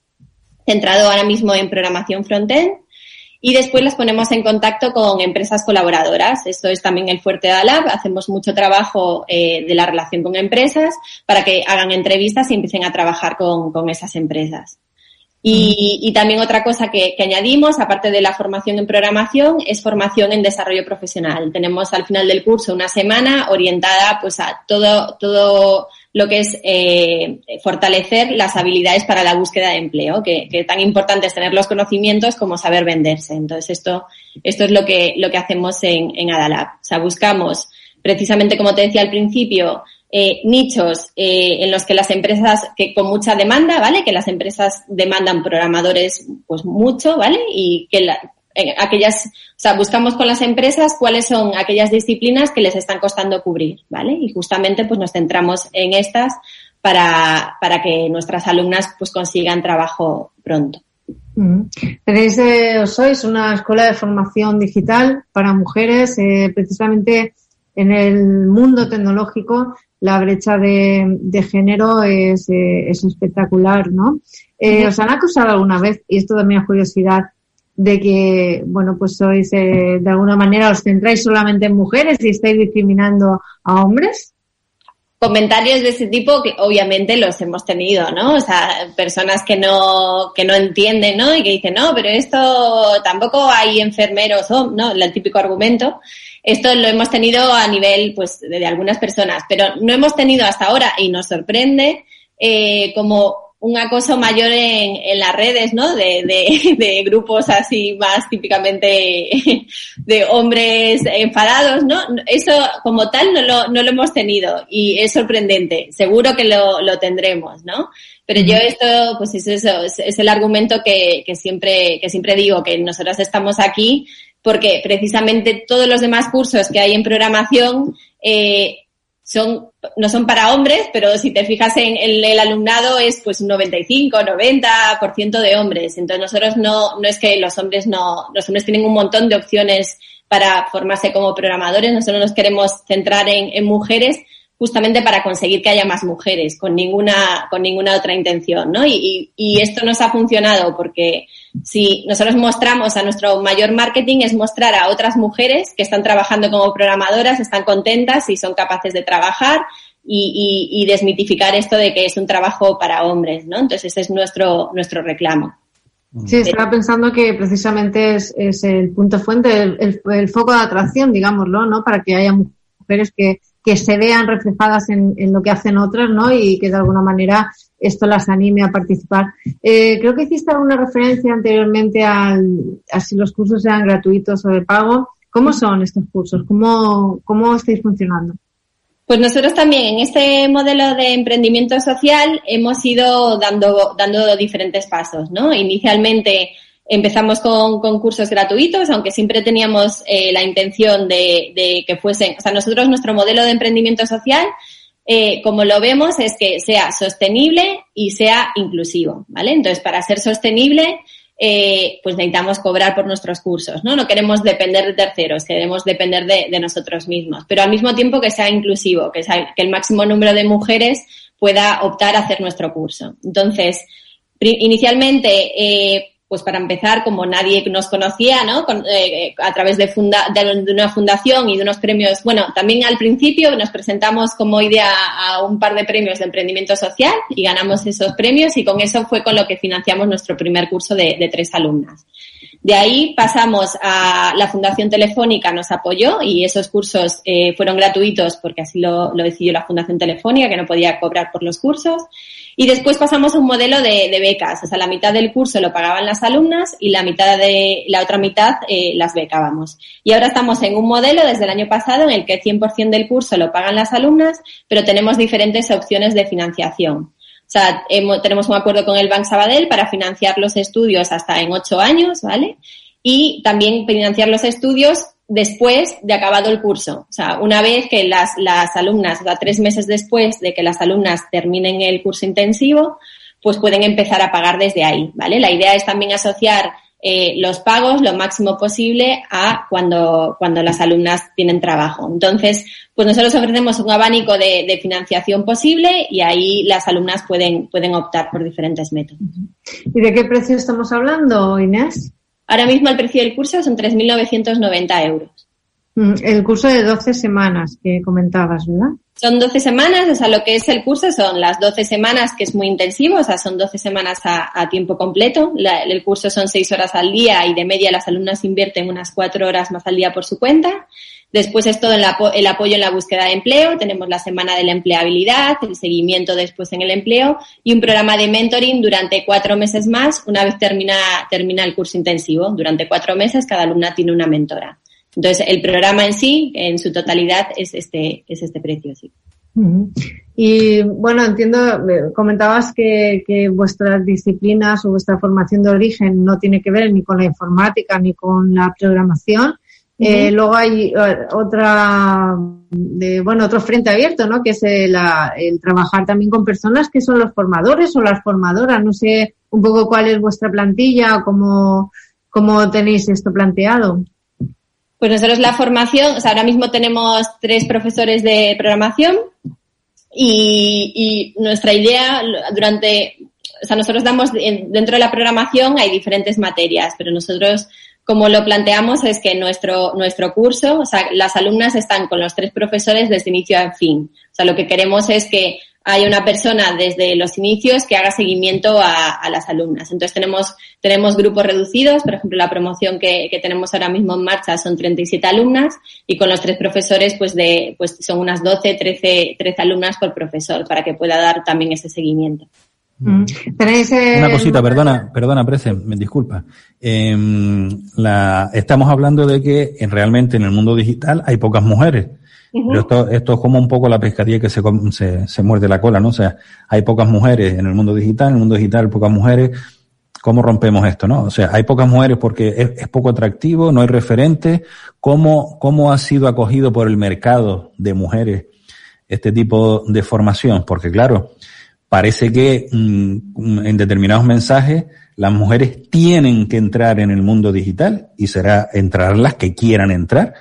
centrado ahora mismo en programación frontend y después las ponemos en contacto con empresas colaboradoras. Esto es también el fuerte de Alab. Hacemos mucho trabajo eh, de la relación con empresas para que hagan entrevistas y empiecen a trabajar con, con esas empresas. Y, y, también otra cosa que, que, añadimos, aparte de la formación en programación, es formación en desarrollo profesional. Tenemos al final del curso una semana orientada pues a todo, todo lo que es eh, fortalecer las habilidades para la búsqueda de empleo, que, que, tan importante es tener los conocimientos como saber venderse. Entonces esto, esto es lo que, lo que hacemos en, en Adalab. O sea, buscamos precisamente como te decía al principio, eh, nichos eh, en los que las empresas que con mucha demanda, ¿vale? Que las empresas demandan programadores pues mucho, ¿vale? Y que la, eh, aquellas, o sea, buscamos con las empresas cuáles son aquellas disciplinas que les están costando cubrir, ¿vale? Y justamente pues nos centramos en estas para, para que nuestras alumnas pues consigan trabajo pronto. Tenéis, eh, sois una escuela de formación digital para mujeres, eh, precisamente en el mundo tecnológico la brecha de, de género es, eh, es espectacular, ¿no? Eh, ¿Os han acusado alguna vez, y esto también es curiosidad, de que, bueno, pues sois, eh, de alguna manera os centráis solamente en mujeres y estáis discriminando a hombres? Comentarios de ese tipo que obviamente los hemos tenido, ¿no? O sea, personas que no, que no entienden, ¿no? Y que dicen, no, pero esto tampoco hay enfermeros, ¿no? El típico argumento. Esto lo hemos tenido a nivel, pues, de algunas personas, pero no hemos tenido hasta ahora, y nos sorprende, eh, como un acoso mayor en, en las redes, ¿no? De, de, de, grupos así más típicamente de hombres enfadados, ¿no? Eso como tal no lo, no lo hemos tenido y es sorprendente. Seguro que lo, lo tendremos, ¿no? Pero yo esto, pues es eso, es, es el argumento que, que siempre, que siempre digo, que nosotros estamos aquí porque precisamente todos los demás cursos que hay en programación eh, son, no son para hombres, pero si te fijas en, el, alumnado es pues un 95, 90% de hombres. Entonces nosotros no, no es que los hombres no, los hombres tienen un montón de opciones para formarse como programadores, nosotros nos queremos centrar en, en mujeres justamente para conseguir que haya más mujeres, con ninguna, con ninguna otra intención, ¿no? Y, y, y, esto nos ha funcionado porque si nosotros mostramos a nuestro mayor marketing es mostrar a otras mujeres que están trabajando como programadoras, están contentas y son capaces de trabajar y, y, y desmitificar esto de que es un trabajo para hombres, ¿no? Entonces ese es nuestro, nuestro reclamo. Sí, estaba pensando que precisamente es, es el punto fuente, el, el, el foco de atracción, digámoslo, ¿no? Para que haya mujeres que que se vean reflejadas en, en, lo que hacen otras, ¿no? Y que de alguna manera esto las anime a participar. Eh, creo que hiciste alguna referencia anteriormente al, a si los cursos eran gratuitos o de pago. ¿Cómo son estos cursos? ¿Cómo, cómo estáis funcionando? Pues nosotros también en este modelo de emprendimiento social hemos ido dando, dando diferentes pasos, ¿no? Inicialmente Empezamos con, con, cursos gratuitos, aunque siempre teníamos eh, la intención de, de, que fuesen, o sea, nosotros nuestro modelo de emprendimiento social, eh, como lo vemos, es que sea sostenible y sea inclusivo, ¿vale? Entonces, para ser sostenible, eh, pues necesitamos cobrar por nuestros cursos, ¿no? No queremos depender de terceros, queremos depender de, de nosotros mismos, pero al mismo tiempo que sea inclusivo, que, sea, que el máximo número de mujeres pueda optar a hacer nuestro curso. Entonces, inicialmente, eh, pues para empezar, como nadie nos conocía, ¿no? Con, eh, a través de, funda de, una fundación y de unos premios, bueno, también al principio nos presentamos como idea a un par de premios de emprendimiento social y ganamos esos premios y con eso fue con lo que financiamos nuestro primer curso de, de tres alumnas. De ahí pasamos a la Fundación Telefónica, nos apoyó y esos cursos eh, fueron gratuitos porque así lo, lo decidió la Fundación Telefónica, que no podía cobrar por los cursos. Y después pasamos a un modelo de, becas, o sea, la mitad del curso lo pagaban las alumnas y la mitad de la otra mitad eh, las becábamos. Y ahora estamos en un modelo desde el año pasado en el que 100% del curso lo pagan las alumnas, pero tenemos diferentes opciones de financiación. O sea, tenemos un acuerdo con el Bank Sabadell para financiar los estudios hasta en ocho años, ¿vale? Y también financiar los estudios después de acabado el curso. O sea, una vez que las, las alumnas, o sea, tres meses después de que las alumnas terminen el curso intensivo, pues pueden empezar a pagar desde ahí, ¿vale? La idea es también asociar eh, los pagos lo máximo posible a cuando, cuando las alumnas tienen trabajo. Entonces, pues nosotros ofrecemos un abanico de, de, financiación posible y ahí las alumnas pueden, pueden optar por diferentes métodos. ¿Y de qué precio estamos hablando, Inés? Ahora mismo el precio del curso son 3.990 euros. Mm, el curso de 12 semanas que comentabas, ¿verdad? Son 12 semanas, o sea, lo que es el curso son las 12 semanas, que es muy intensivo, o sea, son 12 semanas a, tiempo completo. el curso son 6 horas al día y de media las alumnas invierten unas 4 horas más al día por su cuenta. Después es todo el, apoyo en la búsqueda de empleo, tenemos la semana de la empleabilidad, el seguimiento después en el empleo y un programa de mentoring durante cuatro meses más, una vez termina, termina el curso intensivo. Durante cuatro meses cada alumna tiene una mentora. Entonces, el programa en sí, en su totalidad, es este, es este precio, sí. Y bueno, entiendo, comentabas que, que, vuestras disciplinas o vuestra formación de origen no tiene que ver ni con la informática ni con la programación, eh, luego hay eh, otra, de, bueno, otro frente abierto, ¿no? Que es el, el, trabajar también con personas que son los formadores o las formadoras. No sé un poco cuál es vuestra plantilla, cómo, cómo tenéis esto planteado. Pues nosotros la formación, o sea, ahora mismo tenemos tres profesores de programación y, y nuestra idea durante, o sea, nosotros damos dentro de la programación hay diferentes materias, pero nosotros como lo planteamos es que nuestro, nuestro curso, o sea, las alumnas están con los tres profesores desde inicio a fin. O sea, lo que queremos es que haya una persona desde los inicios que haga seguimiento a, las alumnas. Entonces tenemos, tenemos grupos reducidos, por ejemplo, la promoción que, que, tenemos ahora mismo en marcha son 37 alumnas y con los tres profesores pues de, pues son unas 12, 13, 13 alumnas por profesor para que pueda dar también ese seguimiento. Mm. Una cosita, perdona, perdona, Prece, me disculpa. Em, la, estamos hablando de que en, realmente en el mundo digital hay pocas mujeres. Esto, es como un poco la pescadilla que se, se, se, muerde la cola, ¿no? O sea, hay pocas mujeres en el mundo digital, en el mundo digital pocas mujeres. ¿Cómo rompemos esto, no? O sea, hay pocas mujeres porque es, poco atractivo, no hay referente. ¿Cómo, ¿Cómo ha sido acogido por el mercado de mujeres este tipo de formación? Porque claro, parece que mm, en determinados mensajes las mujeres tienen que entrar en el mundo digital y será entrar las que quieran entrar.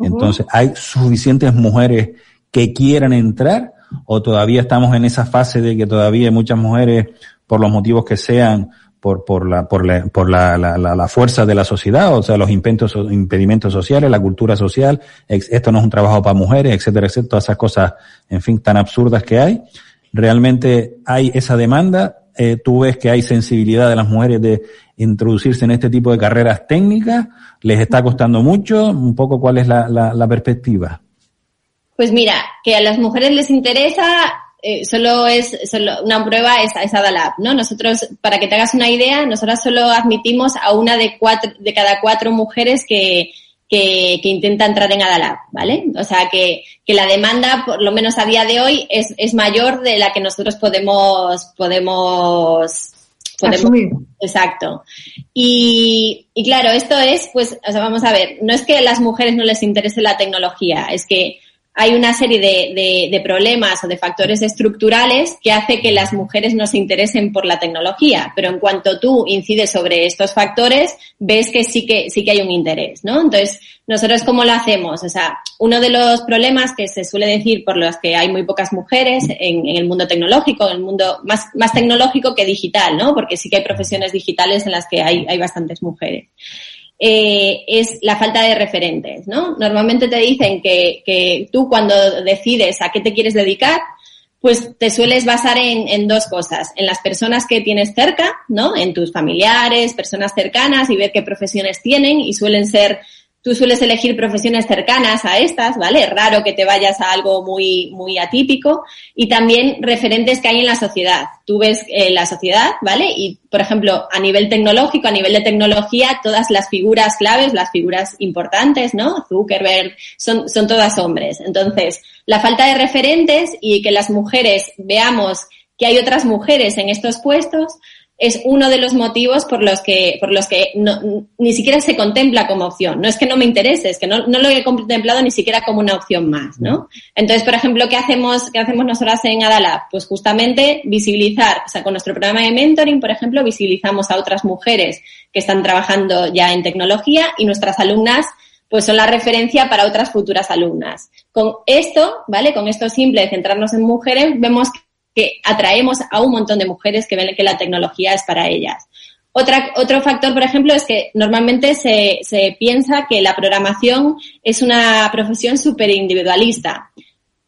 Entonces, ¿hay suficientes mujeres que quieran entrar o todavía estamos en esa fase de que todavía hay muchas mujeres, por los motivos que sean, por, por, la, por, la, por la, la, la, fuerza de la sociedad, o sea, los impedimentos, impedimentos sociales, la cultura social, esto no es un trabajo para mujeres, etcétera, etcétera, todas esas cosas, en fin, tan absurdas que hay realmente hay esa demanda. Eh, tú ves que hay sensibilidad de las mujeres de introducirse en este tipo de carreras técnicas. ¿Les está costando mucho? Un poco cuál es la, la, perspectiva. Pues mira, que a las mujeres les interesa, eh, solo es solo una prueba es, es Adalab, ¿no? Nosotros, para que te hagas una idea, nosotros solo admitimos a una de cuatro, de cada cuatro mujeres que, que, que, intenta entrar en Adalab, ¿vale? O sea que, que, la demanda, por lo menos a día de hoy, es, es mayor de la que nosotros podemos, podemos, podemos exacto. Y, y claro, esto es, pues, o sea, vamos a ver, no es que a las mujeres no les interese la tecnología, es que hay una serie de, de, problemas o de factores estructurales que hace que las mujeres no se interesen por la tecnología, pero en cuanto tú incides sobre estos factores, ves que sí que sí que hay un interés, ¿no? Entonces, nosotros cómo lo hacemos, o sea, uno de los problemas que se suele decir por los que hay muy pocas mujeres en, en el mundo tecnológico, en el mundo más más tecnológico que digital, ¿no? Porque sí que hay profesiones digitales en las que hay hay bastantes mujeres eh, es la falta de referentes, ¿no? Normalmente te dicen que, que, tú cuando decides a qué te quieres dedicar, pues te sueles basar en, en, dos cosas, en las personas que tienes cerca, ¿no? En tus familiares, personas cercanas y ver qué profesiones tienen y suelen ser Tú sueles elegir profesiones cercanas a estas, ¿vale? Raro que te vayas a algo muy, muy atípico. Y también referentes que hay en la sociedad. Tú ves eh, la sociedad, ¿vale? Y, por ejemplo, a nivel tecnológico, a nivel de tecnología, todas las figuras claves, las figuras importantes, ¿no? Zuckerberg, son, son todas hombres. Entonces, la falta de referentes y que las mujeres veamos que hay otras mujeres en estos puestos, es uno de los motivos por los que, por los que no, ni siquiera se contempla como opción. No es que no me interese, es que no, no, lo he contemplado ni siquiera como una opción más, ¿no? Entonces, por ejemplo, ¿qué hacemos, qué hacemos nosotras en Adalab? Pues justamente visibilizar, o sea, con nuestro programa de mentoring, por ejemplo, visibilizamos a otras mujeres que están trabajando ya en tecnología y nuestras alumnas pues son la referencia para otras futuras alumnas. Con esto, ¿vale? Con esto simple de centrarnos en mujeres, vemos que atraemos a un montón de mujeres que ven que la tecnología es para ellas. Otra, otro factor, por ejemplo, es que normalmente se, se piensa que la programación es una profesión súper individualista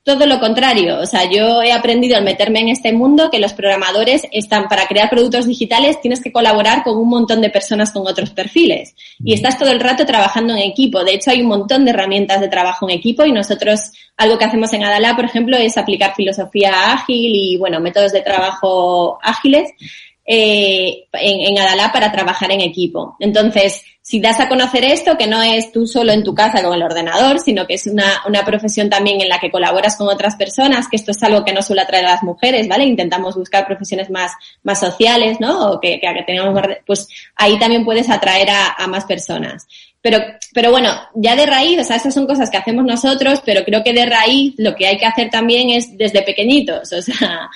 todo lo contrario. O sea, yo he aprendido al meterme en este mundo que los programadores están para crear productos digitales, tienes que colaborar con un montón de personas con otros perfiles. Y estás todo el rato trabajando en equipo. De hecho, hay un montón de herramientas de trabajo en equipo y nosotros, algo que hacemos en Adala, por ejemplo, es aplicar filosofía ágil y, bueno, métodos de trabajo ágiles eh, en, en Adala para trabajar en equipo. Entonces, si das a conocer esto, que no es tú solo en tu casa con el ordenador, sino que es una, una profesión también en la que colaboras con otras personas, que esto es algo que no suele atraer a las mujeres, ¿vale? Intentamos buscar profesiones más, más sociales, ¿no? O que, que, tengamos pues ahí también puedes atraer a, a más personas. Pero, pero bueno, ya de raíz, o sea, estas son cosas que hacemos nosotros, pero creo que de raíz lo que hay que hacer también es desde pequeñitos, o sea,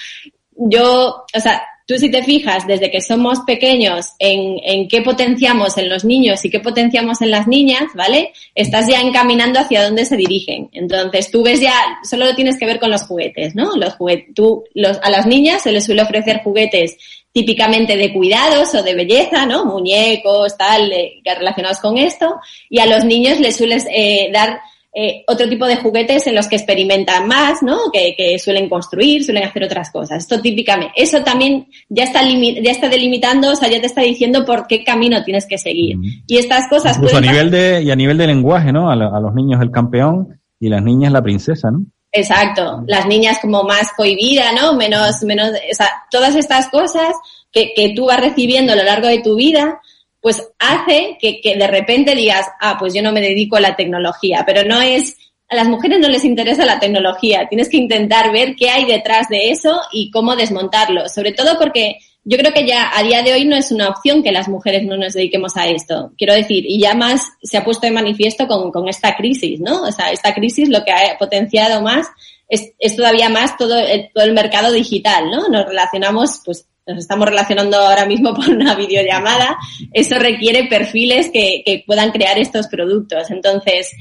yo, o sea, tú si te fijas desde que somos pequeños en, en qué potenciamos en los niños y qué potenciamos en las niñas, ¿vale? Estás ya encaminando hacia dónde se dirigen. Entonces tú ves ya, solo lo tienes que ver con los juguetes, ¿no? Los juguetes, tú, los, a las niñas se les suele ofrecer juguetes típicamente de cuidados o de belleza, ¿no? Muñecos, tal, eh, relacionados con esto. Y a los niños les sueles eh, dar eh, otro tipo de juguetes en los que experimentan más, ¿no? Que, suelen construir, suelen hacer otras cosas. Esto típicamente, eso también ya está, ya está delimitando, o sea, ya te está diciendo por qué camino tienes que seguir. Y estas cosas... Incluso a nivel de, y a nivel de lenguaje, ¿no? A, los niños el campeón y las niñas la princesa, ¿no? Exacto, las niñas como más cohibida, ¿no? Menos, menos, o sea, todas estas cosas que, que tú vas recibiendo a lo largo de tu vida, pues hace que, de repente digas, ah, pues yo no me dedico a la tecnología, pero no es, a las mujeres no les interesa la tecnología, tienes que intentar ver qué hay detrás de eso y cómo desmontarlo, sobre todo porque yo creo que ya a día de hoy no es una opción que las mujeres no nos dediquemos a esto. Quiero decir, y ya más se ha puesto de manifiesto con, con esta crisis, ¿no? O sea, esta crisis lo que ha potenciado más es, es todavía más todo el, todo el mercado digital, ¿no? Nos relacionamos, pues, nos estamos relacionando ahora mismo por una videollamada, eso requiere perfiles que, que puedan crear estos productos. Entonces,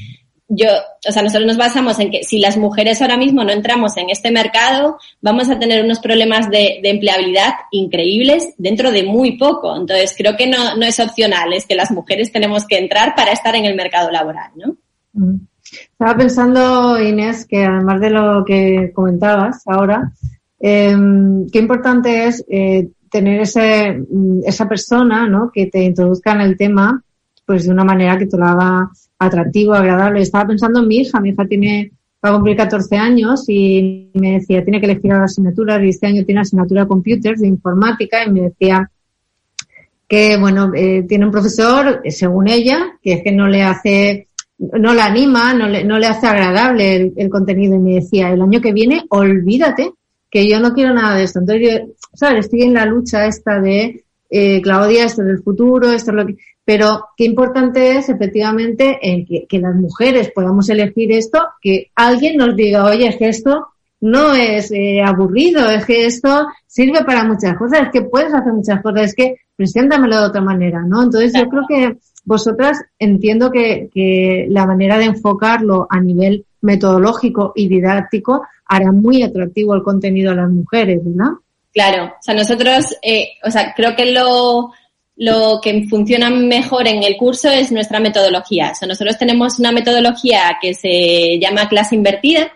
yo, o sea, nosotros nos basamos en que si las mujeres ahora mismo no entramos en este mercado, vamos a tener unos problemas de, de empleabilidad increíbles dentro de muy poco. Entonces, creo que no, no es opcional, es que las mujeres tenemos que entrar para estar en el mercado laboral, ¿no? Mm. Estaba pensando, Inés, que además de lo que comentabas ahora, eh, qué importante es eh, tener ese, mm, esa persona ¿no? que te introduzca en el tema pues de una manera que te lo haga atractivo, agradable. Estaba pensando en mi hija, mi hija tiene va a cumplir 14 años y me decía, tiene que elegir ahora asignaturas y este año tiene asignatura de computers, de informática y me decía que, bueno, eh, tiene un profesor, según ella, que es que no le hace no la anima, no le, no le hace agradable el, contenido y me decía, el año que viene, olvídate que yo no quiero nada de esto. Entonces yo, ¿sabes? Estoy en la lucha esta de, eh, Claudia, esto es el futuro, esto es lo que... Pero qué importante es efectivamente en que, que las mujeres podamos elegir esto, que alguien nos diga, oye, es que esto no es eh, aburrido, es que esto sirve para muchas cosas, es que puedes hacer muchas cosas, es que preséntamelo de otra manera, ¿no? Entonces yo creo que vosotras entiendo que, que la manera de enfocarlo a nivel metodológico y didáctico hará muy atractivo el contenido a las mujeres, ¿verdad? Claro, o sea, nosotros, eh, o sea, creo que lo, lo que funciona mejor en el curso es nuestra metodología. O sea, nosotros tenemos una metodología que se llama clase invertida,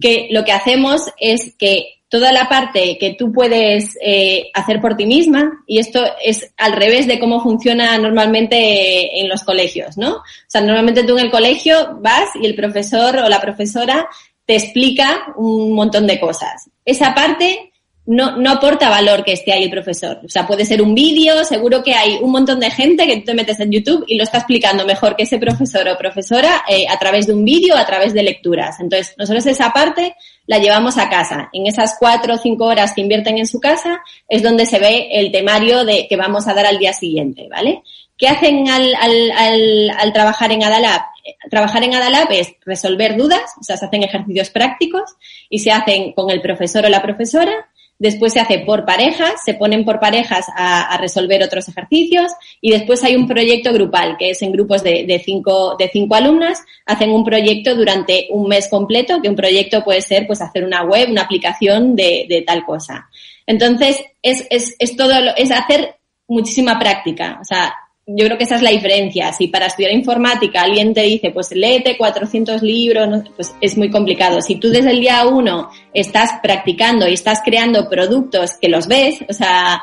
que lo que hacemos es que toda la parte que tú puedes eh, hacer por ti misma y esto es al revés de cómo funciona normalmente en los colegios, ¿no? O sea, normalmente tú en el colegio vas y el profesor o la profesora te explica un montón de cosas. Esa parte no, no aporta valor que esté ahí el profesor. O sea, puede ser un vídeo, seguro que hay un montón de gente que tú te metes en YouTube y lo está explicando mejor que ese profesor o profesora eh, a través de un vídeo a través de lecturas. Entonces, nosotros esa parte la llevamos a casa. En esas cuatro o cinco horas que invierten en su casa es donde se ve el temario de que vamos a dar al día siguiente, ¿vale? ¿Qué hacen al, al, al, al trabajar en Adalab? Trabajar en Adalab es resolver dudas, o sea, se hacen ejercicios prácticos y se hacen con el profesor o la profesora después se hace por parejas, se ponen por parejas a, resolver otros ejercicios y después hay un proyecto grupal, que es en grupos de, cinco, de cinco alumnas, hacen un proyecto durante un mes completo, que un proyecto puede ser pues hacer una web, una aplicación de, de tal cosa. Entonces, es, es, es todo, es hacer muchísima práctica. O sea, yo creo que esa es la diferencia. Si para estudiar informática alguien te dice, pues léete 400 libros, pues es muy complicado. Si tú desde el día uno estás practicando y estás creando productos que los ves, o sea,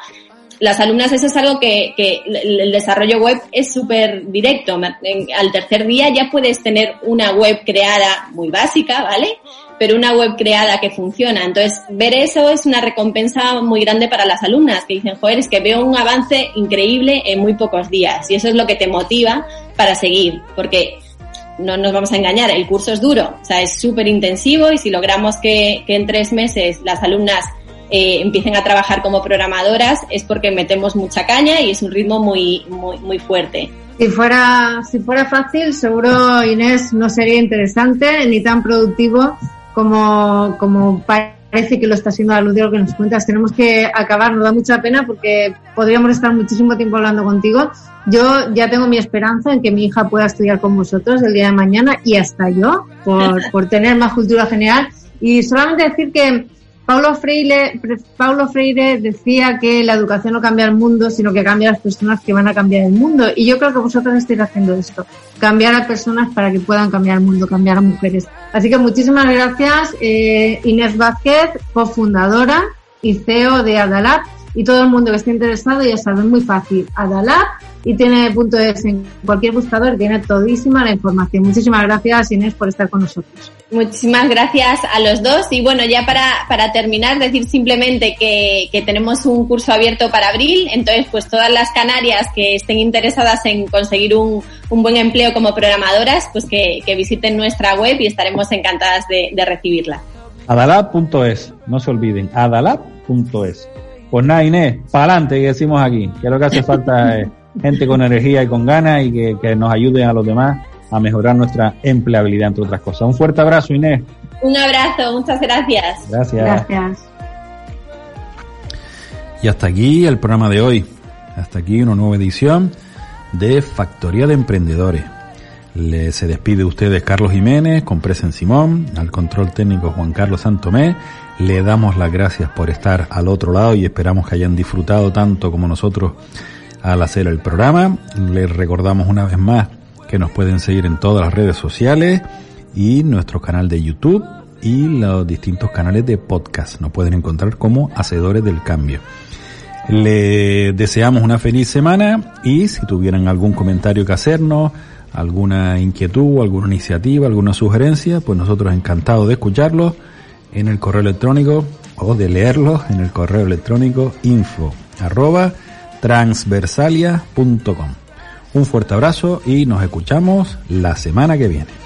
las alumnas eso es algo que, que el desarrollo web es súper directo. Al tercer día ya puedes tener una web creada muy básica, ¿vale? Pero una web creada que funciona. Entonces, ver eso es una recompensa muy grande para las alumnas que dicen, joder, es que veo un avance increíble en muy pocos días. Y eso es lo que te motiva para seguir, porque no nos vamos a engañar, el curso es duro, o sea, es súper intensivo y si logramos que, que, en tres meses las alumnas eh, empiecen a trabajar como programadoras es porque metemos mucha caña y es un ritmo muy, muy, muy fuerte. Si fuera, si fuera fácil, seguro Inés no sería interesante ni tan productivo como, como parece que lo está haciendo la lo que nos cuentas. Tenemos que acabar, nos da mucha pena porque podríamos estar muchísimo tiempo hablando contigo. Yo ya tengo mi esperanza en que mi hija pueda estudiar con vosotros el día de mañana y hasta yo, por, por tener más cultura general. Y solamente decir que Paulo Freire, Paulo Freire decía que la educación no cambia el mundo, sino que cambia a las personas que van a cambiar el mundo. Y yo creo que vosotros estáis haciendo esto. Cambiar a personas para que puedan cambiar el mundo, cambiar a mujeres. Así que muchísimas gracias, eh, Inés Vázquez, cofundadora y CEO de Adalab. Y todo el mundo que esté interesado ya sabe, muy fácil. Adalab y tiene punto es en cualquier buscador, tiene todísima la información. Muchísimas gracias Inés por estar con nosotros. Muchísimas gracias a los dos y bueno, ya para, para terminar, decir simplemente que, que tenemos un curso abierto para abril, entonces pues todas las canarias que estén interesadas en conseguir un, un buen empleo como programadoras, pues que, que visiten nuestra web y estaremos encantadas de, de recibirla. Adalab.es, no se olviden, adalab.es. Pues nada, Inés, para adelante, que decimos aquí, que lo que hace falta es gente con energía y con ganas y que, nos ayuden a los demás a mejorar nuestra empleabilidad, entre otras cosas. Un fuerte abrazo, Inés. Un abrazo, muchas gracias. Gracias. Gracias. Y hasta aquí el programa de hoy. Hasta aquí una nueva edición de Factoría de Emprendedores. Le, se despide ustedes Carlos Jiménez, con Presen Simón, al control técnico Juan Carlos Santomé. Le damos las gracias por estar al otro lado y esperamos que hayan disfrutado tanto como nosotros al hacer el programa. Les recordamos una vez más que nos pueden seguir en todas las redes sociales y nuestro canal de YouTube y los distintos canales de podcast. Nos pueden encontrar como Hacedores del Cambio. Le deseamos una feliz semana y si tuvieran algún comentario que hacernos, alguna inquietud, alguna iniciativa, alguna sugerencia, pues nosotros encantados de escucharlos en el correo electrónico o de leerlos en el correo electrónico info arroba transversalia.com. Un fuerte abrazo y nos escuchamos la semana que viene.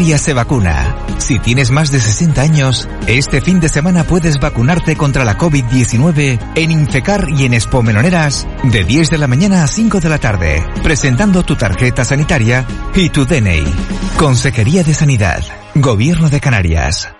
Se vacuna. Si tienes más de 60 años, este fin de semana puedes vacunarte contra la COVID-19 en Infecar y en Expo Meloneras de 10 de la mañana a 5 de la tarde, presentando tu tarjeta sanitaria y tu DNI. Consejería de Sanidad. Gobierno de Canarias.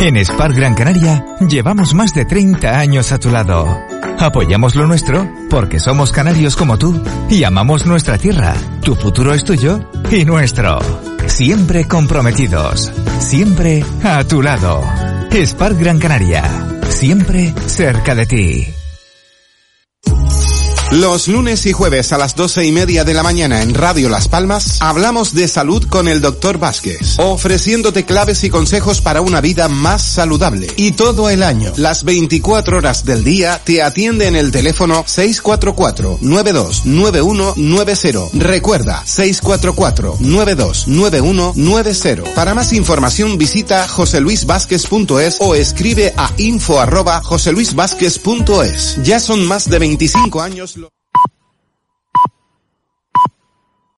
En Spark Gran Canaria llevamos más de 30 años a tu lado. Apoyamos lo nuestro porque somos canarios como tú y amamos nuestra tierra. Tu futuro es tuyo y nuestro. Siempre comprometidos. Siempre a tu lado. Spark Gran Canaria. Siempre cerca de ti. Los lunes y jueves a las doce y media de la mañana en Radio Las Palmas hablamos de salud con el Dr. Vázquez, ofreciéndote claves y consejos para una vida más saludable. Y todo el año, las 24 horas del día, te atiende en el teléfono 644-929190. Recuerda, 644-929190. Para más información visita joseluisvázquez.es o escribe a info arroba joseluisvázquez.es. Ya son más de 25 años